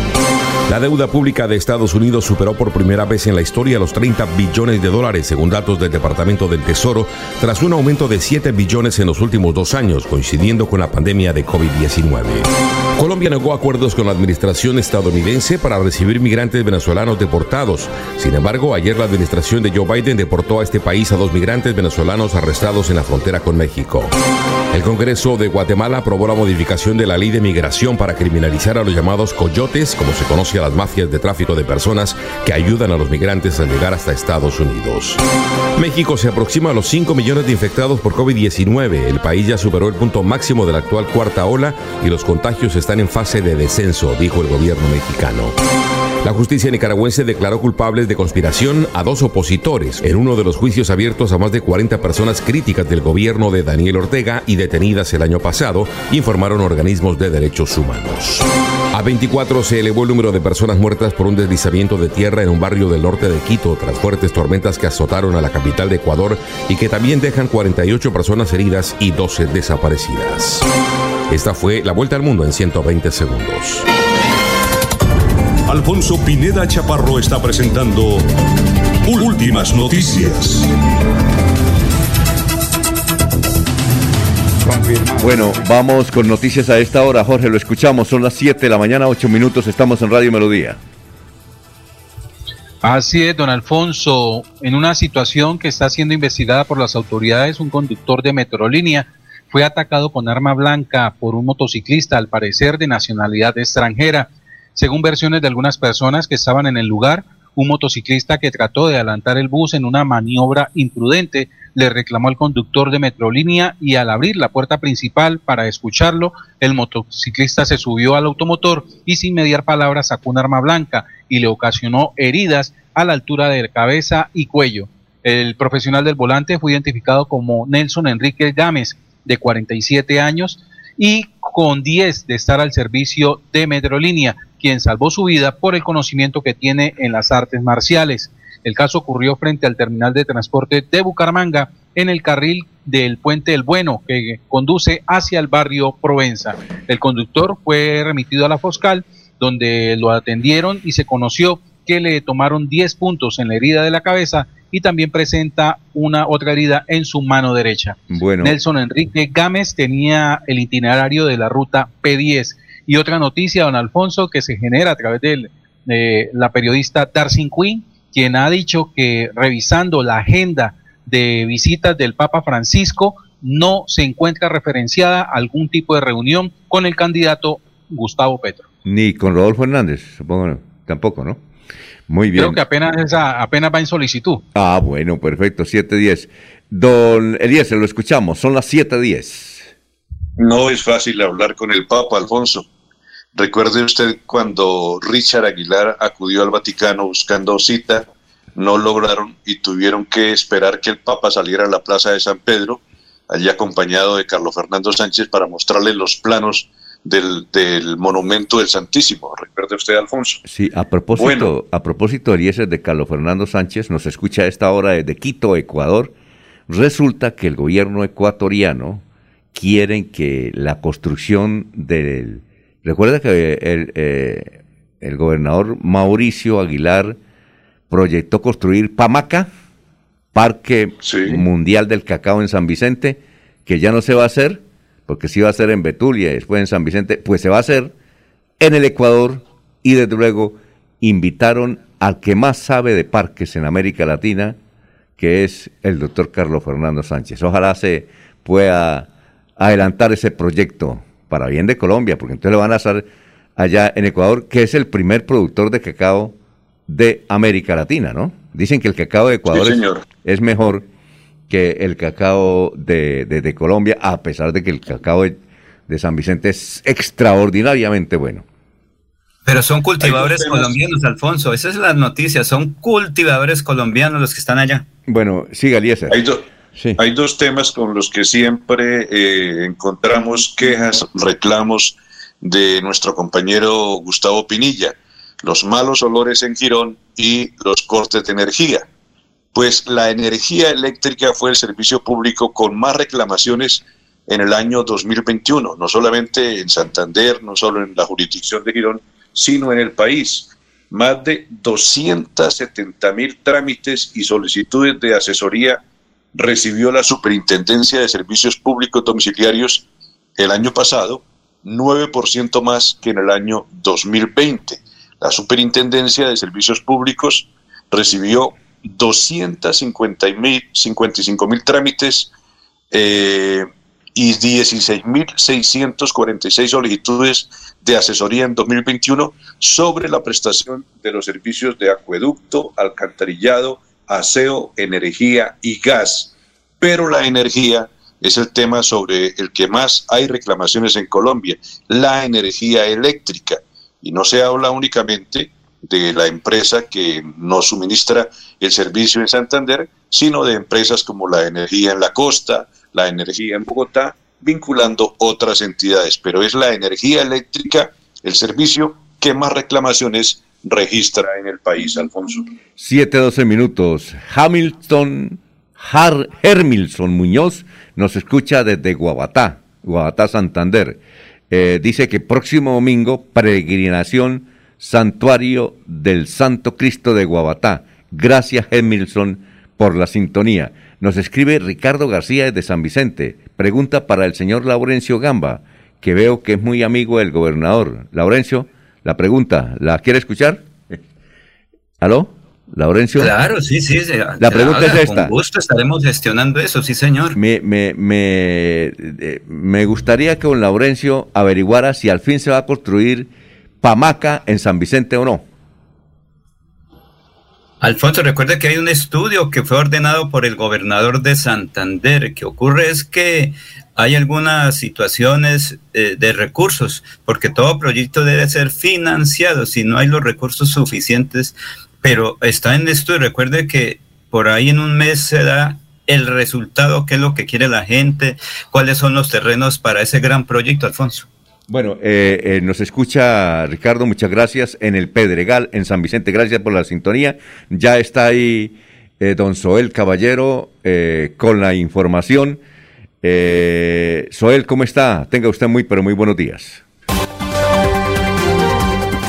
La deuda pública de Estados Unidos superó por primera vez en la historia los 30 billones de dólares, según datos del Departamento del Tesoro, tras un aumento de 7 billones en los últimos dos años, coincidiendo con la pandemia de COVID-19. Colombia negó acuerdos con la administración estadounidense para recibir migrantes venezolanos deportados. Sin embargo, ayer la administración de Joe Biden deportó a este país a dos migrantes venezolanos arrestados en la frontera con México. El Congreso de Guatemala aprobó la modificación de la ley de migración para criminalizar a los llamados coyotes, como se conoce a las mafias de tráfico de personas que ayudan a los migrantes a llegar hasta Estados Unidos. México se aproxima a los 5 millones de infectados por COVID-19. El país ya superó el punto máximo de la actual cuarta ola y los contagios están en fase de descenso, dijo el gobierno mexicano. La justicia nicaragüense declaró culpables de conspiración a dos opositores en uno de los juicios abiertos a más de 40 personas críticas del gobierno de Daniel Ortega y detenidas el año pasado, informaron organismos de derechos humanos. A 24 se elevó el número de personas muertas por un deslizamiento de tierra en un barrio del norte de Quito tras fuertes tormentas que azotaron a la capital de Ecuador y que también dejan 48 personas heridas y 12 desaparecidas. Esta fue la vuelta al mundo en 120 segundos. Alfonso Pineda Chaparro está presentando Últimas Noticias. Bueno, vamos con noticias a esta hora. Jorge, lo escuchamos. Son las 7 de la mañana, 8 minutos. Estamos en Radio Melodía. Así es, don Alfonso. En una situación que está siendo investigada por las autoridades, un conductor de Metrolínea fue atacado con arma blanca por un motociclista, al parecer de nacionalidad extranjera. Según versiones de algunas personas que estaban en el lugar, un motociclista que trató de adelantar el bus en una maniobra imprudente le reclamó al conductor de Metrolínea y al abrir la puerta principal para escucharlo, el motociclista se subió al automotor y sin mediar palabras sacó un arma blanca y le ocasionó heridas a la altura de cabeza y cuello. El profesional del volante fue identificado como Nelson Enrique Gámez, de 47 años, y con 10 de estar al servicio de Metrolínea, quien salvó su vida por el conocimiento que tiene en las artes marciales. El caso ocurrió frente al terminal de transporte de Bucaramanga, en el carril del Puente del Bueno, que conduce hacia el barrio Provenza. El conductor fue remitido a la Foscal, donde lo atendieron y se conoció que le tomaron 10 puntos en la herida de la cabeza y también presenta una otra herida en su mano derecha. Bueno. Nelson Enrique Gámez tenía el itinerario de la ruta P10. Y otra noticia, don Alfonso, que se genera a través de eh, la periodista Darcy Quinn, quien ha dicho que revisando la agenda de visitas del Papa Francisco, no se encuentra referenciada algún tipo de reunión con el candidato Gustavo Petro. Ni con Rodolfo Hernández, supongo, no. tampoco, ¿no? Muy bien. Creo que apenas, esa, apenas va en solicitud. Ah, bueno, perfecto, 7.10. Don Elías, lo escuchamos, son las 7.10. No es fácil hablar con el Papa, Alfonso. Recuerde usted cuando Richard Aguilar acudió al Vaticano buscando cita, no lograron y tuvieron que esperar que el Papa saliera a la Plaza de San Pedro, allí acompañado de Carlos Fernando Sánchez, para mostrarle los planos del, del monumento del Santísimo. Recuerde usted, Alfonso. Sí, a propósito, a propósito, Eliezer, de Carlos Fernando Sánchez, nos escucha a esta hora desde Quito, Ecuador. Resulta que el gobierno ecuatoriano quiere que la construcción del... Recuerda que el, eh, el gobernador Mauricio Aguilar proyectó construir Pamaca, Parque Mundial del Cacao en San Vicente, que ya no se va a hacer, porque se iba a hacer en Betulia y después en San Vicente, pues se va a hacer en el Ecuador y desde luego invitaron al que más sabe de parques en América Latina, que es el doctor Carlos Fernando Sánchez. Ojalá se pueda adelantar ese proyecto para bien de Colombia, porque entonces lo van a hacer allá en Ecuador, que es el primer productor de cacao de América Latina, ¿no? Dicen que el cacao de Ecuador Sí, es- señor. es, mejor que el cacao de, de- de Colombia, a pesar de que el cacao de, de San Vicente es extraordinariamente bueno. Pero son cultivadores colombianos, Alfonso. Esa es la noticia. Son cultivadores colombianos los que están allá. Bueno, siga Eliezer. Hay, do- Hay dos temas con los que siempre eh, encontramos quejas, reclamos de nuestro compañero Gustavo Pinilla, los malos olores en Girón y los cortes de energía. Pues la energía eléctrica fue el servicio público con más reclamaciones en el año 2021, no solamente en Santander, no solo en la jurisdicción de Girón, sino en el país. Más de 270 mil trámites y solicitudes de asesoría recibió la Superintendencia de Servicios Públicos Domiciliarios el año pasado, 9% más que en el año 2020. La Superintendencia de Servicios Públicos recibió 255 mil trámites eh, y 16.646 solicitudes de asesoría en 2021 sobre la prestación de los servicios de acueducto, alcantarillado, aseo, energía y gas. Pero la energía es el tema sobre el que más hay reclamaciones en Colombia, la energía eléctrica. Y no se habla únicamente de la empresa que nos suministra el servicio en Santander, sino de empresas como la energía en la costa, la energía en Bogotá, vinculando otras entidades. Pero es la energía eléctrica el servicio que más reclamaciones registra en el país, Alfonso. 7-12 minutos. Hamilton Har Hermilson Muñoz nos escucha desde Guabatá, Guabatá, Santander. Eh, dice que próximo domingo, peregrinación, santuario del Santo Cristo de Guabatá. Gracias, Hermilson, por la sintonía. Nos escribe Ricardo García desde San Vicente. Pregunta para el señor Laurencio Gamba, que veo que es muy amigo del gobernador. Laurencio, la pregunta, ¿la quiere escuchar? ¿Aló? Laurencio. Claro, sí, sí. se- La se pregunta haga, es esta. Con gusto estaremos gestionando eso, sí, señor. Me, me, me, eh, me gustaría que don Laurencio averiguara si al fin se va a construir Pamaca en San Vicente o no. Alfonso, recuerde que hay un estudio que fue ordenado por el gobernador de Santander. Que ocurre es que hay algunas situaciones eh, de recursos, porque todo proyecto debe ser financiado si no hay los recursos suficientes, pero está en estudio. Recuerde que por ahí en un mes se da el resultado, qué es lo que quiere la gente, cuáles son los terrenos para ese gran proyecto, Alfonso. Bueno, eh, eh, nos escucha Ricardo, muchas gracias, en el Pedregal, en San Vicente, gracias por la sintonía. Ya está ahí eh, don Soel Caballero con la información. Eh, Soel, ¿cómo está? Tenga usted muy, pero muy buenos días.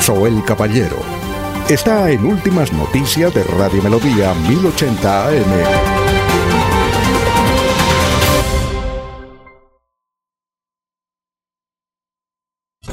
Soel Caballero está en Últimas Noticias de Radio Melodía 1080 AM.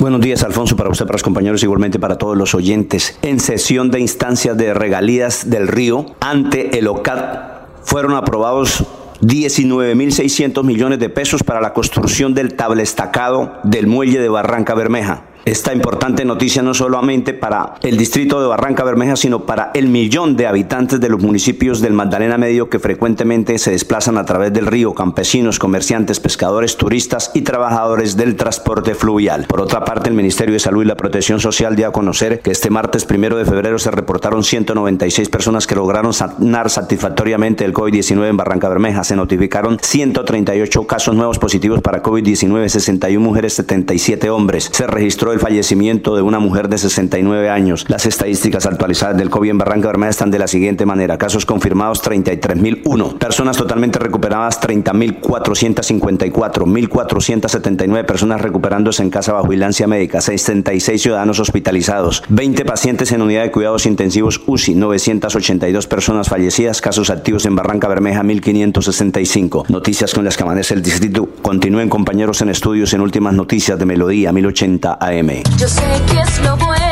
Buenos días, Alfonso, para usted, para los compañeros, igualmente para todos los oyentes. En sesión de instancias de regalías del río ante el OCAT fueron aprobados 19.600 millones de pesos para la construcción del tablestacado del muelle de Barranca Bermeja. Esta importante noticia no solamente para el distrito de Barranca Bermeja, sino para el millón de habitantes de los municipios del Magdalena Medio que frecuentemente se desplazan a través del río, campesinos, comerciantes, pescadores, turistas y trabajadores del transporte fluvial. Por otra parte, el Ministerio de Salud y la Protección Social dio a conocer que este martes primero de febrero se reportaron 196 personas que lograron sanar satisfactoriamente el COVID-19 en Barranca Bermeja. Se notificaron 138 casos nuevos positivos para COVID-19, 61 mujeres, 77 hombres. Se registró el fallecimiento de una mujer de 69 años. Las estadísticas actualizadas del COVID en Barranca Bermeja están de la siguiente manera. Casos confirmados 33.001. Personas totalmente recuperadas 30.454. 1.479 personas recuperándose en casa bajo vigilancia médica. 66 ciudadanos hospitalizados. 20 pacientes en unidad de cuidados intensivos UCI. 982 personas fallecidas. Casos activos en Barranca Bermeja 1.565. Noticias con las que amanece el distrito. Continúen compañeros en estudios en últimas noticias de Melodía 1080 AM. Yo sé que es lo bueno.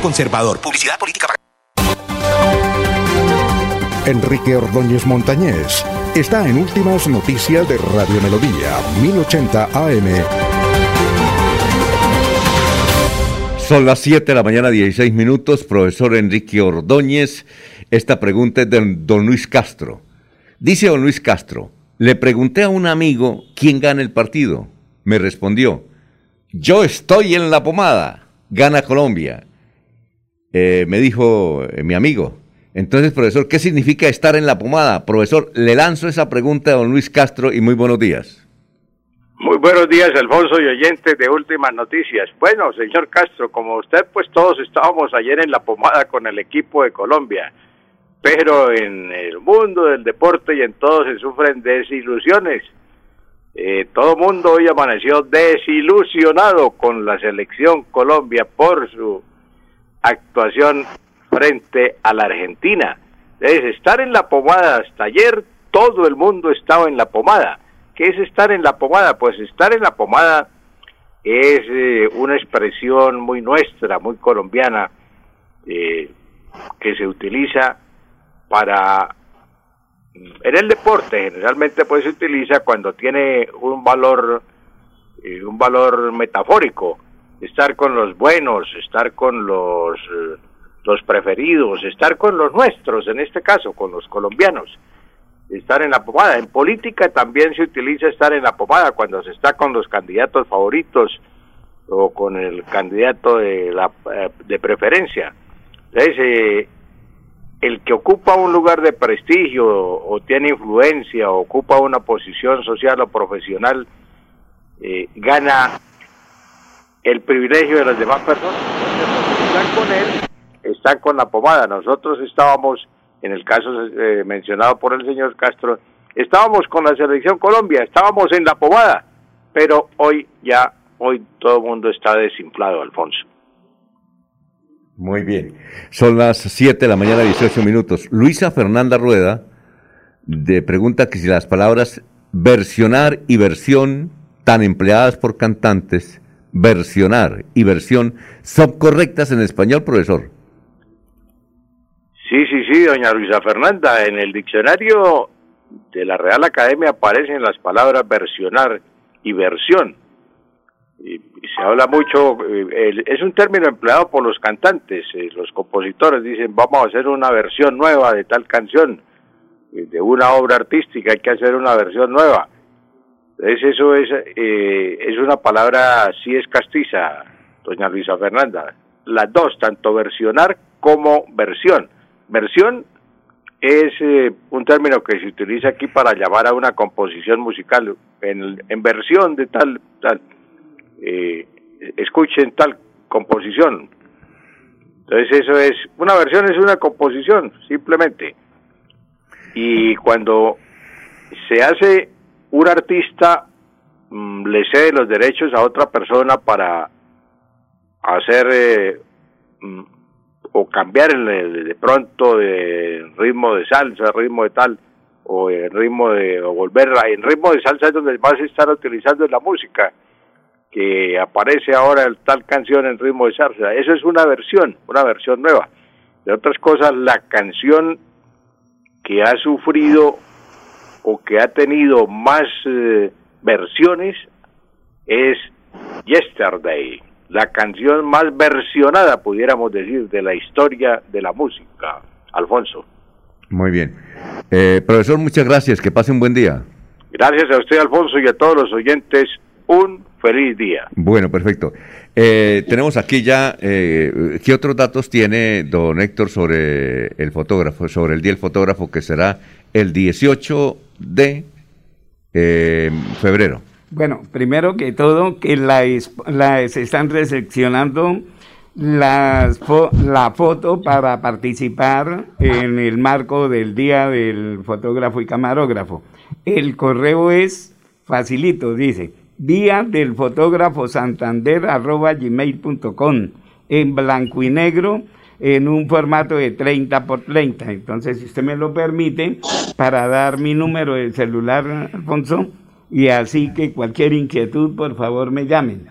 Conservador. Publicidad política. Enrique Ordóñez Montañés está en Últimas Noticias de Radio Melodía, 1080 AM. Son las 7 de la mañana, 16 minutos. Profesor Enrique Ordóñez, esta pregunta es de don Luis Castro. Dice don Luis Castro, le pregunté a un amigo quién gana el partido. Me respondió, yo estoy en la pomada, gana Colombia. Eh, me dijo eh, mi amigo. Entonces, profesor, ¿qué significa estar en la pomada? Profesor, le lanzo esa pregunta a don Luis Castro y muy buenos días. Muy buenos días, Alfonso y oyentes de Últimas Noticias. Bueno, señor Castro, como usted, pues todos estábamos ayer en la pomada con el equipo de Colombia, pero en el mundo del deporte y en todo se sufren desilusiones. Eh, todo mundo hoy amaneció desilusionado con la selección Colombia por su actuación frente a la Argentina. Es estar en la pomada hasta ayer, todo el mundo estaba en la pomada ¿Qué es estar en la pomada? Pues estar en la pomada es eh, una expresión muy nuestra, muy colombiana, eh, que se utiliza para... En el deporte generalmente pues se utiliza cuando tiene un valor, eh, un valor metafórico, estar con los buenos, estar con los, los preferidos, estar con los nuestros, en este caso, con los colombianos estar en la pomada. En política también se utiliza estar en la pomada cuando se está con los candidatos favoritos o con el candidato de, la, eh, de preferencia. Entonces, eh, el que ocupa un lugar de prestigio o tiene influencia o ocupa una posición social o profesional, eh, gana el privilegio de las demás personas. están con él, están con la pomada. Nosotros estábamos en el caso eh, mencionado por el señor Castro, estábamos con la selección Colombia, estábamos en la pomada, pero hoy ya, hoy todo el mundo está desinflado, Alfonso. Muy bien. Son las 7 de la mañana, 18 minutos. Luisa Fernanda Rueda de pregunta que si las palabras versionar y versión, tan empleadas por cantantes, versionar y versión, son correctas en español, profesor. Sí, sí, sí, doña Luisa Fernanda, en el diccionario de la Real Academia aparecen las palabras versionar y versión. Y, se habla mucho, eh, es un término empleado por los cantantes, eh, los compositores dicen vamos a hacer una versión nueva de tal canción, eh, de una obra artística hay que hacer una versión nueva. Entonces eso es, es una palabra, sí es castiza, doña Luisa Fernanda. Las dos, tanto versionar como versión Versión es eh, un término que se utiliza aquí para llamar a una composición musical en, en versión de tal, tal, eh, escuchen tal composición. Entonces eso es, una versión es una composición, simplemente. Y cuando se hace un artista, mm, le cede los derechos a otra persona para hacer eh, mm, o cambiar el, de pronto de ritmo de salsa, ritmo de tal, o el ritmo de, o volver en ritmo de salsa es donde más están utilizando la música, que aparece ahora el tal canción en ritmo de salsa. Eso es una versión, una versión nueva. De otras cosas, la canción que ha sufrido o que ha tenido más eh, versiones es Yesterday la canción más versionada, pudiéramos decir, de la historia de la música. Alfonso. Muy bien. Eh, profesor, muchas gracias. Que pase un buen día. Gracias a usted, Alfonso, y a todos los oyentes. Un feliz día. Bueno, perfecto. Eh, tenemos aquí ya, eh, ¿qué otros datos tiene don Héctor sobre el fotógrafo, sobre el día del fotógrafo que será el 18 de febrero? Bueno, primero que todo, que la, la se están recepcionando las la foto para participar en el marco del Día del Fotógrafo y Camarógrafo. El correo es facilito, dice, día del fotógrafo santander arroba gmail.com en blanco y negro en un formato de 30 por 30. Entonces, si usted me lo permite, para dar mi número de celular, Alfonso, y así que cualquier inquietud, por favor, me llamen.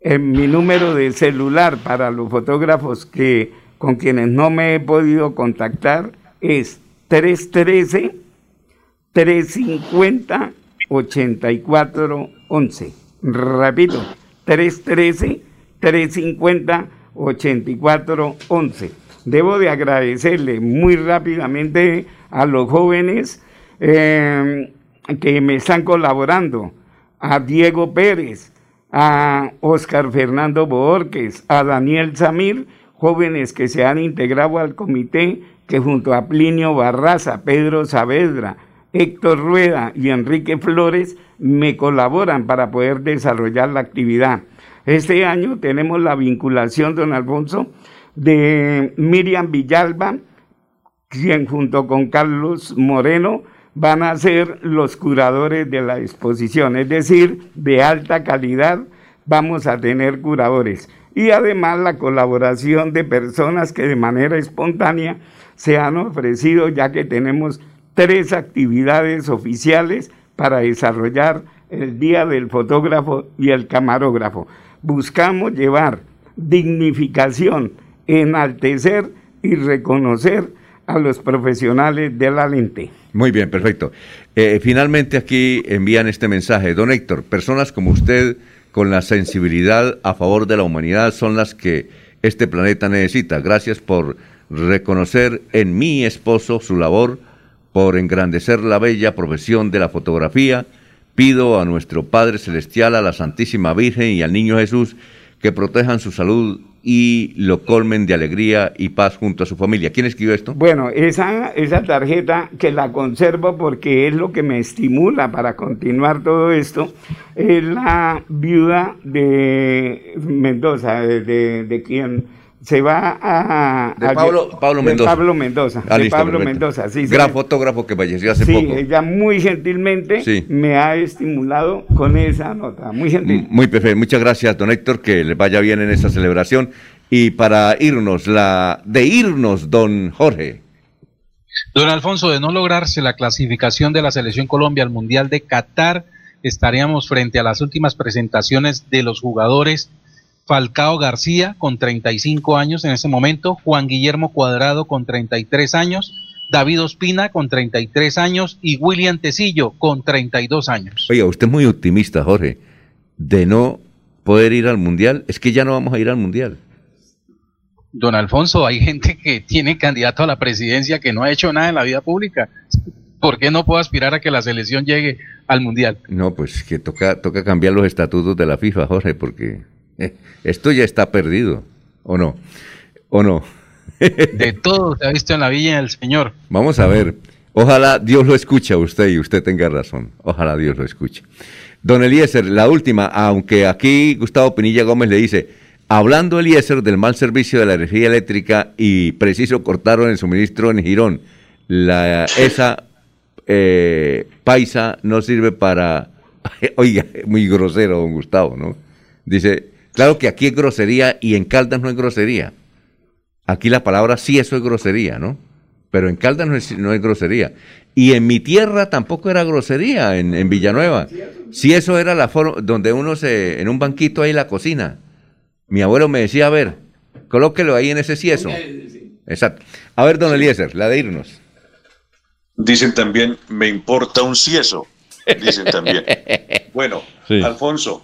En mi número de celular para los fotógrafos que con quienes no me he podido contactar es 313 350 8411. Repito, 313 350 8411. Debo de agradecerle muy rápidamente a los jóvenes eh, que me están colaborando, a Diego Pérez, a Oscar Fernando Borges, a Daniel Samir, jóvenes que se han integrado al comité que junto a Plinio Barraza, Pedro Saavedra, Héctor Rueda y Enrique Flores me colaboran para poder desarrollar la actividad. Este año tenemos la vinculación, don Alfonso, de Miriam Villalba, quien junto con Carlos Moreno van a ser los curadores de la exposición, es decir, de alta calidad vamos a tener curadores. Y además la colaboración de personas que de manera espontánea se han ofrecido, ya que tenemos tres actividades oficiales para desarrollar el Día del Fotógrafo y el Camarógrafo. Buscamos llevar dignificación, enaltecer y reconocer a los profesionales de la lente. Muy bien, perfecto. Eh, finalmente aquí envían este mensaje. Don Héctor, personas como usted con la sensibilidad a favor de la humanidad son las que este planeta necesita. Gracias por reconocer en mi esposo su labor, por engrandecer la bella profesión de la fotografía. Pido a nuestro Padre Celestial, a la Santísima Virgen y al Niño Jesús que protejan su salud y lo colmen de alegría y paz junto a su familia. ¿Quién escribió esto? Bueno, esa, esa tarjeta que la conservo porque es lo que me estimula para continuar todo esto, es la viuda de Mendoza, de, de, de quien se va a... De a- Pablo- Pablo de Mendoza. Pablo Mendoza. Ah, de listo, Pablo perfecto. Mendoza, sí. sí. Gran fotógrafo que falleció hace Sí, poco. ella muy gentilmente Sí. me ha estimulado con esa nota, muy gentil. Muy perfecto. Muchas gracias, don Héctor, que les vaya bien en esta celebración. Y para irnos, la de irnos, don Jorge. Don Alfonso, de no lograrse la clasificación de la selección Colombia al Mundial de Qatar, estaríamos frente a las últimas presentaciones de los jugadores Falcao García con 35 años en ese momento, Juan Guillermo Cuadrado con 33 años, David Ospina con 33 años y William Tecillo con 32 años. Oiga, usted es muy optimista, Jorge, de no poder ir al Mundial. Es que ya no vamos a ir al Mundial. Don Alfonso, hay gente que tiene candidato a la presidencia que no ha hecho nada en la vida pública. ¿Por qué no puedo aspirar a que la selección llegue al Mundial? No, pues que toca, toca cambiar los estatutos de la FIFA, Jorge, porque esto ya está perdido. ¿O no? ¿O no? De todo se ha visto en la Villa del Señor. Vamos a ver. Ojalá Dios lo escuche a usted y usted tenga razón. Ojalá Dios lo escuche. Don Eliezer, la última, aunque aquí Gustavo Pinilla Gómez le dice, hablando Eliezer del mal servicio de la energía eléctrica y preciso cortaron el suministro en Girón, la, esa eh, paisa no sirve para... Oiga, muy grosero, don Gustavo, ¿no? Dice, claro que aquí es grosería y en Caldas no es grosería. Aquí la palabra sí, eso es grosería, ¿no? Pero en Caldas no es, no es grosería. Y en mi tierra tampoco era grosería, en, en Villanueva. Si eso era la forma donde uno se, en un banquito ahí en la cocina. Mi abuelo me decía, a ver, colóquelo ahí en ese cieso. Exacto. A ver, don Eliezer, la de irnos. Dicen también, me importa un cieso. Dicen también. Bueno, Sí. Alfonso,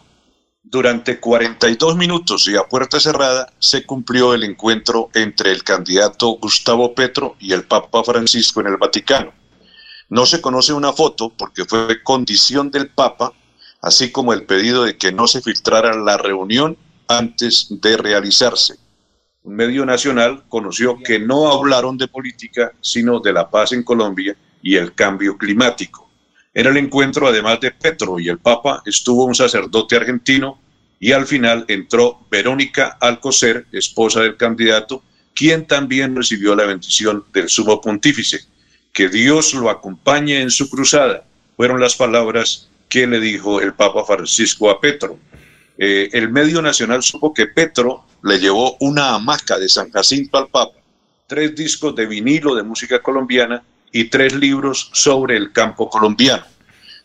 durante 42 minutos y a puerta cerrada se cumplió el encuentro entre el candidato Gustavo Petro y el Papa Francisco en el Vaticano. No se conoce una foto porque fue condición del Papa, así como el pedido de que no se filtrara la reunión antes de realizarse. Un medio nacional conoció que no hablaron de política, sino de la paz en Colombia y el cambio climático. En el encuentro, además de Petro y el Papa, estuvo un sacerdote argentino y al final entró Verónica Alcocer, esposa del candidato, quien también recibió la bendición del sumo pontífice. Que Dios lo acompañe en su cruzada, fueron las palabras que le dijo el Papa Francisco a Petro. Eh, el medio nacional supo que Petro le llevó una hamaca de San Jacinto al Papa, tres discos de vinilo de música colombiana y tres libros sobre el campo colombiano.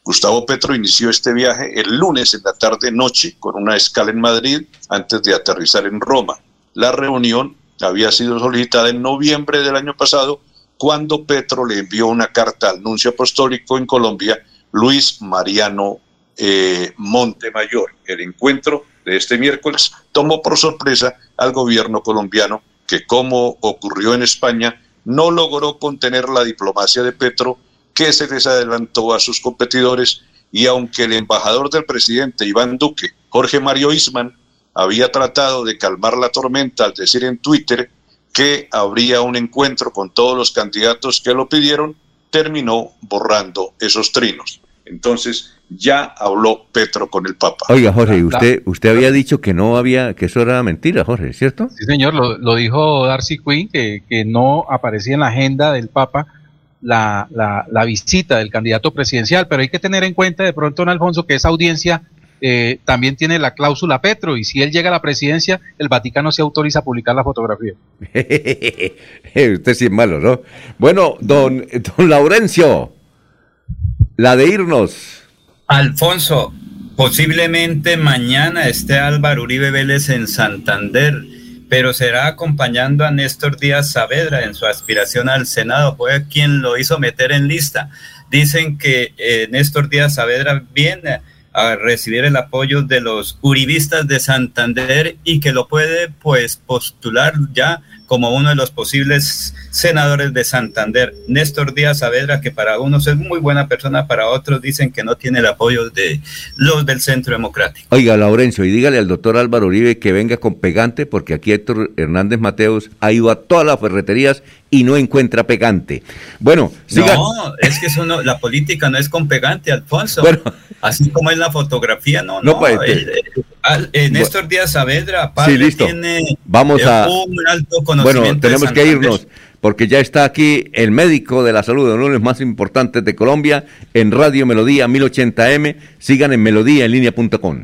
Gustavo Petro inició este viaje el lunes en la tarde-noche con una escala en Madrid antes de aterrizar en Roma. La reunión había sido solicitada en noviembre del año pasado cuando Petro le envió una carta al nuncio apostólico en Colombia, Luis Mariano eh, Montemayor. El encuentro de este miércoles tomó por sorpresa al gobierno colombiano que, como ocurrió en España, no logró contener la diplomacia de Petro, que se les adelantó a sus competidores, y aunque el embajador del presidente Iván Duque, Jorge Mario Isman, había tratado de calmar la tormenta al decir en Twitter que habría un encuentro con todos los candidatos que lo pidieron, terminó borrando esos trinos. Entonces ya habló Petro con el Papa. Oiga, Jorge, ¿y usted, usted había dicho que no había, que eso era mentira, Jorge, ¿cierto? Sí, señor, lo, lo dijo Darcy Quinn, que, que no aparecía en la agenda del Papa la, la, la visita del candidato presidencial, pero hay que tener en cuenta de pronto, don Alfonso, que esa audiencia eh, también tiene la cláusula Petro y si él llega a la presidencia, el Vaticano se autoriza a publicar la fotografía. Usted sí es malo, ¿no? Bueno, don, don Laurencio, la de irnos. Alfonso, posiblemente mañana esté Álvaro Uribe Vélez en Santander, pero será acompañando a Néstor Díaz Saavedra en su aspiración al Senado. Fue quien lo hizo meter en lista. Dicen que eh, Néstor Díaz Saavedra viene a recibir el apoyo de los uribistas de Santander y que lo puede pues postular ya como uno de los posibles senadores de Santander. Néstor Díaz Saavedra, que para unos es muy buena persona, para otros dicen que no tiene el apoyo de los del Centro Democrático. Oiga, Laurencio, y dígale al doctor Álvaro Uribe que venga con pegante, porque aquí Héctor Hernández Mateos ha ido a todas las ferreterías y no encuentra pegante. Bueno. No, es que eso no, la política no es con pegante, Alfonso. Bueno. Así como es la fotografía, no, No, no. pues, el- el- al- eh, Néstor Díaz Saavedra, padre, Sí, listo. tiene Vamos eh, a. un alto conocimiento Bueno, tenemos que irnos porque ya está aquí el médico de la salud de uno de los más importantes de Colombia en Radio Melodía 1080M. Sigan en melodíaenlínea.com.